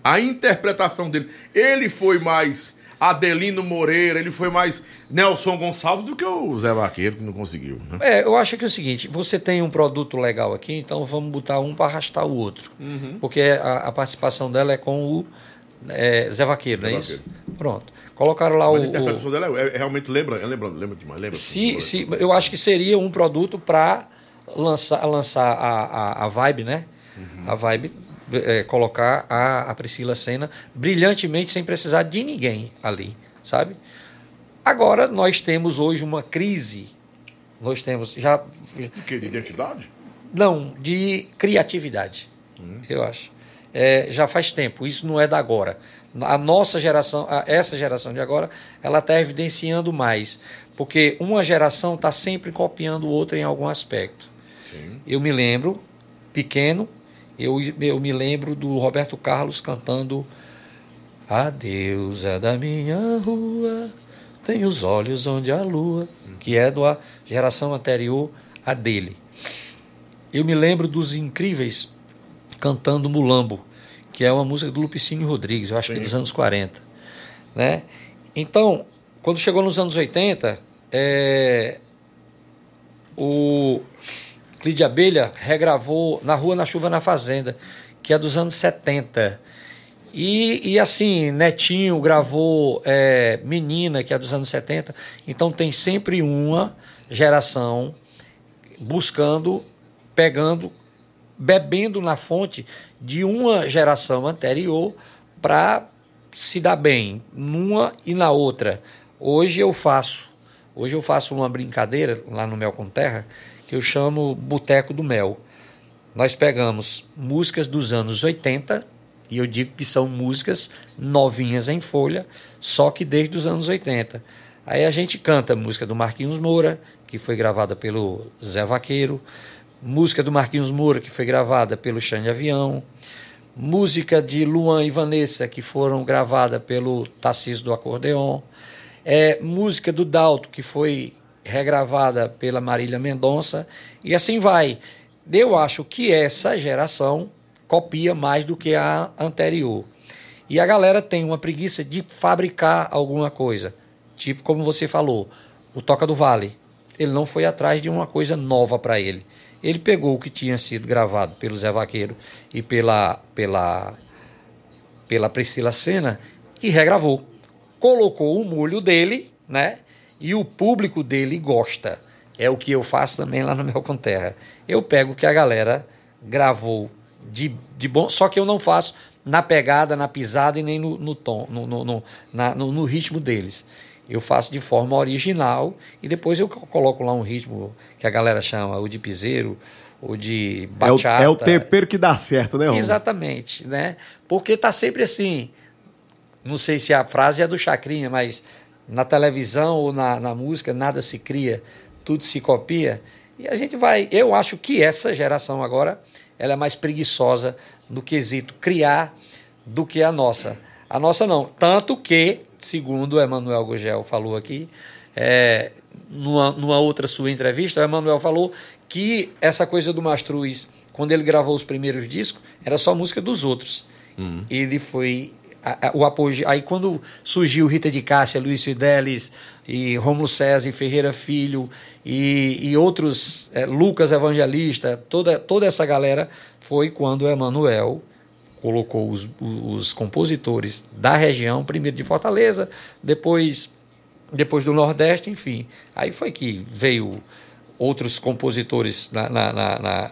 A interpretação dele. Ele foi mais Adelino Moreira, ele foi mais Nelson Gonçalves do que o Zé Vaqueiro, que não conseguiu. Né? É, eu acho que é o seguinte: você tem um produto legal aqui, então vamos botar um para arrastar o outro. Uhum. Porque a, a, participação dela é com o é, Zé Vaqueiro, Zé não é Vaqueiro. isso? Pronto. Colocaram lá Mas o. A interpretação o... dela é, é, realmente lembra, lembra, lembra demais. Lembra se, se, eu acho que seria um produto para lançar, lançar a, a, a vibe, né? Uhum. A vibe é, colocar a, a Priscila Senna brilhantemente sem precisar de ninguém ali, sabe? Agora nós temos hoje uma crise. Nós temos já. De que? De identidade? Não, de criatividade, hum. eu acho. É, já faz tempo, isso não é da agora. A nossa geração, essa geração de agora, ela está evidenciando mais. Porque uma geração está sempre copiando outra em algum aspecto. Sim. Eu me lembro, pequeno, eu, eu me lembro do Roberto Carlos cantando A deusa da minha rua tem os olhos onde a lua, que é da geração anterior a dele. Eu me lembro dos incríveis cantando Mulambo, que é uma música do Lupicínio Rodrigues, eu acho Sim. que é dos anos 40. Né? Então, quando chegou nos anos 80, é, o Clídia Abelha regravou Na Rua, na Chuva, na Fazenda, que é dos anos 70. E, e assim, Netinho gravou é, Menina, que é dos anos 70. Então tem sempre uma geração buscando, pegando bebendo na fonte de uma geração anterior para se dar bem numa e na outra. Hoje eu faço, hoje eu faço uma brincadeira lá no Mel com Terra que eu chamo Boteco do Mel. Nós pegamos músicas dos anos 80 e eu digo que são músicas novinhas em folha, só que desde os anos 80. Aí a gente canta música do Marquinhos Moura, que foi gravada pelo Zé Vaqueiro, música do Marquinhos Moura, que foi gravada pelo Xande Avião, música de Luan e Vanessa, que foram gravadas pelo Tarcísio do Acordeon, é, música do Dalto, que foi regravada pela Marília Mendonça, e assim vai. Eu acho que essa geração copia mais do que a anterior. E a galera tem uma preguiça de fabricar alguma coisa. Tipo como você falou, o Toca do Vale. Ele não foi atrás de uma coisa nova para ele. Ele pegou o que tinha sido gravado pelo Zé Vaqueiro e pela, pela, pela Priscila Senna e regravou. Colocou o molho dele, né? E o público dele gosta. É o que eu faço também lá no Mel com Terra. Eu pego o que a galera gravou de, de bom, só que eu não faço na pegada, na pisada e nem no, no tom, no, no, no, na, no, no ritmo deles. Eu faço de forma original e depois eu coloco lá um ritmo que a galera chama o de piseiro, ou de bachata. É o, é o tempero que dá certo, né, Romulo? Exatamente, né? Porque tá sempre assim, não sei se a frase é do Chacrinha, mas na televisão ou na, na música nada se cria, tudo se copia. E a gente vai, eu acho que essa geração agora, ela é mais preguiçosa no quesito criar do que a nossa. A nossa não. Tanto que segundo o Emanuel Gugel falou aqui, é, numa, numa outra sua entrevista, o Emanuel falou que essa coisa do Mastruz, quando ele gravou os primeiros discos, era só música dos outros. Uhum. Ele foi a, a, o apoio. Aí quando surgiu Rita de Cássia, Luiz Fidelis e Rômulo César e Ferreira Filho e, e outros, é, Lucas Evangelista, toda, toda essa galera, foi quando o Emanuel colocou os, os compositores da região, primeiro de Fortaleza, depois, depois do Nordeste, enfim. Aí foi que veio outros compositores na, na, na,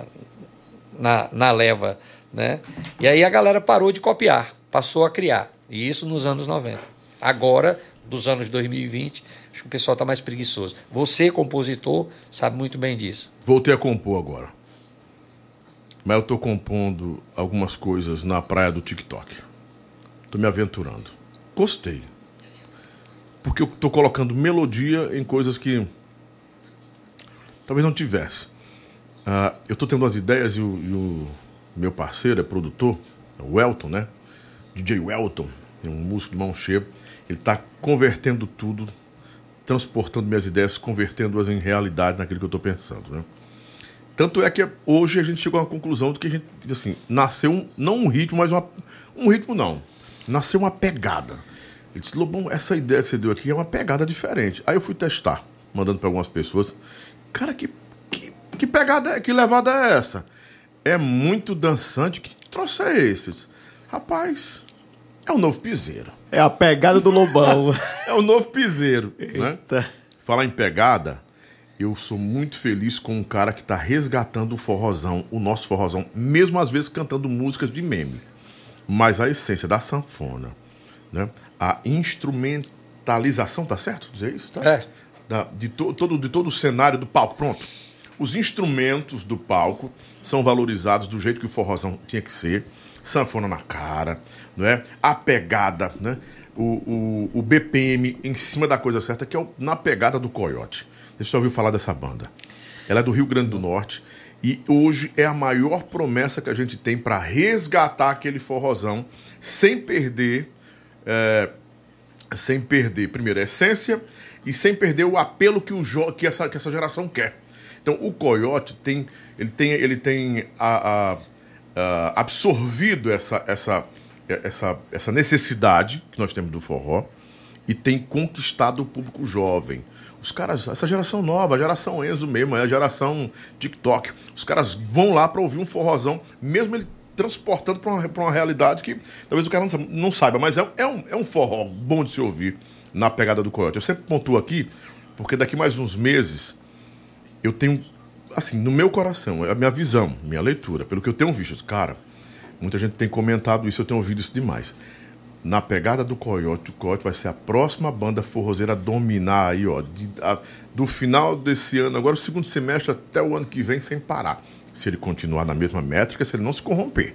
na, na leva, né? E aí a galera parou de copiar, passou a criar. E isso nos anos 90. Agora, dos anos 2020, acho que o pessoal está mais preguiçoso. Você, compositor, sabe muito bem disso. Voltei a compor agora mas eu estou compondo algumas coisas na praia do TikTok. Estou me aventurando. Gostei. Porque eu estou colocando melodia em coisas que talvez não tivesse. Uh, eu estou tendo umas ideias e o, e o, meu parceiro é produtor, é o Welton, né? DJ Welton, é um músico de mão cheia. Ele está convertendo tudo, transportando minhas ideias, convertendo-as em realidade naquilo que eu estou pensando, né? Tanto é que hoje a gente chegou à conclusão de que a gente, assim, nasceu um, não um ritmo, mas uma, um ritmo não. Nasceu uma pegada. Ele disse, Lobão, essa ideia que você deu aqui é uma pegada diferente. Aí eu fui testar, mandando para algumas pessoas. Cara, que, que, que pegada, é, que levada é essa? É muito dançante. Que troço é esse? Disse, Rapaz, é o novo piseiro. É a pegada do Lobão. *laughs* é o novo piseiro. Né? Falar em pegada, eu sou muito feliz com um cara que está resgatando o forrozão, o nosso forrozão, mesmo às vezes cantando músicas de meme. Mas a essência da sanfona, né? a instrumentalização, tá certo dizer isso? Tá? É. Da, de, to, todo, de todo o cenário do palco, pronto. Os instrumentos do palco são valorizados do jeito que o forrozão tinha que ser. Sanfona na cara, não é? A pegada, né? O, o, o BPM em cima da coisa certa, que é o, na pegada do coiote. Você já ouviu falar dessa banda? Ela é do Rio Grande do Norte e hoje é a maior promessa que a gente tem para resgatar aquele forrozão sem perder, é, sem perder, primeiro, a essência e sem perder o apelo que, o que, essa, que essa geração quer. Então, o Coyote tem, ele tem, ele tem a, a, a absorvido essa, essa, essa, essa necessidade que nós temos do forró e tem conquistado o público jovem. Os caras, essa geração nova, geração Enzo mesmo, é a geração TikTok, os caras vão lá para ouvir um forrozão, mesmo ele transportando para uma, uma realidade que talvez o cara não, não saiba, mas é, é, um, é um forró bom de se ouvir na pegada do Coyote. Eu sempre pontuo aqui, porque daqui mais uns meses eu tenho assim, no meu coração, a minha visão, minha leitura, pelo que eu tenho visto, cara, muita gente tem comentado isso, eu tenho ouvido isso demais. Na pegada do Coyote, o Coyote vai ser a próxima banda forrozeira a dominar aí, ó, de, a, do final desse ano, agora o segundo semestre até o ano que vem, sem parar. Se ele continuar na mesma métrica, se ele não se corromper.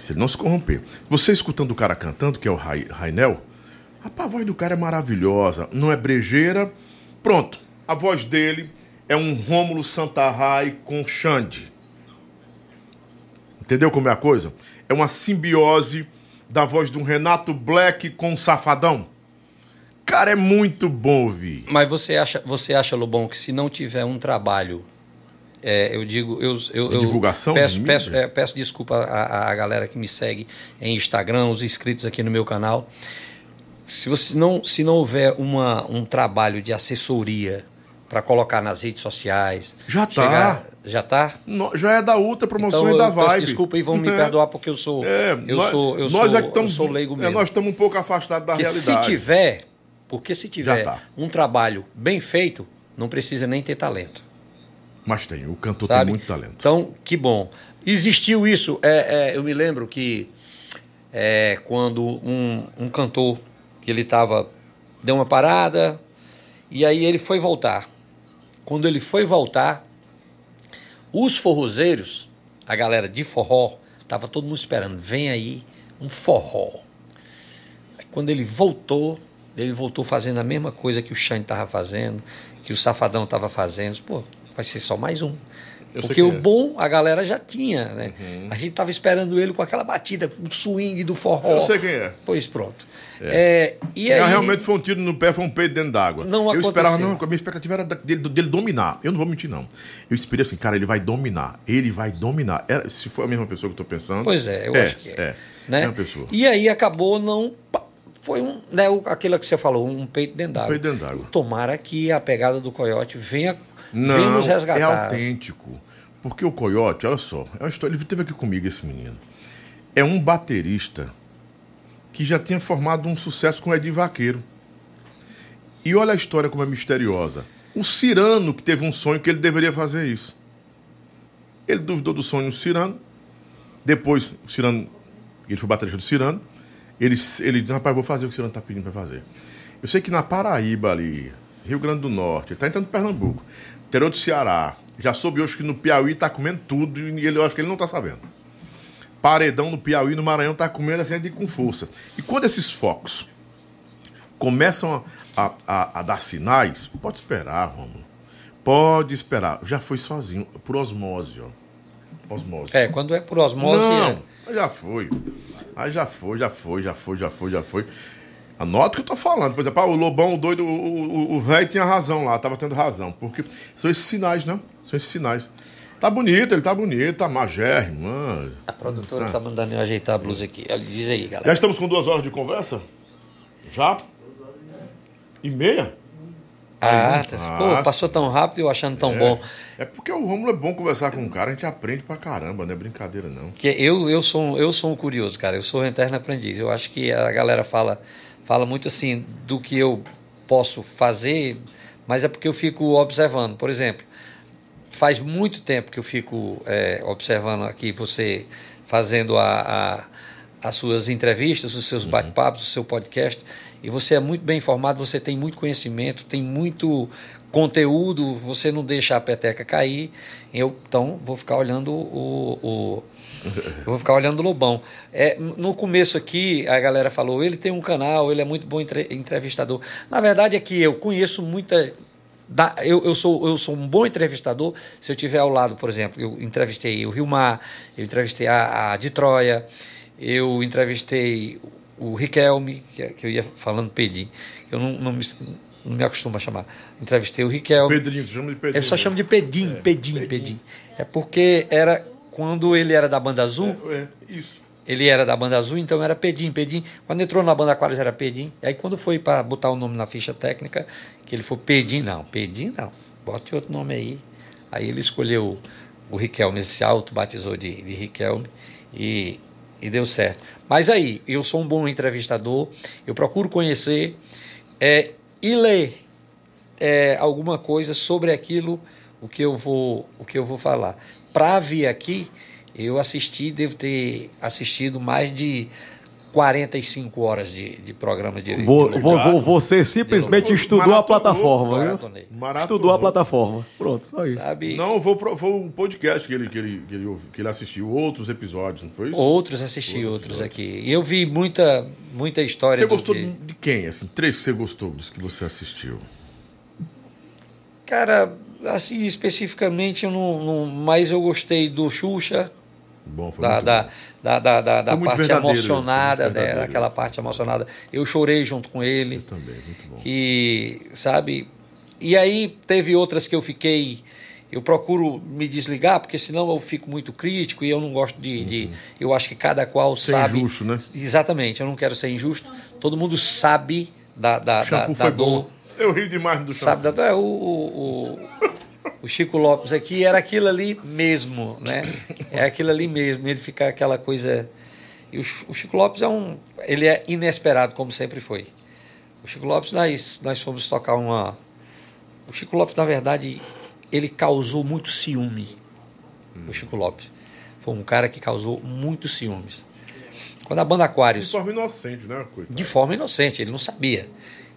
Se ele não se corromper. Você escutando o cara cantando, que é o Rainel, a voz do cara é maravilhosa, não é brejeira. Pronto, a voz dele é um Rômulo Santarrai com Xande. Entendeu como é a coisa? É uma simbiose da voz de um Renato Black com um Safadão. Cara, é muito bom ouvir. Mas você acha, você acha, Lobão, que se não tiver um trabalho é, eu digo, eu, eu, eu divulgação, peço, peço, é, peço desculpa à, à, galera que me segue em Instagram, os inscritos aqui no meu canal. Se você não, se não houver uma, um trabalho de assessoria para colocar nas redes sociais. Já está. Já está? Já é da outra promoção então, e da Vibe. Desculpa e vão me *laughs* perdoar porque eu sou é, eu nós, sou eu nós sou, é que tamo, eu sou leigo mesmo. É, nós estamos um pouco afastados da porque realidade. Se tiver, porque se tiver tá. um trabalho bem feito, não precisa nem ter talento. Mas tem, o cantor Sabe? tem muito talento. Então, que bom. Existiu isso. É, é eu me lembro que é, quando um, um cantor que ele estava deu uma parada e aí ele foi voltar quando ele foi voltar, os forrozeiros, a galera de forró, tava todo mundo esperando, vem aí um forró. Quando ele voltou, ele voltou fazendo a mesma coisa que o Xande estava fazendo, que o Safadão estava fazendo. Pô, vai ser só mais um. Eu Porque o é. bom a galera já tinha, né? Uhum. A gente tava esperando ele com aquela batida, o swing do forró. Eu sei quem é. Pois pronto. É. É, e aí, realmente foi um tiro no pé, foi um peito dentro d'água. Não Eu aconteceu. esperava, não, a minha expectativa era dele, dele, dominar. Eu não vou mentir, não. Eu esperei assim, cara, ele vai dominar. Ele vai dominar. Era, se for a mesma pessoa que eu tô pensando. Pois é, eu é, acho que é. É, né? é uma pessoa. E aí acabou não foi um, né, aquilo que você falou, um peito dentro d'água. Um peito dentro d'água. Tomara que a pegada do coiote venha, não, venha nos resgatar. É autêntico. Porque o Coyote, olha só, é uma história, ele teve aqui comigo esse menino. É um baterista que já tinha formado um sucesso com Eddie Vaqueiro. E olha a história como é misteriosa. O Cirano que teve um sonho que ele deveria fazer isso. Ele duvidou do sonho do Cirano. Depois, o Cirano, ele foi baterista do Cirano. Ele, ele disse, rapaz, vou fazer o que o Cirano está pedindo para fazer. Eu sei que na Paraíba ali, Rio Grande do Norte, está entrando em Pernambuco, interior do Ceará, já soube hoje que no Piauí tá comendo tudo e ele, eu acho que ele não tá sabendo. Paredão no Piauí, no Maranhão, tá comendo assim com força. E quando esses focos começam a, a, a dar sinais, pode esperar, Romulo. Pode esperar. Já foi sozinho, por osmose, ó. Osmose. É, quando é por osmose. Não, é... já foi. Aí já foi, já foi, já foi, já foi, já foi. Anota o que eu tô falando. Por exemplo, ah, o Lobão, o doido, o velho tinha razão lá, tava tendo razão. Porque são esses sinais, né? São esses sinais. Tá bonito, ele tá bonito, tá magérrimo. Mano. A produtora tá. tá mandando eu ajeitar a blusa aqui. Ele diz aí, galera. Já estamos com duas horas de conversa? Já? E meia? Ah, tá. Pô, passou tão rápido e eu achando tão é, bom. É porque o Romulo é bom conversar com um cara, a gente aprende pra caramba, não é brincadeira, não. Que eu, eu, sou, eu sou um curioso, cara. Eu sou um eterno aprendiz. Eu acho que a galera fala, fala muito assim do que eu posso fazer, mas é porque eu fico observando. Por exemplo, faz muito tempo que eu fico é, observando aqui você fazendo a, a, as suas entrevistas, os seus uhum. bate-papos, o seu podcast, e você é muito bem informado, você tem muito conhecimento, tem muito conteúdo, você não deixa a peteca cair. Eu, então, vou ficar olhando o, o *laughs* eu vou ficar olhando o Lobão. É, no começo aqui, a galera falou, ele tem um canal, ele é muito bom entrevistador. Na verdade é que eu conheço muita, da, eu, eu, sou, eu sou um bom entrevistador se eu tiver ao lado, por exemplo, eu entrevistei o Rio Mar, eu entrevistei a, a de Troia, eu entrevistei o Riquelme, que, que eu ia falando Pedim, eu não, não, me, não me acostumo a chamar. Entrevistei o Riquelme. Pedrinho, chama de Pedrinho. Eu só chamo de Pedim, é, Pedim, Pedim, Pedim. É porque era quando ele era da Banda Azul. É, é isso. Ele era da banda azul, então era Pedim, Pedim. Quando entrou na banda Aquários era Pedim. Aí quando foi para botar o nome na ficha técnica, que ele foi Pedim, não, Pedim não, bote outro nome aí. Aí ele escolheu o Riquelme, esse auto batizou de, de Riquelme e, e deu certo. Mas aí, eu sou um bom entrevistador, eu procuro conhecer é, e ler é, alguma coisa sobre aquilo o que eu vou, o que eu vou falar. Para vir aqui, eu assisti, devo ter assistido mais de 45 horas de, de programa de, Vou, de vou- você simplesmente estudou a Maratonou, plataforma, viu? maratonei. Estudou a plataforma. Pronto, só isso. sabe? Não, vou pro, foi um podcast que ele, que, ele, que, ele, que ele assistiu, outros episódios, não foi isso? Outros assisti, outros aqui. E eu vi muita, muita história. Você gostou que- de quem? Assim, três que você gostou dos que você assistiu. Cara, assim, especificamente, eu não, não- mas eu gostei do Xuxa, Bom, foi da, muito da, da, da, da, da parte verdadeiro, emocionada, né, daquela parte emocionada. Eu chorei junto com ele. Também, muito bom. E, sabe? E aí teve outras que eu fiquei. Eu procuro me desligar, porque senão eu fico muito crítico e eu não gosto de. de- eu acho que cada qual Ser sabe. injusto, né? Exatamente, eu não quero ser injusto. Todo mundo sabe da, da, da, da dor. bom. Eu ri demais do Sabe, shampoo. da, é, o, o, o, o Chico Lopes aqui era aquilo ali mesmo, né? É aquilo ali mesmo, ele fica aquela coisa. E o, Ch- o Chico Lopes é um. Ele é inesperado, como sempre foi. O Chico Lopes, nós, nós fomos tocar uma. O Chico Lopes, na verdade, ele causou muito ciúme. O Chico Lopes. Foi um cara que causou muito ciúmes. Quando a banda De Aquários forma inocente, né? Coitado. de forma inocente, ele não sabia.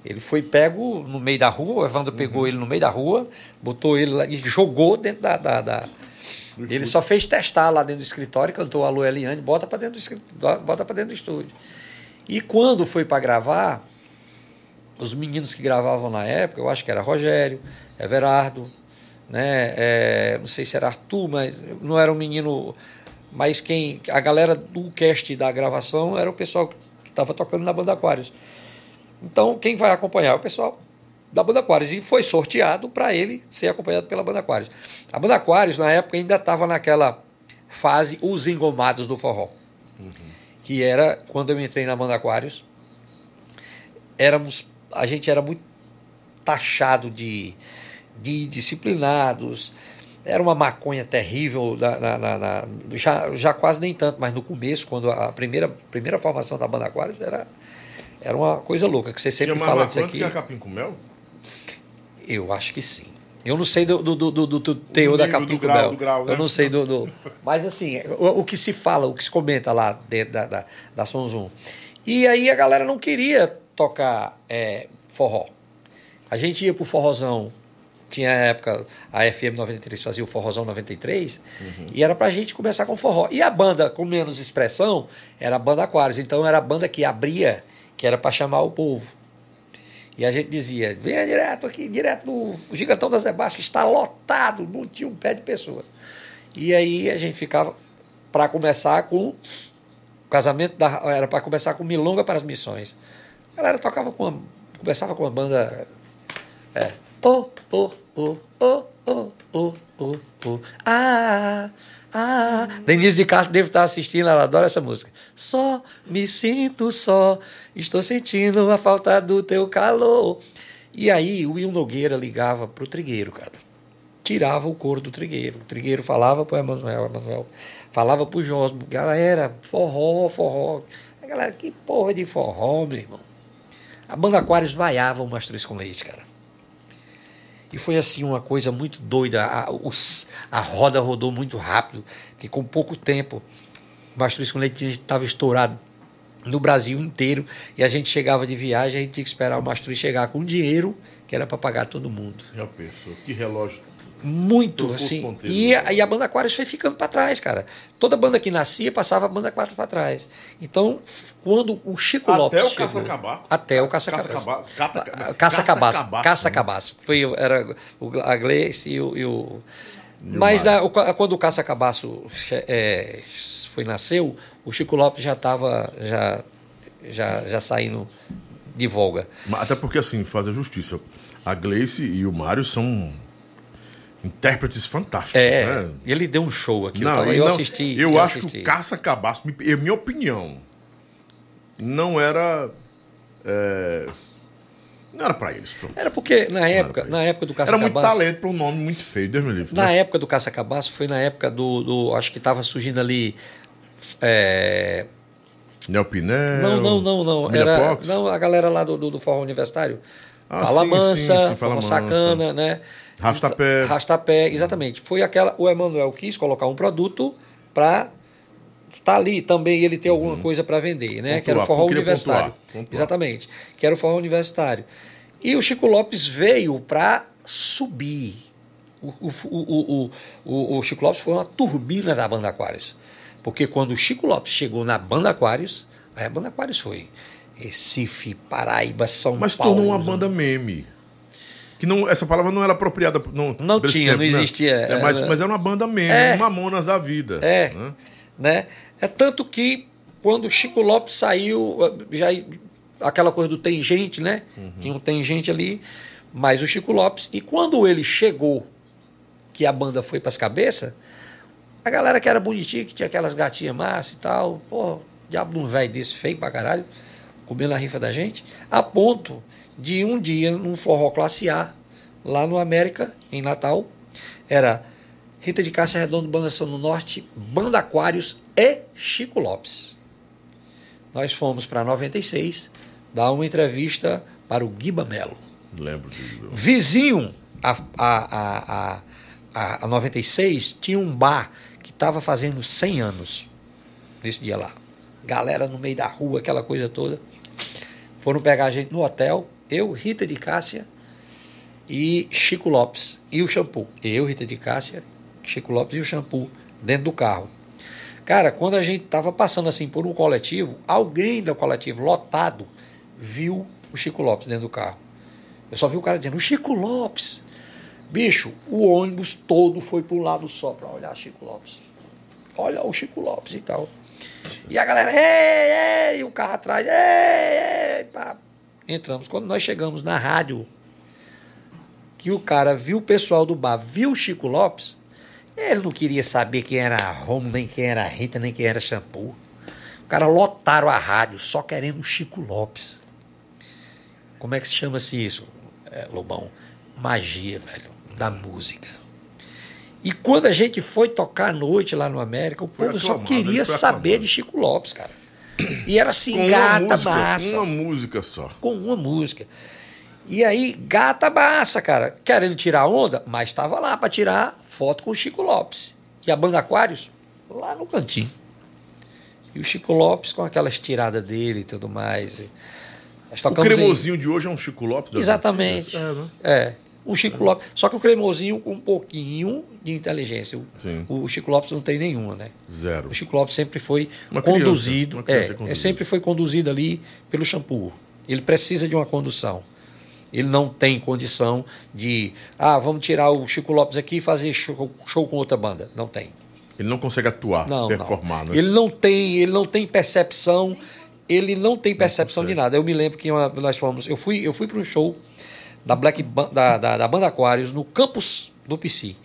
Ele foi pego no meio da rua, o Evandro pegou ele no meio da rua, botou ele lá e jogou dentro da. da- da- Ele só fez testar lá dentro do escritório, cantou Alô Eliane, bota para dentro do escritório, bota para dentro do estúdio. E quando foi para gravar, os meninos que gravavam na época, eu acho que era Rogério, Everardo, né? é, não sei se era Arthur, mas não era um menino. Mas quem. A galera do cast da gravação era o pessoal que estava tocando na banda Aquários. Então, quem vai acompanhar é o pessoal da Banda Aquários. E foi sorteado para ele ser acompanhado pela Banda Aquários. A Banda Aquários, na época, ainda estava naquela fase Os Engomados do Forró. Que era, quando eu entrei na Banda Aquários, éramos, a gente era muito taxado de, de disciplinados. Era uma maconha terrível, na- na- na- já, já quase nem tanto, mas no começo, quando a primeira, primeira formação da Banda Aquários era, era uma coisa louca, que você sempre fala disso aqui. que capim com mel? Eu acho que sim. Eu não sei do, do, do, do, do teor da nível do Capim grau, Bel. do grau, né? Eu não sei do. do- *laughs* Mas assim, o, o que se fala, o que se comenta lá dentro da, da, da Som Zoom. E aí a galera não queria tocar é, forró. A gente ia pro forrozão. Tinha a época, a FM 93 fazia o forrozão 93, e era pra gente começar com forró. E a banda com menos expressão era a banda Aquários. Então era a banda que abria, que era para chamar o povo. E a gente dizia: venha direto aqui, direto do Gigantão da Zebás, que está lotado, não tinha um pé de pessoa. E aí a gente ficava para começar com. O casamento da, era para começar com Milonga para as Missões. A galera tocava com uma, começava com uma banda. É. Oh, oh, oh, oh, oh, oh, oh, oh. Ah! Ah. Denise de Castro deve estar assistindo, ela adora essa música. Só me sinto só, estou sentindo a falta do teu calor. E aí o Will Nogueira ligava pro Trigueiro, cara. Tirava o couro do Trigueiro. O Trigueiro falava pro Emanuel, Emanuel falava pro Josmo, galera, forró, forró. A galera, que porra de forró, meu irmão. A banda Aquários vaiava o Mastruz com Leite, cara. E foi assim uma coisa muito doida. A, os- a roda rodou muito rápido, porque com pouco tempo Mastruz com Leite estava estourado no Brasil inteiro. E a gente chegava de viagem, a gente tinha que esperar o Mastruz chegar com dinheiro, que era para pagar todo mundo. Já pensou? Que relógio. Muito, os assim. E, a- e a banda Aquários foi ficando para trás, cara. Toda banda que nascia passava a banda Aquários para trás. Então, quando o Chico Até Lopes. o chegou- Caça-Cabaco. Até o Caça-Cabaço. Caça-Cabaço. Cata- Caça-Cabaço. Caça-Cabaço. Foi, era o, a Gleice e o. e o- mas na- o ca- quando o Caça-Cabaço é, foi, nasceu, o Chico Lopes já estava já, já, já saindo de folga. Mas Até porque, assim, fazer justiça. A Gleice e o Mário são intérpretes fantásticos, É, né? ele deu um show aqui. eu, Não, tava- e eu não- assisti. Eu, acho assisti. que o Caça-Cabaço, me- em minha opinião, não era. é, não era pra eles. pronto. Era porque na época, na época do Era muito talento para um nome muito feio, Deus me livre. Na né? época do Caça-Cabaço, foi na época do, do- Acho que estava surgindo ali. é, Neo Pinel. não, não, não, não. Era, não, a galera lá do, do, do Forró Universitário. Ah, Fala sim, Mansa, sim, sim, Fala Forró Mansa. Sacana, né? Rastapé. Rastapé, exatamente. Foi aquela. O Emanuel quis colocar um produto para tá ali também ele ter alguma coisa para vender, né? Pontuar, que era o forró universitário. pontuar, pontuar. Exatamente. Que era o forró universitário. E o Chico Lopes veio para subir. O, o, o, o, Chico Lopes foi uma turbina da banda Aquários. Porque quando o Chico Lopes chegou na banda Aquários, aí a banda Aquários foi Recife, Paraíba, São Mas Paulo. tornou uma banda meme. Que não, essa palavra não era apropriada. Não, Não tinha, não né? existia, É, mas, é, mas era uma banda meme, É. um Mamonas da vida. É. né? né? É tanto que quando o Chico Lopes saiu, já aquela coisa do tem gente, né? Tinha um tem gente ali, mas o Chico Lopes. E quando ele chegou, que a banda foi para as cabeças, a galera que era bonitinha, que tinha aquelas gatinhas massas e tal, pô, diabo de um velho desse feio pra caralho, comendo a rifa da gente, a ponto de um dia, num forró classe A, lá no América, em Natal, era Rita de Cássia Redondo, Banda São do Norte, Banda Aquários e Chico Lopes. Nós fomos para 96 dar uma entrevista para o Guiba Melo. Lembro disso. Vizinho a, a, a, a, a, a 96 tinha um bar que estava fazendo 100 anos nesse dia lá. Galera no meio da rua, aquela coisa toda. Foram pegar a gente no hotel, eu, Rita de Cássia e Chico Lopes e o shampoo. Eu, Rita de Cássia, Chico Lopes e o shampoo dentro do carro. Cara, quando a gente estava passando assim por um coletivo, alguém do coletivo lotado viu o Chico Lopes dentro do carro. Eu só vi o cara dizendo, o Chico Lopes. Bicho, o ônibus todo foi para um lado só para olhar Chico Lopes. Olha o Chico Lopes e tal. E a galera, ei, ei, o carro atrás, ei, ei, pá. Entramos. Quando nós chegamos na rádio, que o cara viu o pessoal do bar, viu o Chico Lopes, ele não queria saber quem era Romo, nem quem era Rita, nem quem era shampoo. O cara lotaram a rádio só querendo o Chico Lopes. Como é que se chama-se isso, é, Lobão? Magia, velho, da música. E quando a gente foi tocar à noite lá no América, o povo só queria saber de Chico Lopes, cara. E era assim, Com uma gata música, massa uma música só. com uma música. E aí, gata massa, cara, querendo tirar onda, mas estava lá para tirar foto com o Chico Lopes. E a banda Aquários, lá no cantinho. E o Chico Lopes com aquelas tiradas dele e tudo mais. E Nós O tocamos em- cremosinho de hoje é um Chico Lopes? das Exatamente. É, né? É. O Chico Lopes. Só que o cremosinho com um pouquinho de inteligência. O, o Chico Lopes não tem nenhuma, né? Zero. O Chico Lopes sempre foi Uma criança, conduzido. uma criança é, conduzida. é, sempre foi conduzido ali pelo shampoo. Ele precisa de uma condução. Ele não tem condição de. Ah, vamos tirar o Chico Lopes aqui e fazer show, show com outra banda. Não tem. Ele não consegue atuar, Não, performar, não. né? Ele não tem, ele não tem percepção, ele não tem percepção de consegue. nada. Eu me lembro que uma- nós fomos, eu fui, eu fui para um show da Black da, da, da banda Aquários no campus do PC.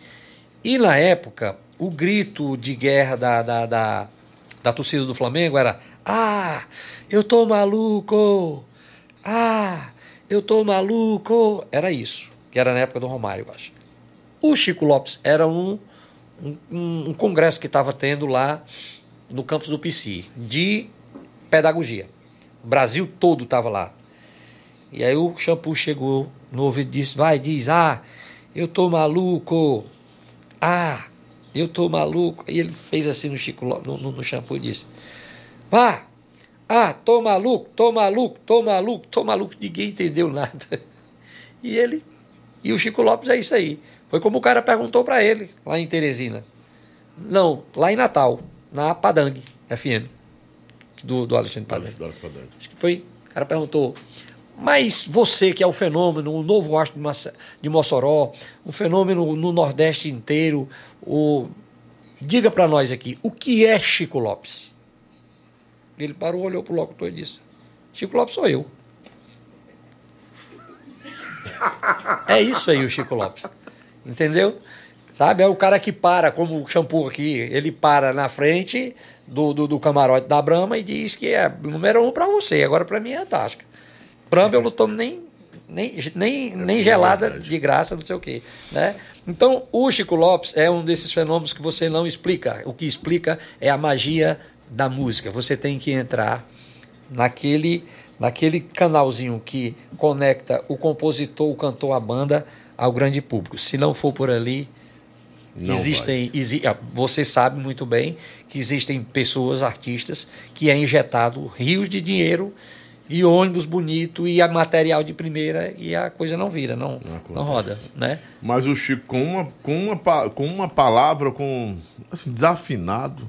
E na época, o grito de guerra da, da, da, da torcida do Flamengo era: "Ah, eu tô maluco! Ah, eu tô maluco!" Era isso, que era na época do Romário, eu acho. O Chico Lopes era um, um, um- um congresso que estava tendo lá no campus do PC, de pedagogia. O Brasil todo estava lá. E aí o shampoo chegou no ouvido disse, vai, diz, ah, eu tô maluco. Ah, eu tô maluco. E ele fez assim no Chico no, no, no shampoo e disse, vá, ah, tô maluco, tô maluco, tô maluco, tô maluco. Ninguém entendeu nada. E ele e o Chico Lopes é isso aí. Foi como o cara perguntou para ele, lá em Teresina. Não, lá em Natal, na Padang FM, do, do Alexandre Padang. Acho que foi. O cara perguntou. Mas você que é o fenômeno, o novo astro de Mossoró, um fenômeno no Nordeste inteiro, o... diga para nós aqui, o que é Chico Lopes? Ele parou, olhou para o locutor e disse: Chico Lopes sou eu. *laughs* É isso aí o Chico Lopes. Entendeu? Sabe? É o cara que para, como o shampoo aqui, ele para na frente do, do, do camarote da Brahma e diz que é número um para você, agora para mim é a Tasca. Brahma eu não tomo nem, nem, nem, nem gelada verdade. de graça, não sei o quê. Né? Então, o Chico Lopes é um desses fenômenos que você não explica. O que explica é a magia da música. Você tem que entrar naquele, naquele canalzinho que conecta o compositor, o cantor, a banda, ao grande público. Se não for por ali, Não existem. Exi ah, você sabe muito bem que existem pessoas, artistas, que é injetado rios de dinheiro e ônibus bonito e a material de primeira e a coisa não vira, não, Não não roda, né? Mas o Chico, com uma, com uma, com uma palavra, com assim, desafinado,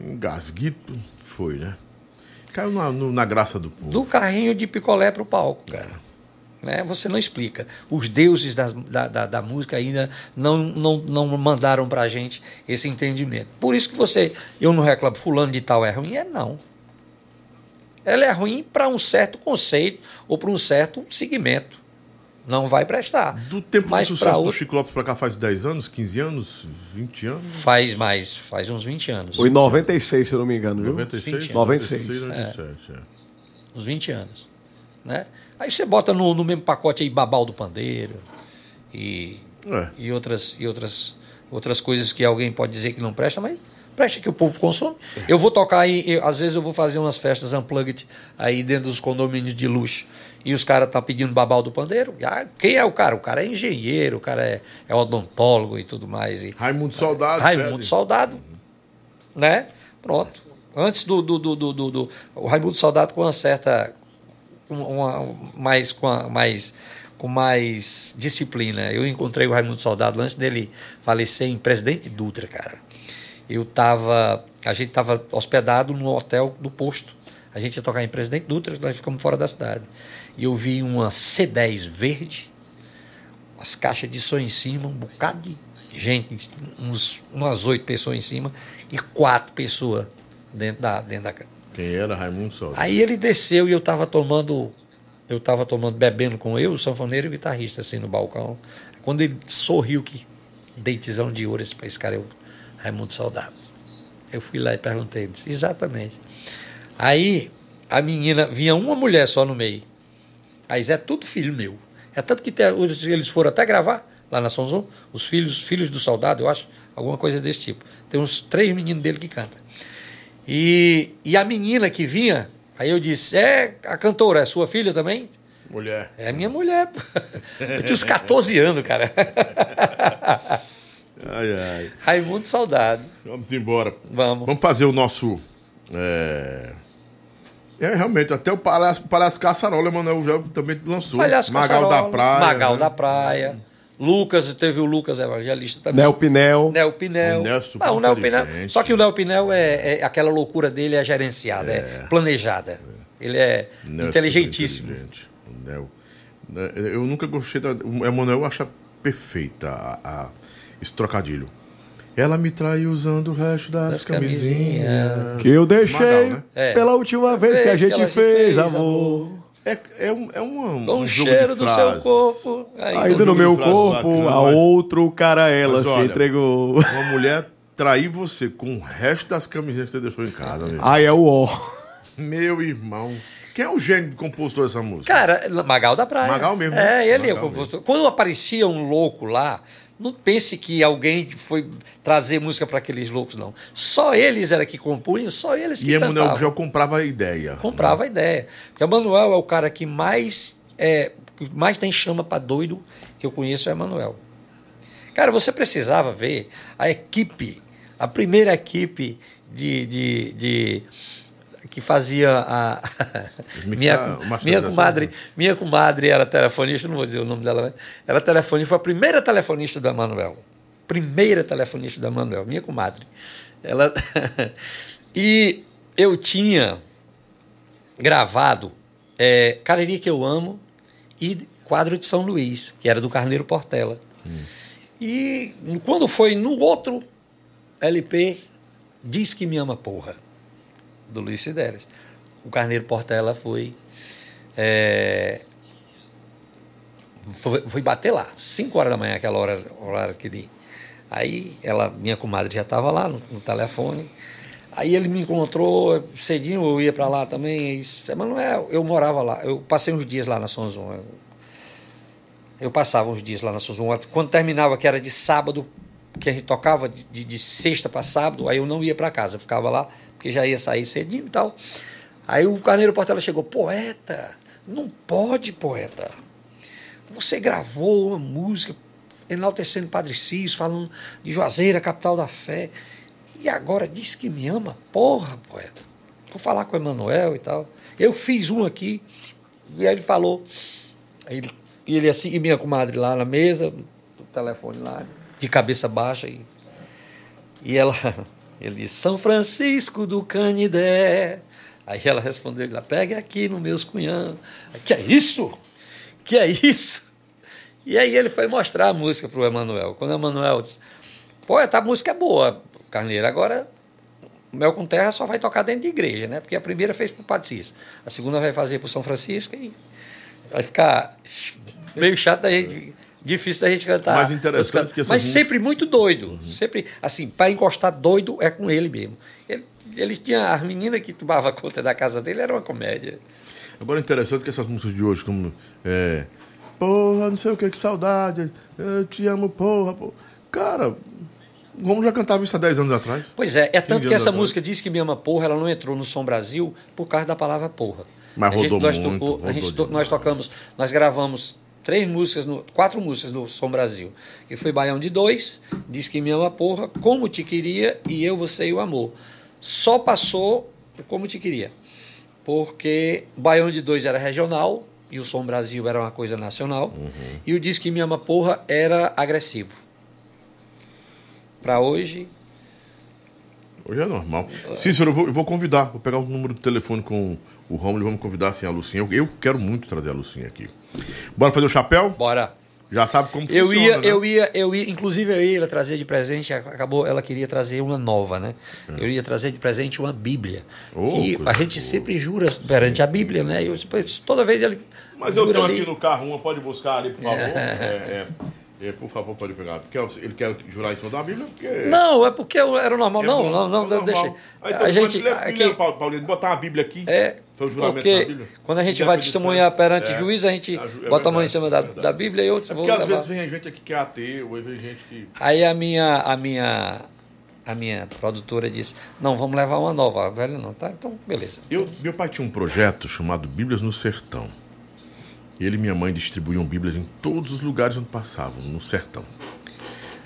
engasguito, foi, né? Caiu na, no- na graça do povo. Do carrinho de picolé para o palco, cara. Né? Você não explica. Os deuses das- da, da, da música ainda não, não, não mandaram para a gente esse entendimento. Por isso que você, eu não reclamo, fulano de tal é ruim, é não. Ela é ruim para um certo conceito ou para um certo segmento. Não vai prestar. Do tempo Mas do pra sucesso do outro- Chico Lopes pra cá faz 10 anos, 15 anos, 20 anos? Faz mais, faz uns 20 anos. Foi em 96, se eu não me engano, viu? 96? 96. 97, é. Uns 20 anos. Né? Aí você bota no, no mesmo pacote aí Babal do Pandeiro e, É. e, outras, e outras, outras coisas que alguém pode dizer que não presta, mas presta que o povo consome. Eu vou tocar aí, eu- às vezes eu vou fazer umas festas unplugged aí dentro dos condomínios de luxo e os caras estão pedindo Babal do Pandeiro. Ah, quem é o cara? O cara é engenheiro, o cara é, é odontólogo e tudo mais. E, Raimundo Soldado. Raimundo. Soldado. Né? Pronto. Antes do, do, do, do, do- do- O Raimundo Soldado com uma certa. Uma, uma- mais, com, a- mais, com mais disciplina. Eu encontrei o Raimundo Soldado antes dele falecer em Presidente Dutra, cara. Eu tava. A gente estava hospedado no hotel do posto. A gente ia tocar em Presidente Dutra, nós ficamos fora da cidade. E eu vi uma C10 verde umas caixas de som em cima, um bocado de gente, uns, umas oito pessoas em cima e quatro pessoas dentro da, dentro da ca- Quem era Raimundo Soldado? Aí ele desceu e eu tava tomando, eu tava tomando, bebendo com eu, o sanfoneiro e o guitarrista, assim, no balcão. Quando ele sorriu que dentizão de ouro, esse, esse cara o Raimundo Soldado. Eu fui lá e perguntei, ele disse, exatamente. Aí a menina, vinha uma mulher só no meio. Aí é tudo filho meu. É tanto que tem- eles foram até gravar lá na Sonzon, os filhos, filhos do soldado, eu acho, alguma coisa desse tipo. Tem uns três meninos dele que cantam. E, e a menina que vinha, aí eu disse: É a cantora, é sua filha também? Mulher. É minha mulher. *laughs* Eu tinha uns 14 anos, cara. *laughs* Ai, ai. Raimundo Saudade. Vamos embora. Vamos. Vamos fazer o nosso. É, é, realmente, até o Palhaço, Palhaço Caçarola, Emanuel já também lançou. Palhaço Magal Caçarola, da Praia. Magal né? da Praia. Lucas, teve o Lucas Evangelista também. Nel Pinel. Nel Pinel. O Nel é Ah, o Nel Pinel. Só que o Nel Pinel é, é- aquela loucura dele é gerenciada, é, planejada. Ele é Nel é inteligentíssimo. super inteligente. O Nel. né, Eu nunca gostei da. O Emanuel acha perfeita a, a- esse trocadilho. Ela me traiu usando o resto das, Das camisinhas. camisinhas. Que eu deixei Magal, né? É. pela última vez que a Vez que gente ela te fez, fez, amor. É, é, um, é um o jogo cheiro de do seu corpo. Aí, Ainda um no meu corpo, bacana, a mas- outro cara ela Mas se olha, entregou. Uma mulher trair você com o resto das camisinhas que você deixou em casa, meu. Aí é o ó. Meu irmão. Quem é o gênio do compositor dessa música? Cara, Magal da Praia. Magal mesmo, né? É, ele é o compositor. Quando aparecia um louco lá, não pense que alguém foi trazer música para aqueles loucos, não. Só eles era que compunham, só eles que e Emanuel cantavam. já comprava a ideia. Comprava a ideia. Porque o Manuel é o cara que mais, é, que mais tem chama para doido que eu conheço é o Manuel. Cara, você precisava ver a equipe, a primeira equipe de, de, de- que fazia a minha, masterização, minha comadre, né? minha comadre era telefonista, não vou dizer o nome dela, mas era telefonista, foi a primeira telefonista da Manuel. Primeira telefonista da Manuel, minha comadre. Ela *laughs* e eu tinha gravado é, Cariri que eu amo e quadro de São Luís, que era do Carneiro Portela. E quando foi no outro LP, Diz que me ama porra, do Luiz Sideres. O Carneiro Portela foi, é, foi. Foi bater lá, 5 horas da manhã, aquela hora, horário que de. Aí ela, minha comadre já estava lá no, no telefone. Aí ele me encontrou cedinho, eu ia para lá também. Disse, Emanuel, eu morava lá, eu passei uns dias lá na Sonzon. Eu, passava uns dias lá na Sonzon. Quando terminava, que era de sábado, que a gente tocava de, de sexta para sábado, aí eu não ia para casa, eu ficava lá, porque já ia sair cedinho e tal. Aí o Carneiro Portela chegou, poeta, não pode, poeta. você gravou uma música enaltecendo Padre Cis, falando de Juazeira, capital da fé. E agora diz que me ama? Porra, poeta. Vou falar com o Emanuel e tal. Eu fiz um aqui, e aí ele falou. Ele, e ele assim, e minha comadre lá na mesa, o telefone lá, de cabeça baixa. E, e ela, *laughs* ele disse, São Francisco do Canidé. Aí ela respondeu, lá, pegue aqui no meus cunhão. Que é isso? Que é isso? E aí ele foi mostrar a música para o Emanuel. Quando o Emanuel disse, pô, a música é boa, Carneiro, agora Mel com Terra só vai tocar dentro de igreja, né? Porque a primeira fez para o Padre Cis, a segunda vai fazer para o São Francisco e vai ficar meio chato da gente, difícil da gente cantar. Mas interessante que Mas sempre muito doido, uhum. sempre assim, para encostar doido é com ele mesmo. Ele, ele tinha as meninas que tomavam conta da casa dele, era uma comédia. Agora interessante que essas músicas de hoje, como é, Porra, não sei o que, que saudade. Eu te amo, porra, porra. Cara, vamos já cantava isso há 10 anos atrás. Pois é, é tanto que essa atrás. música diz que me ama porra, ela não entrou no Som Brasil por causa da palavra porra. Mas a rodou gente, nós muito, tocou, rodou a gente, nós tocamos, nós gravamos três músicas, no, quatro músicas no Som Brasil. Que foi Baião de Dois, Diz que me ama porra, Como Te Queria e Eu, Você e o Amor. Só passou o Como Te Queria. Porque Baião de Dois era regional, e o Som Brasil era uma coisa nacional, uhum. e o Diz que Me Ama Porra era agressivo. Para hoje. Hoje é normal. Cícero, eu vou, eu vou convidar, vou pegar o número do telefone com o Romulo e vamos convidar assim, a Lucinha. Eu, eu, quero muito trazer a Lucinha aqui. Bora fazer o chapéu? Bora. Já sabe como eu funciona, ia, né? Eu ia, eu ia, inclusive eu ia trazer de presente, acabou, ela queria trazer uma nova, né? É. Eu ia trazer de presente uma Bíblia. Oh, e a gente boa. sempre jura perante a Bíblia, né? Eu, toda vez ele. Mas eu tenho ali... aqui no carro uma, pode buscar ali, por favor. É, é, é, por favor, pode pegar. Porque ele quer jurar em cima da Bíblia? Porque... Não, é porque era normal. É não, bom, não, não, não, deixa. Aí, então, a gente. Aqui, Paulinho, botar uma Bíblia aqui. É. Foi o juramento Porque da Bíblia? quando a gente vai testemunhar perante é, juiz, a gente é, bota a mão em cima da, da Bíblia e eu é Porque às levar. vezes vem gente aqui que é ateu, aí vem gente que. Aí a minha, a minha, a minha produtora disse: Não, vamos levar uma nova. A velha não, tá? Então, beleza. Eu, meu pai tinha um projeto chamado Bíblias no Sertão. Ele e minha mãe distribuíam Bíblias em todos os lugares onde passavam, no sertão.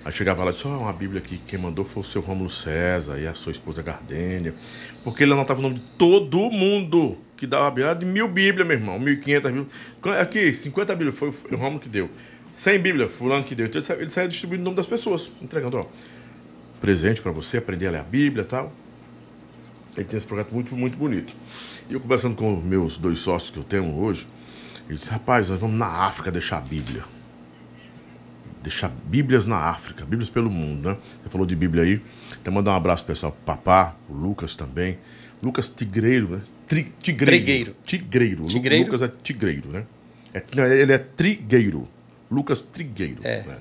Aí chegava lá e disse, oh, uma Bíblia aqui, quem mandou foi o seu Rômulo César e a sua esposa Gardênia. Porque ele anotava o nome de todo mundo que dava a Bíblia. de mil Bíblias, meu irmão, 1.500 Bíblias. Aqui, 50 Bíblias, foi o Rômulo que deu. 100 Bíblias, fulano que deu. Então ele saía distribuindo o nome das pessoas, entregando, ó, presente para você, aprender a ler a Bíblia e tal. Ele tem esse projeto muito, muito bonito. E eu conversando com meus dois sócios que eu tenho hoje, ele disse, rapaz, nós vamos na África deixar a Bíblia deixar Bíblias na África, Bíblias pelo mundo, né? Você falou de Bíblia aí. Então mandar um abraço pessoal pro Papá, o Lucas também. Lucas Tigreiro, né? Tri, tigreiro. Trigueiro. Tigreiro. Tigreiro. Lucas é Tigreiro, né? É, não, ele é Trigueiro. Lucas Trigueiro. É. Né?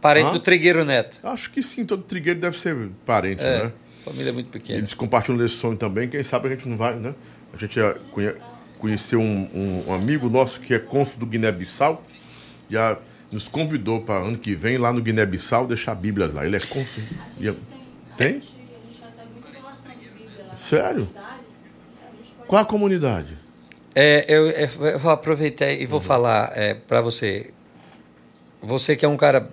Parente ah? do Trigueiro Neto. Acho que sim, todo Trigueiro deve ser parente, é, né? Família muito pequena. Eles compartilham desse sonho também. Quem sabe a gente não vai, né? A gente conhe, conheceu um, um, um, amigo nosso que é cônsul do Guiné-Bissau. Já nos convidou para ano que vem lá no Guiné-Bissau deixar a Bíblia lá. Ele é cônsul. Tem? Sério? Qual a comunidade? É, eu, eu, vou aproveitar e vou uhum. falar é, para você. Você que é um cara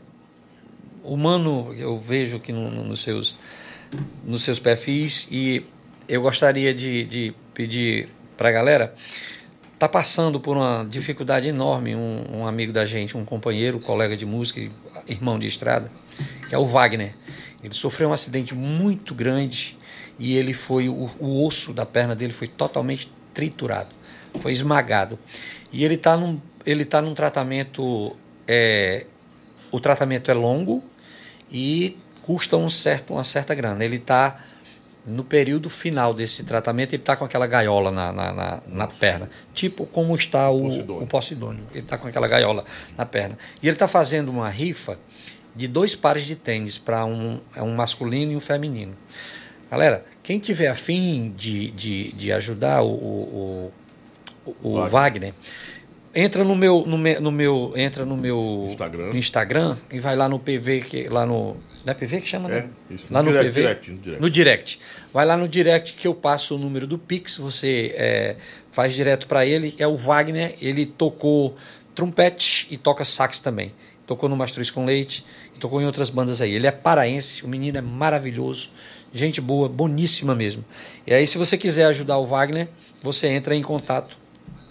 humano, eu vejo aqui no, no, nos, seus, nos seus perfis, e eu gostaria de, de pedir para a galera está passando por uma dificuldade enorme. Um, um, amigo da gente, um companheiro, colega de música, irmão de estrada, que é o Wagner. Ele sofreu um acidente muito grande e ele foi o, o osso da perna dele foi totalmente triturado, foi esmagado. E ele está num, ele tá num tratamento. É, o tratamento é longo e custa um certo, uma certa grana. Ele está no período final desse tratamento, ele está com aquela gaiola na, na, na, na, perna, tipo como está o Posidônio. O Posidônio. Ele está com aquela gaiola na perna. E ele está fazendo uma rifa de dois pares de tênis para um, é um masculino e um feminino. Galera, quem tiver afim de, de, de ajudar o, o, o, o Wagner. Wagner. entra no meu, no meu, no meu entra no meu Instagram. Instagram e vai lá no PV que lá no da PV que chama, né? é, Isso. Lá no, no direct, PV. Direct, no, direct. no direct. Vai lá no direct que eu passo o número do Pix, você é, faz direto para ele. É o Wagner, ele tocou trompete e toca sax também. Tocou no Mastruz com Leite e tocou em outras bandas aí. Ele é paraense, o menino é maravilhoso, gente boa, boníssima mesmo. E aí, se você quiser ajudar o Wagner, você entra em contato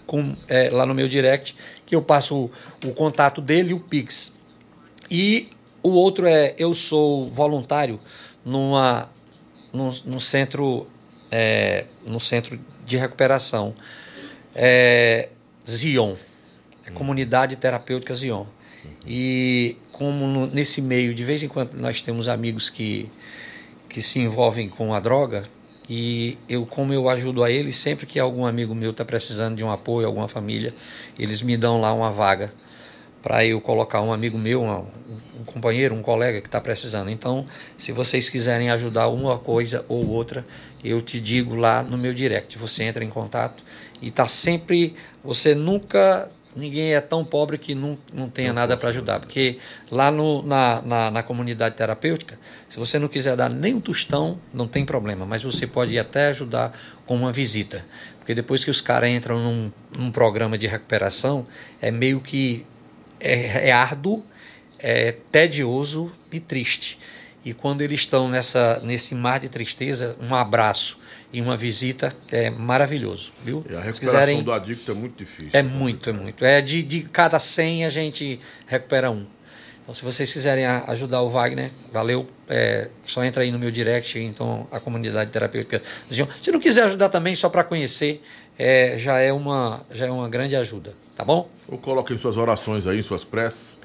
com, é, lá no meu direct, que eu passo o, o contato dele e o Pix. E o outro é, eu sou voluntário numa, num, num centro, é, num centro de recuperação. É, Zion, é Comunidade Terapêutica Zion. E como no, nesse meio, de vez em quando nós temos amigos que, que se envolvem com a droga, e eu, como eu ajudo a eles, sempre que algum amigo meu está precisando de um apoio, alguma família, eles me dão lá uma vaga para eu colocar um amigo meu, um, companheiro, um colega que está precisando. Então, se vocês quiserem ajudar uma coisa ou outra, eu te digo lá no meu direct. Você entra em contato e está sempre. Você nunca. Ninguém é tão pobre que não, não tenha nada para ajudar. Porque lá no, na, na, na, comunidade terapêutica, se você não quiser dar nem um tostão, não tem problema. Mas você pode até ajudar com uma visita. Porque depois que os caras entram num, num programa de recuperação, é meio que é, é árduo, é tedioso e triste. E quando eles estão nessa, nesse mar de tristeza, um abraço e uma visita é maravilhoso, viu? E a recuperação quiserem, do adicto é muito difícil. É muito, é muito. É de, de cada 100 a gente recupera um. Então, se vocês quiserem ajudar o Wagner, valeu. É, só entra aí no meu direct, então a comunidade terapêutica. Se não quiser ajudar também, só para conhecer, é, já, é uma, já é uma grande ajuda, tá bom? Ou coloquem suas orações aí, suas preces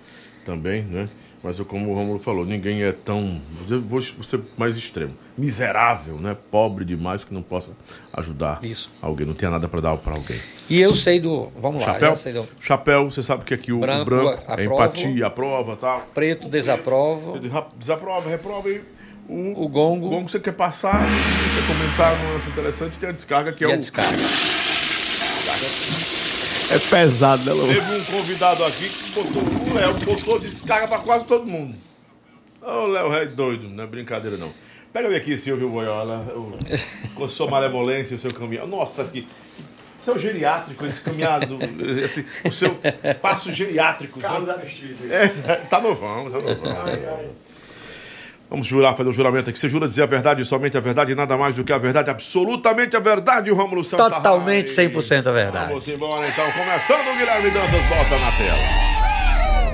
também, né? Mas como o Romulo falou, ninguém é tão. Vou ser mais extremo. Miserável, né? Pobre demais que não possa ajudar Isso. alguém. Não tenha nada para dar para alguém. E eu sei do. Vamos chapéu, lá. Sei do... Chapéu, você sabe que aqui o branco, o branco é empatia, aprova tal. Preto, desaprova. Desaprova, reprova e. O, o gongo. O gongo você quer passar, quer comentar, não acho interessante, tem a descarga que é e o. A descarga. É pesado, né, Lô? Teve um convidado aqui que botou, o Léo botou descarga pra quase todo mundo. Ô, oh, Léo é doido, não é brincadeira não. Pega me aqui, Silvio Boiola, com sua malemolência, o seu caminhado. Nossa, aqui. Seu geriátrico, esse caminhado, esse, o seu passo geriátrico. Carlos é, tá novão, tá novão. Ai, ai. Vamos jurar, fazer o um juramento aqui. Você jura dizer a verdade, somente a verdade, nada mais do que a verdade, absolutamente a verdade, Rômulo Santos. Totalmente 100% a verdade. Vamos embora então, começando o Guilherme Dantas, bota na tela.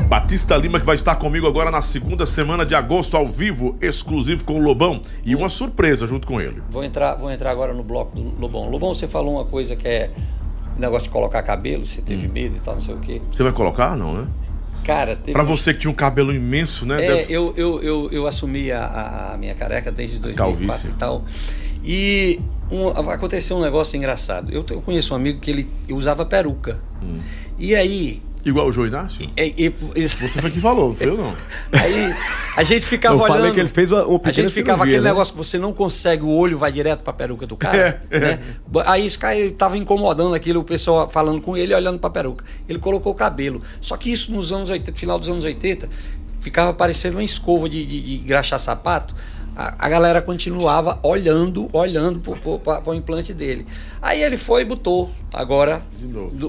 Batista Lima, que vai estar comigo agora na segunda semana de agosto, ao vivo, exclusivo com o Lobão. E uma surpresa junto com ele. Vou entrar, vou entrar agora no bloco do Lobão. Lobão, você falou uma coisa que é negócio de colocar cabelo, você teve hum. medo e tal, não sei o quê. Você vai colocar, não, né? Cara, teve... Pra você que tinha um cabelo imenso, né? É, Deve... eu, eu, eu, eu assumi a, a, minha careca desde 2004 Calvície. e tal. E um, aconteceu um negócio engraçado. Eu, eu conheço um amigo que ele usava peruca. Hum. E aí, Igual o João Inácio? E, e, e, Você foi que falou, não foi eu não. Aí a gente ficava eu olhando. Falei que ele fez uma, uma A gente ficava cirurgia, aquele né? negócio que você não consegue, o olho vai direto pra peruca do cara. É, né? é. Aí esse cara tava incomodando aquilo, o pessoal falando com ele olhando pra peruca. Ele colocou o cabelo. Só que isso nos anos 80, final dos anos 80, ficava parecendo uma escova de, de, de graxar sapato a, a galera continuava olhando, olhando para o implante dele. Aí ele foi e botou. Agora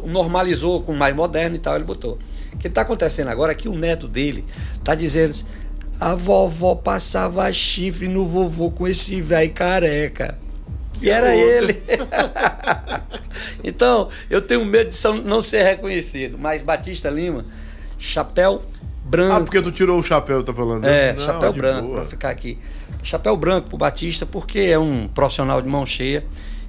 normalizou com mais moderno e tal, ele botou. O que está acontecendo agora é que o neto dele está dizendo a vovó passava chifre no vovô com esse velho careca. E era ele. *laughs* então, eu tenho medo de não ser reconhecido. Mas Batista Lima, chapéu branco. Ah, porque tu tirou o chapéu, tá falando? É, não, chapéu branco, para ficar aqui. Chapéu branco pro Batista, porque é um profissional de mão cheia.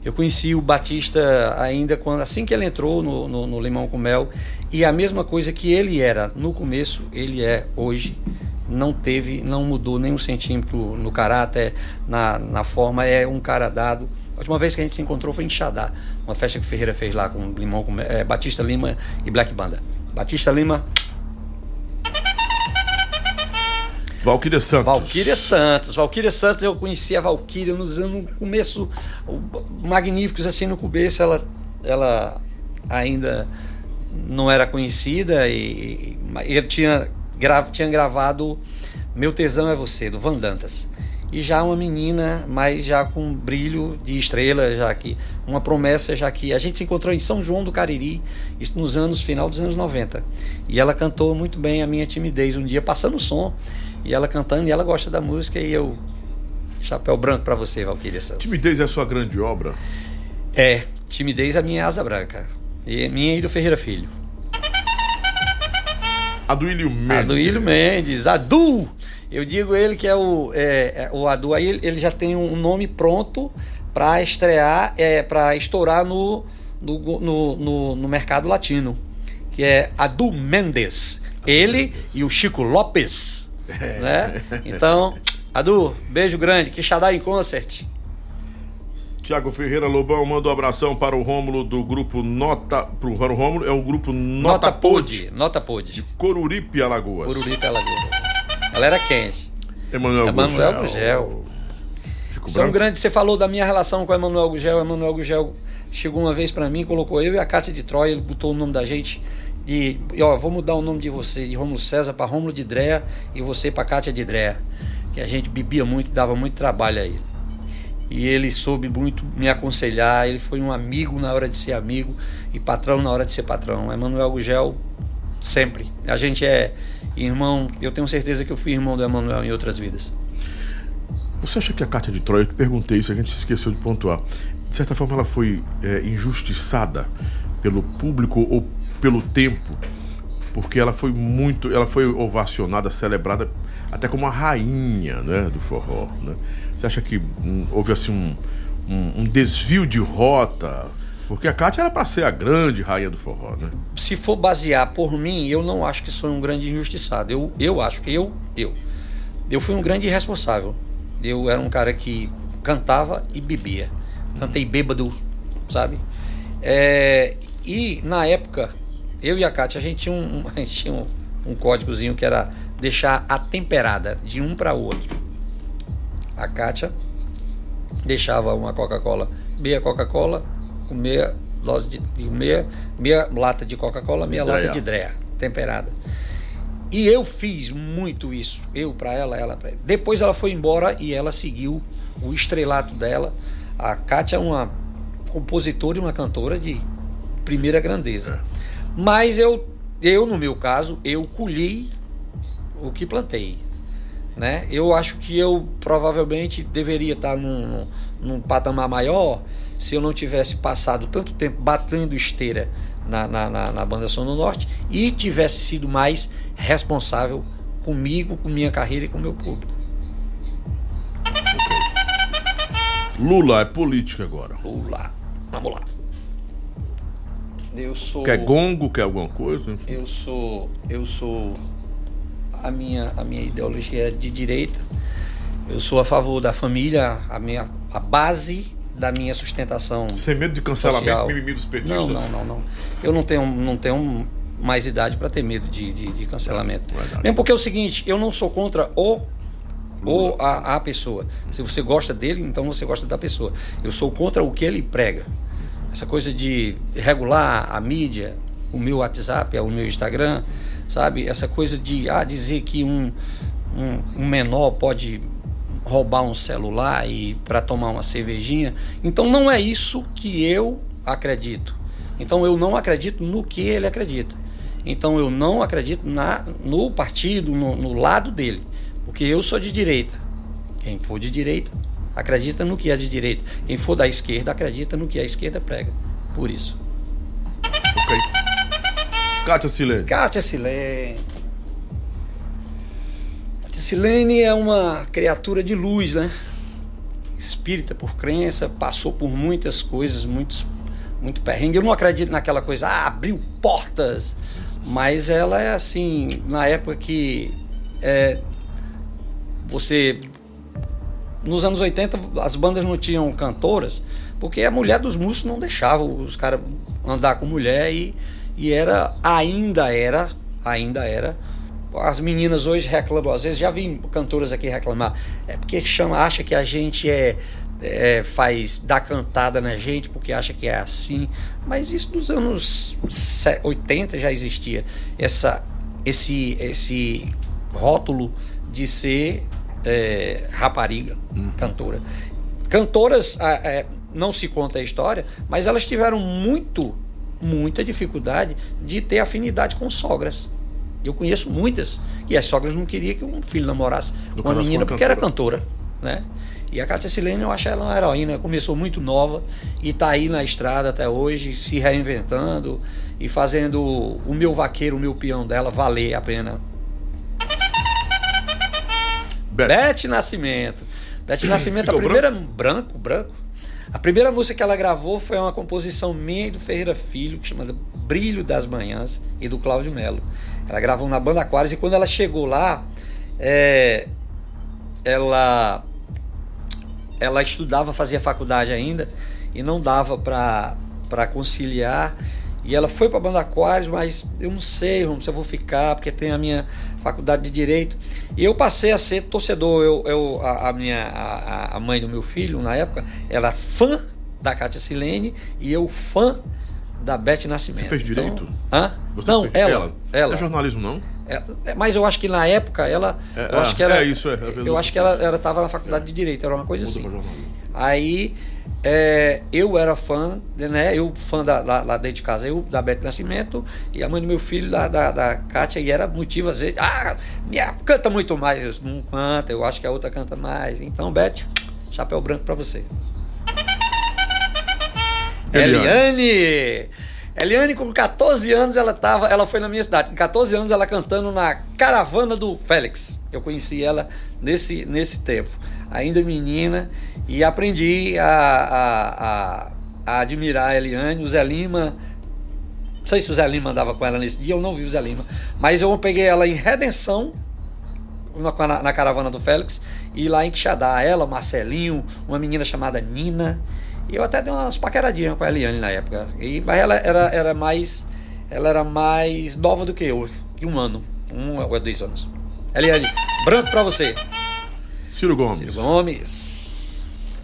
Eu conheci o Batista ainda quando assim que ele entrou no, no, no, Limão com Mel. E a mesma coisa que ele era no começo, ele é hoje. Não teve, não mudou nem um centímetro no caráter, na, na forma. É um cara dado. A última vez que a gente se encontrou foi em Xadá, uma festa que o Ferreira fez lá com Limão com é, Batista Lima e Black Banda. Batista Lima, Valquíria Santos. Valquíria Santos. Valquíria Santos, eu conheci a Valquíria nos anos, no começo, magníficos assim no começo, ela, ela ainda não era conhecida e, eu tinha, gra, tinha gravado Meu Tesão é Você, do Van Dantas. e já uma menina, mas já com brilho de estrela, já que uma promessa, já que a gente se encontrou em São João do Cariri, isso nos anos final dos anos 90. E ela cantou muito bem a minha timidez um dia passando o som, e ela cantando, e ela gosta da música e eu chapéu branco para você, Valquíria Santos. Timidez é a sua grande obra? É, timidez é a minha asa branca. E minha e do Ferreira Filho. Aduílio Mendes. Aduílio Mendes. Adu! Eu digo ele que é o, é, é, o Adu aí, ele já tem um nome pronto para estrear, é, para estourar no, no, no, no, no mercado latino, que é Adu Mendes. Ele e o Chico Lopes. Né? Então, Adu, beijo grande, que Xadá em concert. Tiago Ferreira Lobão manda um abração para o Rômulo do grupo Nota. Para o Rômulo, é o grupo Nota, Nota Pod. Nota Pod. De Coruripe, Alagoas. Coruripe, Alagoas. Galera quente. Emanuel Emanuel Gugel. Isso é um grande. Você falou da minha relação com o Emanuel Gugel. Emanuel Gugel chegou uma vez para mim, colocou eu e a Cátia de Troia, ele botou o nome da gente. E, ó, vou mudar o nome de você, de Rômulo César para Rômulo de Dréa e você para Cátia de Dréa. Que a gente bebia muito e dava muito trabalho aí e ele soube muito me aconselhar. Ele foi um amigo na hora de ser amigo e patrão na hora de ser patrão. Emanuel Gugel, sempre. A gente é irmão, eu tenho certeza que eu fui irmão do Emanuel em outras vidas. Você acha que a Cátia de Troia, eu te perguntei isso, a gente esqueceu de pontuar. De certa forma, ela foi é, injustiçada pelo público ou pelo tempo, porque ela foi muito, ela foi ovacionada, celebrada até como a rainha né, do forró. Né? Você acha que hum, houve assim um, um, um, desvio de rota? Porque a Cátia era para ser a grande rainha do forró, né? Se for basear por mim, eu não acho que sou um grande injustiçado. Eu, eu acho, eu, eu. Eu fui um grande irresponsável. Eu era um cara que cantava e bebia. Cantei bêbado, sabe? É, e na época, eu e a Cátia, a gente tinha um, *laughs* a gente tinha um, um códigozinho que era deixar atemperada de um para outro. A Kátia deixava uma Coca-Cola, meia Coca-Cola, com meia dose de, de meia, meia lata de Coca-Cola, meia lata de Drea, temperada. E eu fiz muito isso, eu para ela, ela para Depois ela foi embora e ela seguiu o estrelato dela. A Kátia é uma compositora e uma cantora de primeira grandeza. É. Mas eu, eu no meu caso, eu colhi o que plantei. Né? Eu acho que eu provavelmente deveria estar num, num patamar maior se eu não tivesse passado tanto tempo batendo esteira na, na, na, na banda Som do Norte e tivesse sido mais responsável comigo, com minha carreira e com meu público. Lula é política agora. Lula. Vamos lá. Eu sou. Quer gongo, quer alguma coisa? Eu sou. Eu sou a minha, a minha ideologia é de direita. Eu sou a favor da família, a, minha, a base da minha sustentação. Sem medo de cancelamento, social. mimimi dos petistas? Não, não, não, não. Eu não tenho, não tenho mais idade para ter medo de, de, de cancelamento. Verdade. Mesmo porque é o seguinte, eu não sou contra o ou a, a pessoa. Se você gosta dele, então você gosta da pessoa. Eu sou contra o que ele prega. Essa coisa de regular a mídia, o meu WhatsApp, o meu Instagram, sabe? Essa coisa de ah, dizer que um, um, um menor pode roubar um celular e para tomar uma cervejinha. Então não é isso que eu acredito. Então eu não acredito no que ele acredita. Então eu não acredito na, no partido, no, no lado dele. Porque eu sou de direita. Quem for de direita acredita no que é de direita. Quem for da esquerda acredita no que a esquerda prega. Por isso. Ok. Kátia Silene. Kátia Silene. Kátia Silene é uma criatura de luz, né? Espírita por crença, passou por muitas coisas, muitos, muito perrengue. Eu não acredito naquela coisa, ah, abriu portas. Mas ela é assim, na época que é, você. Nos anos 80, as bandas não tinham cantoras, porque a mulher dos músicos não deixava os caras andar com mulher e e era, ainda era, ainda era. As meninas hoje reclamam, às vezes já vi cantoras aqui reclamar, é porque chama, acha que a gente é, é, faz dá cantada na gente porque acha que é assim, mas isso nos anos 80 já existia essa esse esse rótulo de ser é, rapariga, cantora. Cantoras, é, não se conta a história, mas elas tiveram muito, muita dificuldade de ter afinidade com sogras. Eu conheço muitas que as sogras não queriam que um filho namorasse com uma menina porque era cantora. cantora, né? E a Cátia Silene, eu acho ela uma heroína, começou muito nova e está aí na estrada até hoje, se reinventando e fazendo o meu vaqueiro, o meu peão dela valer a pena. Beth, Beth Nascimento. Beth Nascimento, a Ficou primeira. Branco? branco, A primeira música que ela gravou foi uma composição minha e do Ferreira Filho, que chama Brilho das Manhãs, e do Cláudio Melo. Ela gravou na Banda Aquários e quando ela chegou lá, é, ela, ela estudava, fazia faculdade ainda, e não dava para conciliar. E ela foi para a Banda Aquários, mas eu não sei Romulo, se eu vou ficar, porque tem a minha faculdade de Direito. E eu passei a ser torcedor. Eu, eu, a, a minha, a, a mãe do meu filho, na época, era fã da Cátia Silene e eu fã da Beth Nascimento. Você fez direito? Então, hã? Você não, fez- ela. ela. Não é jornalismo, não? É, é, mas eu acho que na época ela. É, eu é, acho que ela. é isso, é, eu acho que ela ela estava na faculdade de direito, era uma coisa Muda assim. Aí é, eu era fã, né? Eu fã da, lá, lá dentro de casa, eu da Beth Nascimento e a mãe do meu filho da, da, da Kátia, e era motivo às vezes, ah, minha canta muito mais, eu não canta, eu acho que a outra canta mais. Então, Beth, chapéu branco pra você. Eliane. Eliane! Eliane, com 14 anos, ela tava, ela foi na minha cidade. Com 14 anos, ela cantando na caravana do Félix. Eu conheci ela nesse, nesse tempo. Ainda menina, e aprendi a, a, a, a admirar a Eliane. O Zé Lima. Não sei se o Zé Lima andava com ela nesse dia, eu não vi o Zé Lima. Mas eu peguei ela em Redenção, na, na- na caravana do Félix, e lá em Quixadá, ela, Marcelinho, uma menina chamada Nina. E eu até dei umas paqueradinhas com a Eliane na época. E, mas ela era, era mais. Ela era mais nova do que eu, que um ano. Um ou dois anos. Eliane, branco pra você. Ciro Gomes. Ciro Gomes.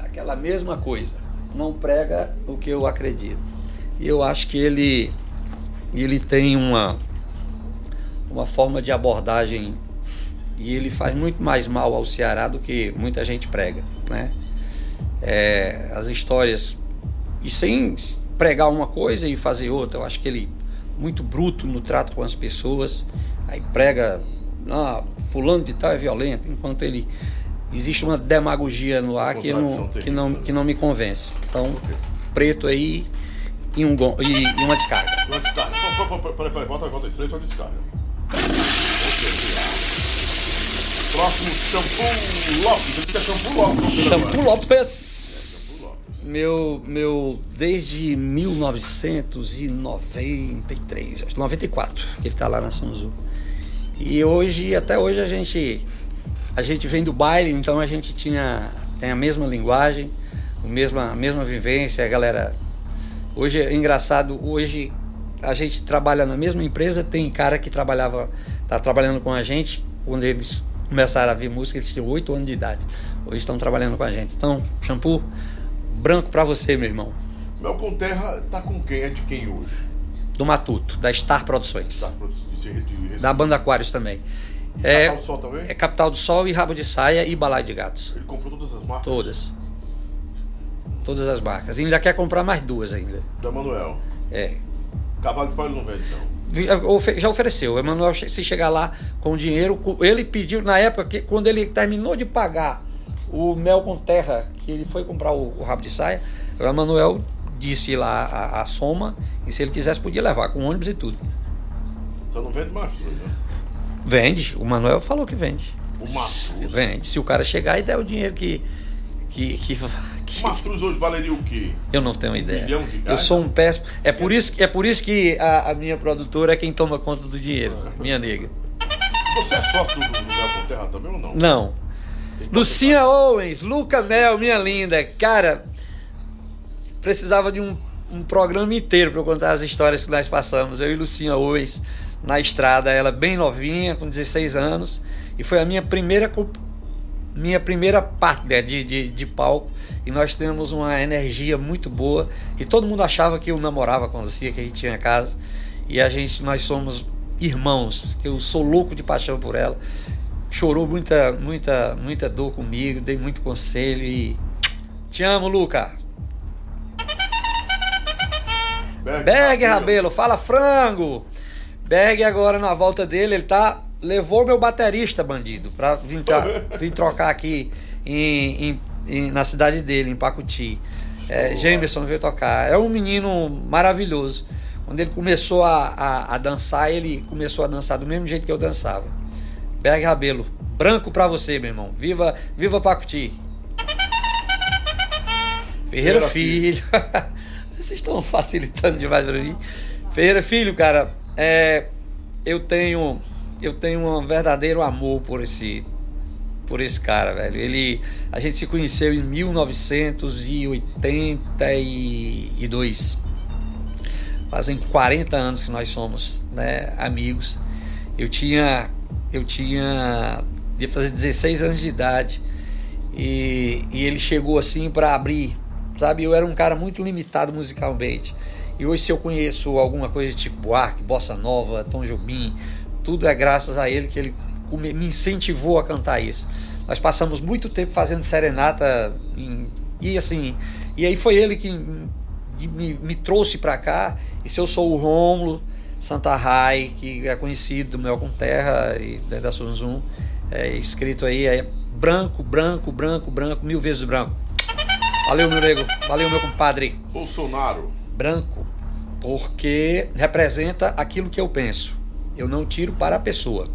Aquela mesma coisa. Não prega o que eu acredito. E eu acho que ele ele tem uma uma forma de abordagem e ele faz muito mais mal ao Ceará do que muita gente prega, né? É, as histórias e sem pregar uma coisa e fazer outra. Eu acho que ele muito bruto no trato com as pessoas. Aí prega, ah, fulano de tal é violento, enquanto ele existe uma demagogia no ar que, não, que, não, que não me convence. Então, preto aí e, um e, e uma descarga. Uma descarga. Peraí, peraí, volta, volta aí. Preto ou descarga? Ok. Próximo, Shampoo Lopes. Ele quer Shampoo Lopes. Shampoo Lopes. Meu, meu, desde 1993, acho que 94, que ele está lá na São. E hoje, até hoje a gente, a gente vem do baile, então a gente tinha, tem a mesma linguagem, a mesma, a mesma vivência, a galera. Hoje é engraçado, hoje a gente trabalha na mesma empresa, tem cara que trabalhava, tá trabalhando com a gente, quando eles começaram a vir música, eles tinham 8 anos de idade. Hoje estão trabalhando com a gente. Então, shampoo branco pra você, meu irmão. Mel com Terra tá com quem? É de quem hoje? Do Matuto, da Star Produções. Tá, de, de, de, Da banda Aquários também. É, É, o Sol também? é Capital do Sol e Rabo de Saia e Balaio de Gatos. Ele comprou todas as marcas? Todas. Todas as marcas. E ainda quer comprar mais duas ainda. Da Manuel. É. Cavalo de pau não vende, não. Ofe- Já ofereceu. O Emanuel, se chegar lá com o dinheiro, ele pediu, na época, que, quando ele terminou de pagar o mel com terra, que ele foi comprar o, o rabo de saia, o Emanuel disse lá a, a soma, e se ele quisesse, podia levar, com ônibus e tudo. Só não vende mastruz, né? Vende. O Manuel falou que vende. O mastruz? Vende. Se o cara chegar e der o dinheiro que. que, que, *laughs* O que- mastruz hoje valeria o quê? eu não tenho ideia. milhão de eu sou um péssimo. É por isso, é por isso que a, a minha produtora é quem toma conta do dinheiro, minha nega. Você é sócio do, do, Terra também ou não? Não. Lucinha Owens, Luca Mel, minha linda. Cara, precisava de um, um programa inteiro para eu contar as histórias que nós passamos. Eu e Lucinha Owens na estrada, ela bem novinha, com 16 anos. E foi a minha primeira, minha primeira partner de, de, de palco. E nós temos uma energia muito boa. E todo mundo achava que eu namorava com a Lucinha, que a gente tinha casa. E a gente, nós somos irmãos. Eu sou louco de paixão por ela. chorou muita, muita, muita dor comigo, dei muito conselho e te amo, Luca. Berg Rabelo, fala frango. Berg agora na volta dele, ele tá levou meu baterista bandido para vir, *laughs* vir trocar aqui em, em, em, na cidade dele, em Pacuti. É, Jamerson veio tocar. É um menino maravilhoso. Quando ele começou a, a, a, dançar, ele começou a dançar do mesmo jeito que eu dançava. Berg Rabelo, branco para você, meu irmão. Viva, viva Pacuti. Ferreira Filho. *laughs* Vocês estão facilitando demais para mim. Ferreira Filho, cara, é, eu tenho eu tenho um verdadeiro amor por esse por esse cara, velho. Ele a gente se conheceu em 1982. Fazem 40 anos que nós somos, né, amigos. Eu tinha eu tinha ia fazer 16 anos de idade. E, e ele chegou assim para abrir sabe? Eu era um cara muito limitado musicalmente. E hoje, se eu conheço alguma coisa de Chico Buarque, Bossa Nova, Tom Jobim, tudo é graças a ele que ele me incentivou a cantar isso. Nós passamos muito tempo fazendo serenata em, e assim, e aí foi ele que me, me trouxe para cá. E se eu sou o Rômulo Santa Rai, que é conhecido do Mel com Terra e da Sunzum, é escrito aí é branco, branco, branco, branco, mil vezes branco. Valeu, meu nego. Valeu, meu compadre. Bolsonaro. Branco. Porque representa aquilo que eu penso. Eu não tiro para a pessoa.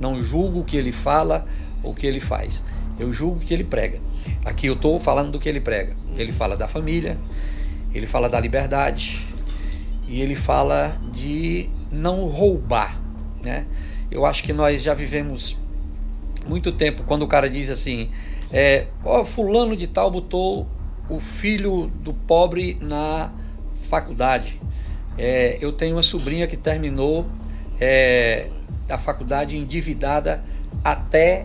Não julgo o que ele fala ou o que ele faz. Eu julgo o que ele prega. Aqui eu estou falando do que ele prega. Ele fala da família, ele fala da liberdade e ele fala de não roubar. Né? Eu acho que nós já vivemos muito tempo quando o cara diz assim: é, oh, fulano de tal botou o filho do pobre na faculdade. É, eu tenho uma sobrinha que terminou é, a faculdade endividada até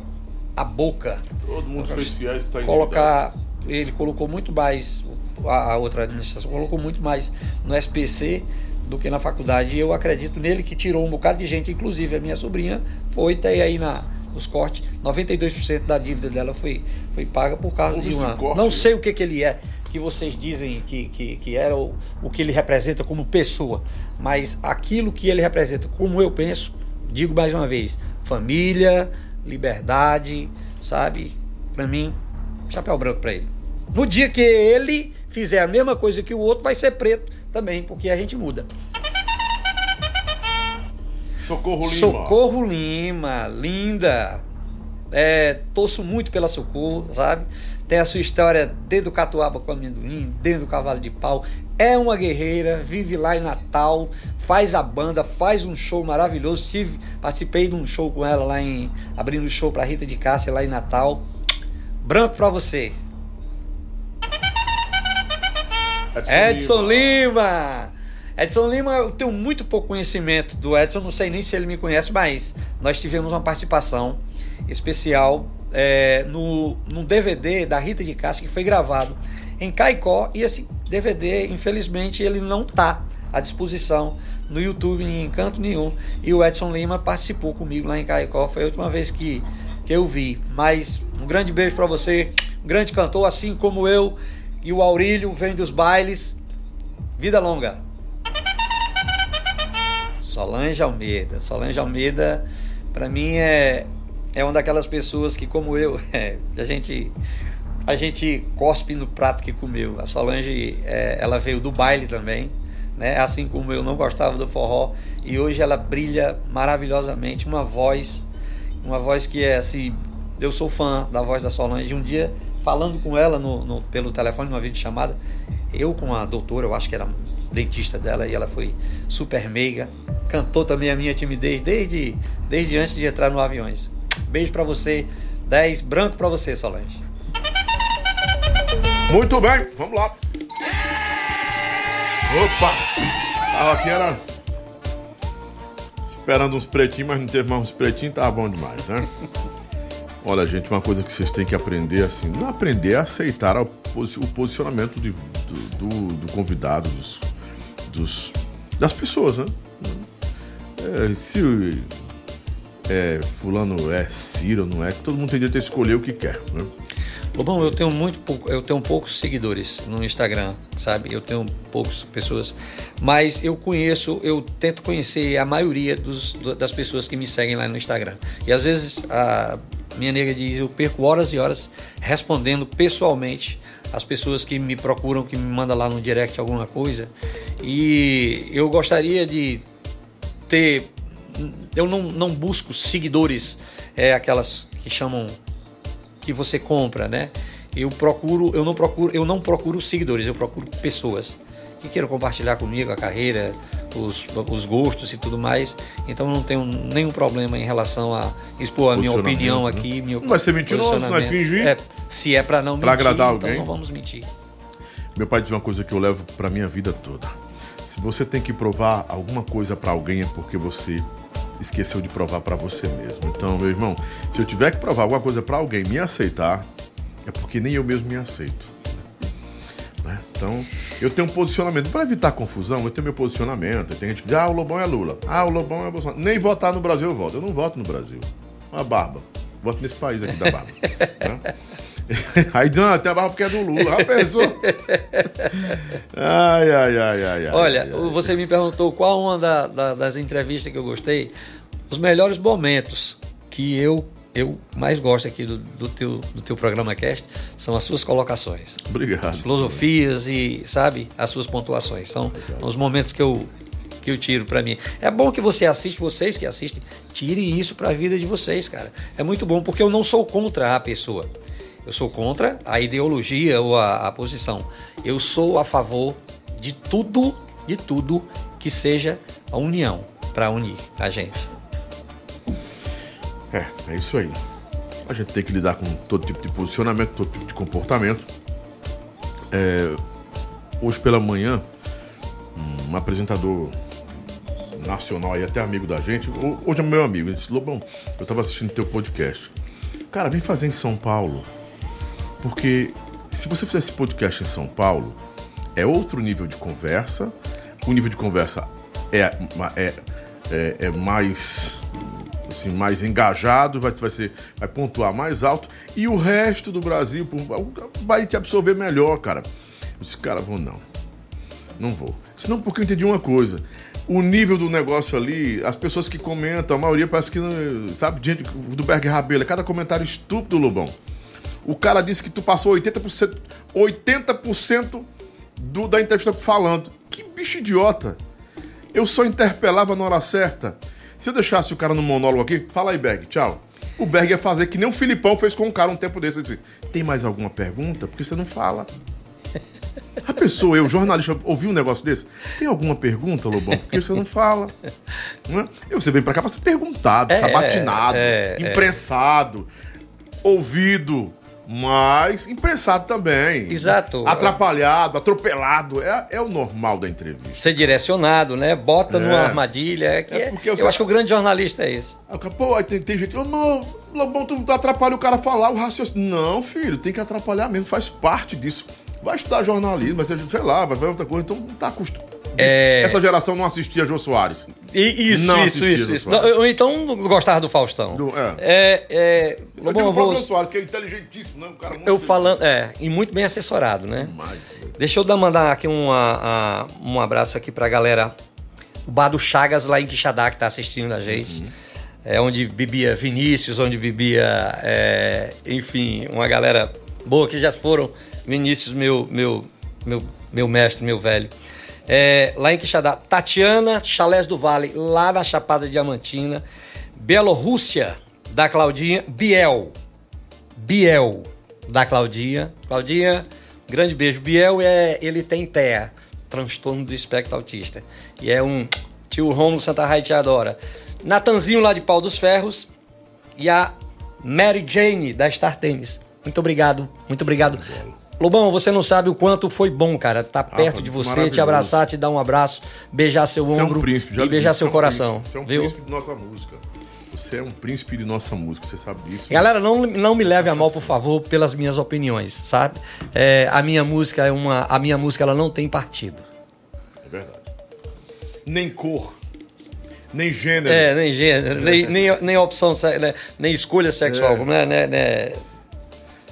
a boca. Todo mundo fez fiéis está Colocar, ele colocou muito mais, a, a, outra administração colocou muito mais no SPC do que na faculdade. E eu acredito nele que tirou um bocado de gente, inclusive a minha sobrinha foi até aí na os cortes, 92% da dívida dela foi, foi paga por causa Houve de uma. Corte, não sei o que, que ele é, que vocês dizem que, que, que era o, o que ele representa como pessoa, mas aquilo que ele representa, como eu penso, digo mais uma vez: família, liberdade, sabe? Para mim, chapéu branco para ele. No dia que ele fizer a mesma coisa que o outro, vai ser preto também, porque a gente muda. Socorro Lima. Socorro Lima, linda. É, torço muito pela Socorro, sabe? Tem a sua história dentro do Catuaba com amendoim, dentro do Cavalo de Pau. É uma guerreira, vive lá em Natal, faz a banda, faz um show maravilhoso. Tive, participei de um show com ela lá em. abrindo o show pra Rita de Cássia lá em Natal. Branco pra você. Edson, Edson Lima. Lima. Edson Lima, eu tenho muito pouco conhecimento do Edson, não sei nem se ele me conhece, mas nós tivemos uma participação especial é, no, no DVD da Rita de Cássia que foi gravado em Caicó e esse DVD, infelizmente, ele não está à disposição no YouTube em canto nenhum. E o Edson Lima participou comigo lá em Caicó, foi a última vez que, que eu vi. Mas um grande beijo para você, um grande cantor, assim como eu e o Aurílio, vem dos bailes. Vida longa! Solange Almeida. Solange Almeida, para mim, é, é uma daquelas pessoas que, como eu, *laughs* é, a gente a gente cospe no prato que comeu. A Solange, é, ela veio do baile também, né? Assim como eu não gostava do forró e hoje ela brilha maravilhosamente, uma voz, uma voz que é assim, eu sou fã da voz da Solange. Um dia falando com ela no, no pelo telefone, numa vídeo chamada, eu com a doutora, eu acho que era dentista dela e ela foi super meiga, cantou também a minha timidez desde, desde antes de entrar no Aviões. Beijo para você, 10 branco para você, Solange. Muito bem, vamos lá. Opa! Tava aqui, era esperando uns pretinhos, mas não teve mais uns pretinhos, tava bom demais, né? Olha, gente, uma coisa que vocês têm que aprender, assim, não aprender a aceitar o posicionamento de, do, do, do convidado, dos, dos, das pessoas, né? É, se é, fulano é Ciro, não é, todo mundo tem direito a escolher o que quer, né? Bom, eu tenho muito pouco, eu tenho poucos seguidores no Instagram, sabe? Eu tenho poucas pessoas, mas eu conheço, eu tento conhecer a maioria dos, das pessoas que me seguem lá no Instagram. E às vezes a minha nega diz, eu perco horas e horas respondendo pessoalmente as pessoas que me procuram, que me mandam lá no direct alguma coisa. E eu gostaria de ter, eu não, não busco seguidores, é aquelas que chamam que você compra, né? Eu procuro, eu não procuro, eu não procuro seguidores, eu procuro pessoas que queiram compartilhar comigo a carreira, os, os gostos e tudo mais. Então não tenho nenhum problema em relação a expor a minha opinião né? aqui, meu Não vai ser mentiroso, não vai fingir. É, se é para não mentir, pra agradar então alguém. não vamos mentir. Meu pai diz uma coisa que eu levo para minha vida toda. Se você tem que provar alguma coisa para alguém é porque você esqueceu de provar para você mesmo. Então, meu irmão, se eu tiver que provar alguma coisa para alguém me aceitar, é porque nem eu mesmo me aceito. Né? Então, eu tenho um posicionamento. Para evitar confusão, eu tenho meu posicionamento. Tem gente que diz, ah, o Lobão é Lula. Ah, o Lobão é Bolsonaro. Nem votar no Brasil eu voto. Eu não voto no Brasil. Uma barba. Voto nesse país aqui da barba. *laughs* né? *laughs* Aí não, até a barba porque é do Lula. Já pensou? ai, ai, ai, ai. Olha, ai, ai, você me perguntou qual uma da, da, das entrevistas que eu gostei. Os melhores momentos que eu eu mais gosto aqui do, do, teu, do teu programa Cast são as suas colocações. Obrigado. As filosofias e, sabe, as suas pontuações. São os momentos que eu, que eu tiro para mim. É bom que você assiste, vocês que assistem, tirem isso para a vida de vocês, cara. É muito bom, porque eu não sou contra a pessoa. Eu sou contra a ideologia ou a, a posição. Eu sou a favor de tudo, de tudo que seja a união para unir a gente. É, é isso aí. A gente tem que lidar com todo tipo de posicionamento, todo tipo de comportamento. É, hoje pela manhã, um apresentador nacional aí, até amigo da gente, hoje é meu amigo, ele disse, Lobão, eu estava assistindo teu podcast. Cara, vem fazer em São Paulo. Porque se você fizer esse podcast em São Paulo, é outro nível de conversa. O nível de conversa é, é, é, é mais assim, mais engajado, vai, vai, ser, vai pontuar mais alto. E o resto do Brasil vai te absorver melhor, cara. Eu disse, cara, vou não. Não vou. Senão, porque eu entendi uma coisa. O nível do negócio ali, as pessoas que comentam, a maioria parece que, sabe, gente do Berg Rabelo, é cada comentário estúpido, Lobão. O cara disse que tu passou 80%, 80% do, da entrevista falando. Que bicho idiota. Eu só interpelava na hora certa. Se eu deixasse o cara no monólogo aqui, fala aí, Berg, tchau. O Berg ia fazer que nem o Filipão fez com um cara um tempo desse. Ele disse, tem mais alguma pergunta? Porque você não fala. A pessoa, eu, jornalista, ouvi um negócio desse? Tem alguma pergunta, Lobão? Porque você não fala. Não é? E você vem pra cá pra ser perguntado, é, sabatinado, é, é, imprensado, ouvido mas imprensado também. Exato. Atrapalhado, atropelado. É, é o normal da entrevista. Ser direcionado, né? Bota é. numa armadilha. É que é, eu, eu acho que o grande jornalista é esse. Pô, aí tem, tem gente. Oh, não, Lobão, tu atrapalha o cara falar o raciocínio. Não, filho, tem que atrapalhar mesmo, faz parte disso. Vai estudar jornalismo, vai ser, sei lá, vai ver outra coisa, então não tá acostumado é... Essa geração não assistia Jô Soares. E, isso, não isso, isso, isso. Ou então gostava do Faustão. Do, é. é, é eu bom, vou... Soares, que é inteligentíssimo, né? Um cara muito eu falando, é, e muito bem assessorado, né? Demais. Deixa eu dar, mandar aqui uma, um abraço aqui pra galera. O Bar do Chagas lá em Quixadá, que tá assistindo a gente. Uhum. É onde bebia Vinícius, onde bebia, é, enfim, uma galera boa que já foram. Vinícius, meu, meu, meu, meu mestre, meu velho é, lá em Quixadá. Tatiana Chalés do Vale, lá na Chapada Diamantina. Bielorrússia, da Claudinha. Biel. Biel, da Claudinha. Claudinha, grande beijo. Biel, é, ele tem TEA, transtorno do espectro autista. E é um tio Romulo Santa Rai te adora. Natanzinho lá de Pau dos Ferros. E a Mary Jane, da Star Tennis. Muito obrigado, muito obrigado. Lobão, você não sabe o quanto foi bom, cara, estar tá perto ah, de você, te abraçar, te dar um abraço, beijar seu você ombro é um príncipe, e beijar seu é coração. você é um viu? príncipe de nossa música. Você é um príncipe de nossa música, você sabe disso. Galera, não, não me leve a mal, por favor, pelas minhas opiniões, sabe? É, a minha música é uma. A minha música ela não tem partido. É verdade. Nem cor, nem gênero. É, nem gênero, nem, nem, nem opção, né, nem escolha sexual, É. é, né, né?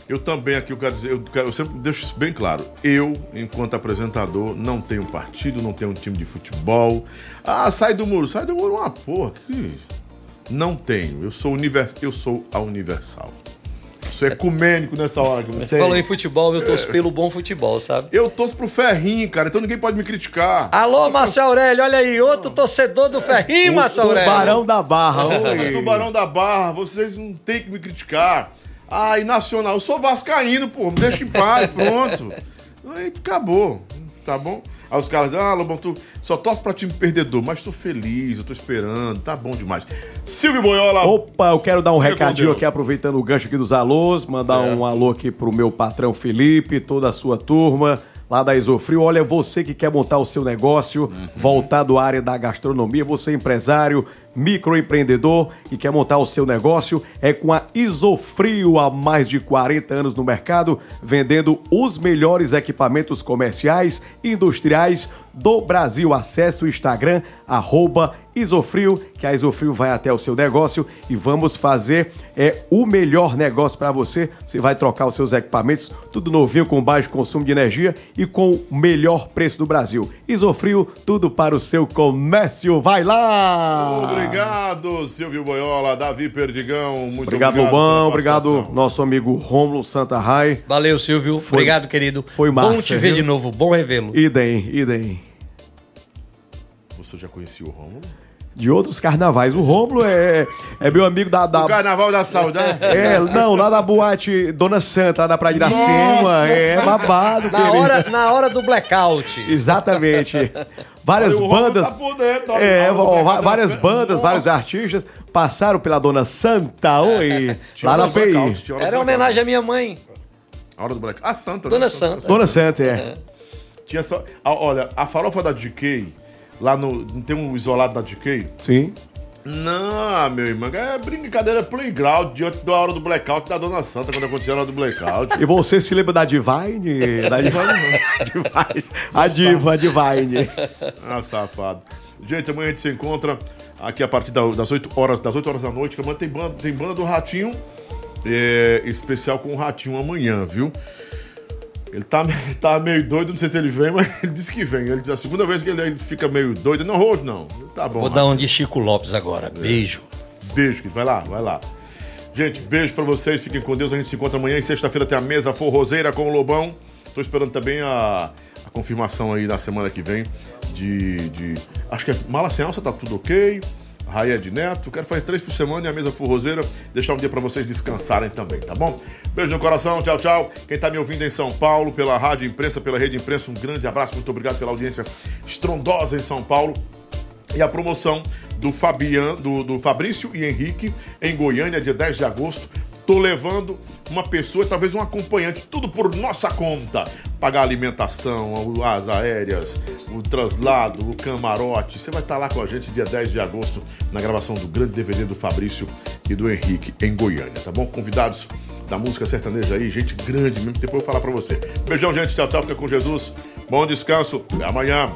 Eu também aqui, eu quero dizer, eu, quero- eu sempre deixo isso bem claro. Eu, enquanto apresentador, não tenho partido, não tenho um time de futebol. Ah, sai do muro, sai do muro uma porra. Que... Não tenho. Eu sou univers... eu sou a Universal. Sou ecumênico nessa hora que Você você falou em futebol, eu É. torço pelo bom futebol, sabe? Eu torço pro Ferrinho, cara, então ninguém pode me criticar. Alô, Márcio Aurélio, olha aí, outro torcedor do Ferrinho, Márcio Aurélio. Tubarão da Barra. Oi. Tubarão da Barra, vocês não tem que me criticar. E Nacional, eu sou vascaíno, pô, me deixa em paz, pronto. Aí acabou, tá bom? Aí os caras dizem, ah, Lobão, tu só torce pra time perdedor, mas tô feliz, eu tô esperando, tá bom demais. Silvio Boiola, Opa, eu quero dar um recadinho aqui, aproveitando o gancho aqui dos alôs, mandar Certo. um alô aqui pro meu patrão Felipe, toda a sua turma lá da Isofrio. Olha, você que quer montar o seu negócio Uhum. voltado à área da gastronomia, você empresário, microempreendedor e quer montar o seu negócio, é com a Isofrio há mais de 40 anos no mercado, vendendo os melhores equipamentos comerciais e industriais do Brasil. Acesse o Instagram, arroba Isofrio, que a Isofrio vai até o seu negócio e vamos fazer é, o melhor negócio para você. Você vai trocar os seus equipamentos, tudo novinho, com baixo consumo de energia e com o melhor preço do Brasil. Isofrio, tudo para o seu comércio. Vai lá! obrigado, Silvio Boiola, Davi Perdigão, muito Obrigado, obrigado. Lobão. Obrigado, nosso amigo Rômulo Santa Rai. Valeu, Silvio. Obrigado, querido. foi Bom massa, te ver viu? de novo, bom revê-lo. Idem, idem. Já conhecia o Romulo? De outros carnavais. O Rômulo é, é meu amigo da. da O Carnaval da Saudade? é, não, lá da boate Dona Santa, lá da Praia de Iracema. Nossa! É babado, Na querido. hora, na hora do blackout. Exatamente. Várias O Romulo bandas. tá. É, ó, tá várias bandas, Nossa. vários artistas passaram pela Dona Santa, oi, Tinha lá na blackout, PI. Era blackout. homenagem à minha mãe, A hora do Black. Ah, Santa. Dona né? Santa. Dona Santa, é. Tinha só. olha, a farofa da DK, lá no. Não tem um isolado da DK? Sim. Não, meu irmão, é brincadeira playground diante da hora do blackout da Dona Santa, quando acontecia a hora do blackout. *laughs* E você se lembra da Divine? Da Divine, *laughs* Divine. A diva, a Divine. ah, safado. Gente, amanhã a gente se encontra aqui a partir da- das 8 horas, das 8 horas da noite, que amanhã tem banda, tem banda do Ratinho, é, especial com o Ratinho amanhã, viu? Ele tá, *laughs* tá meio doido, não sei se ele vem, mas *laughs* ele disse que vem. Ele a segunda vez que ele, ele fica meio doido. Não, hoje não. Tá bom. Vou dar um de Chico Lopes agora. Beijo. Beijo, querido. vai lá, vai lá. Gente, beijo pra vocês, fiquem com Deus. A gente se encontra amanhã e sexta-feira tem a mesa forrozeira com o Lobão. Tô esperando também a, a confirmação aí na semana que vem de, de. Acho que é mala sem alça, tá tudo ok. Raia de Neto, quero fazer três por semana e a mesa forrozeira. Deixar um dia pra vocês descansarem também, tá bom? Beijo no coração, tchau, tchau. Quem tá me ouvindo em São Paulo, pela Rádio Imprensa, pela Rede Imprensa, um grande abraço, muito obrigado pela audiência estrondosa em São Paulo e a promoção do, Fabian, do, do Fabrício e Henrique em Goiânia, dia 10 de agosto. Tô levando uma pessoa, talvez um acompanhante, tudo por nossa conta. Pagar alimentação, as aéreas, o traslado, o camarote. Você vai estar lá com a gente dia 10 de agosto na gravação do grande DVD do Fabrício e do Henrique em Goiânia, tá bom? Convidados da música sertaneja aí, gente grande mesmo. Depois eu vou falar pra você. Beijão, gente. Tchau, tchau. Fica com Jesus. Bom descanso. Até amanhã.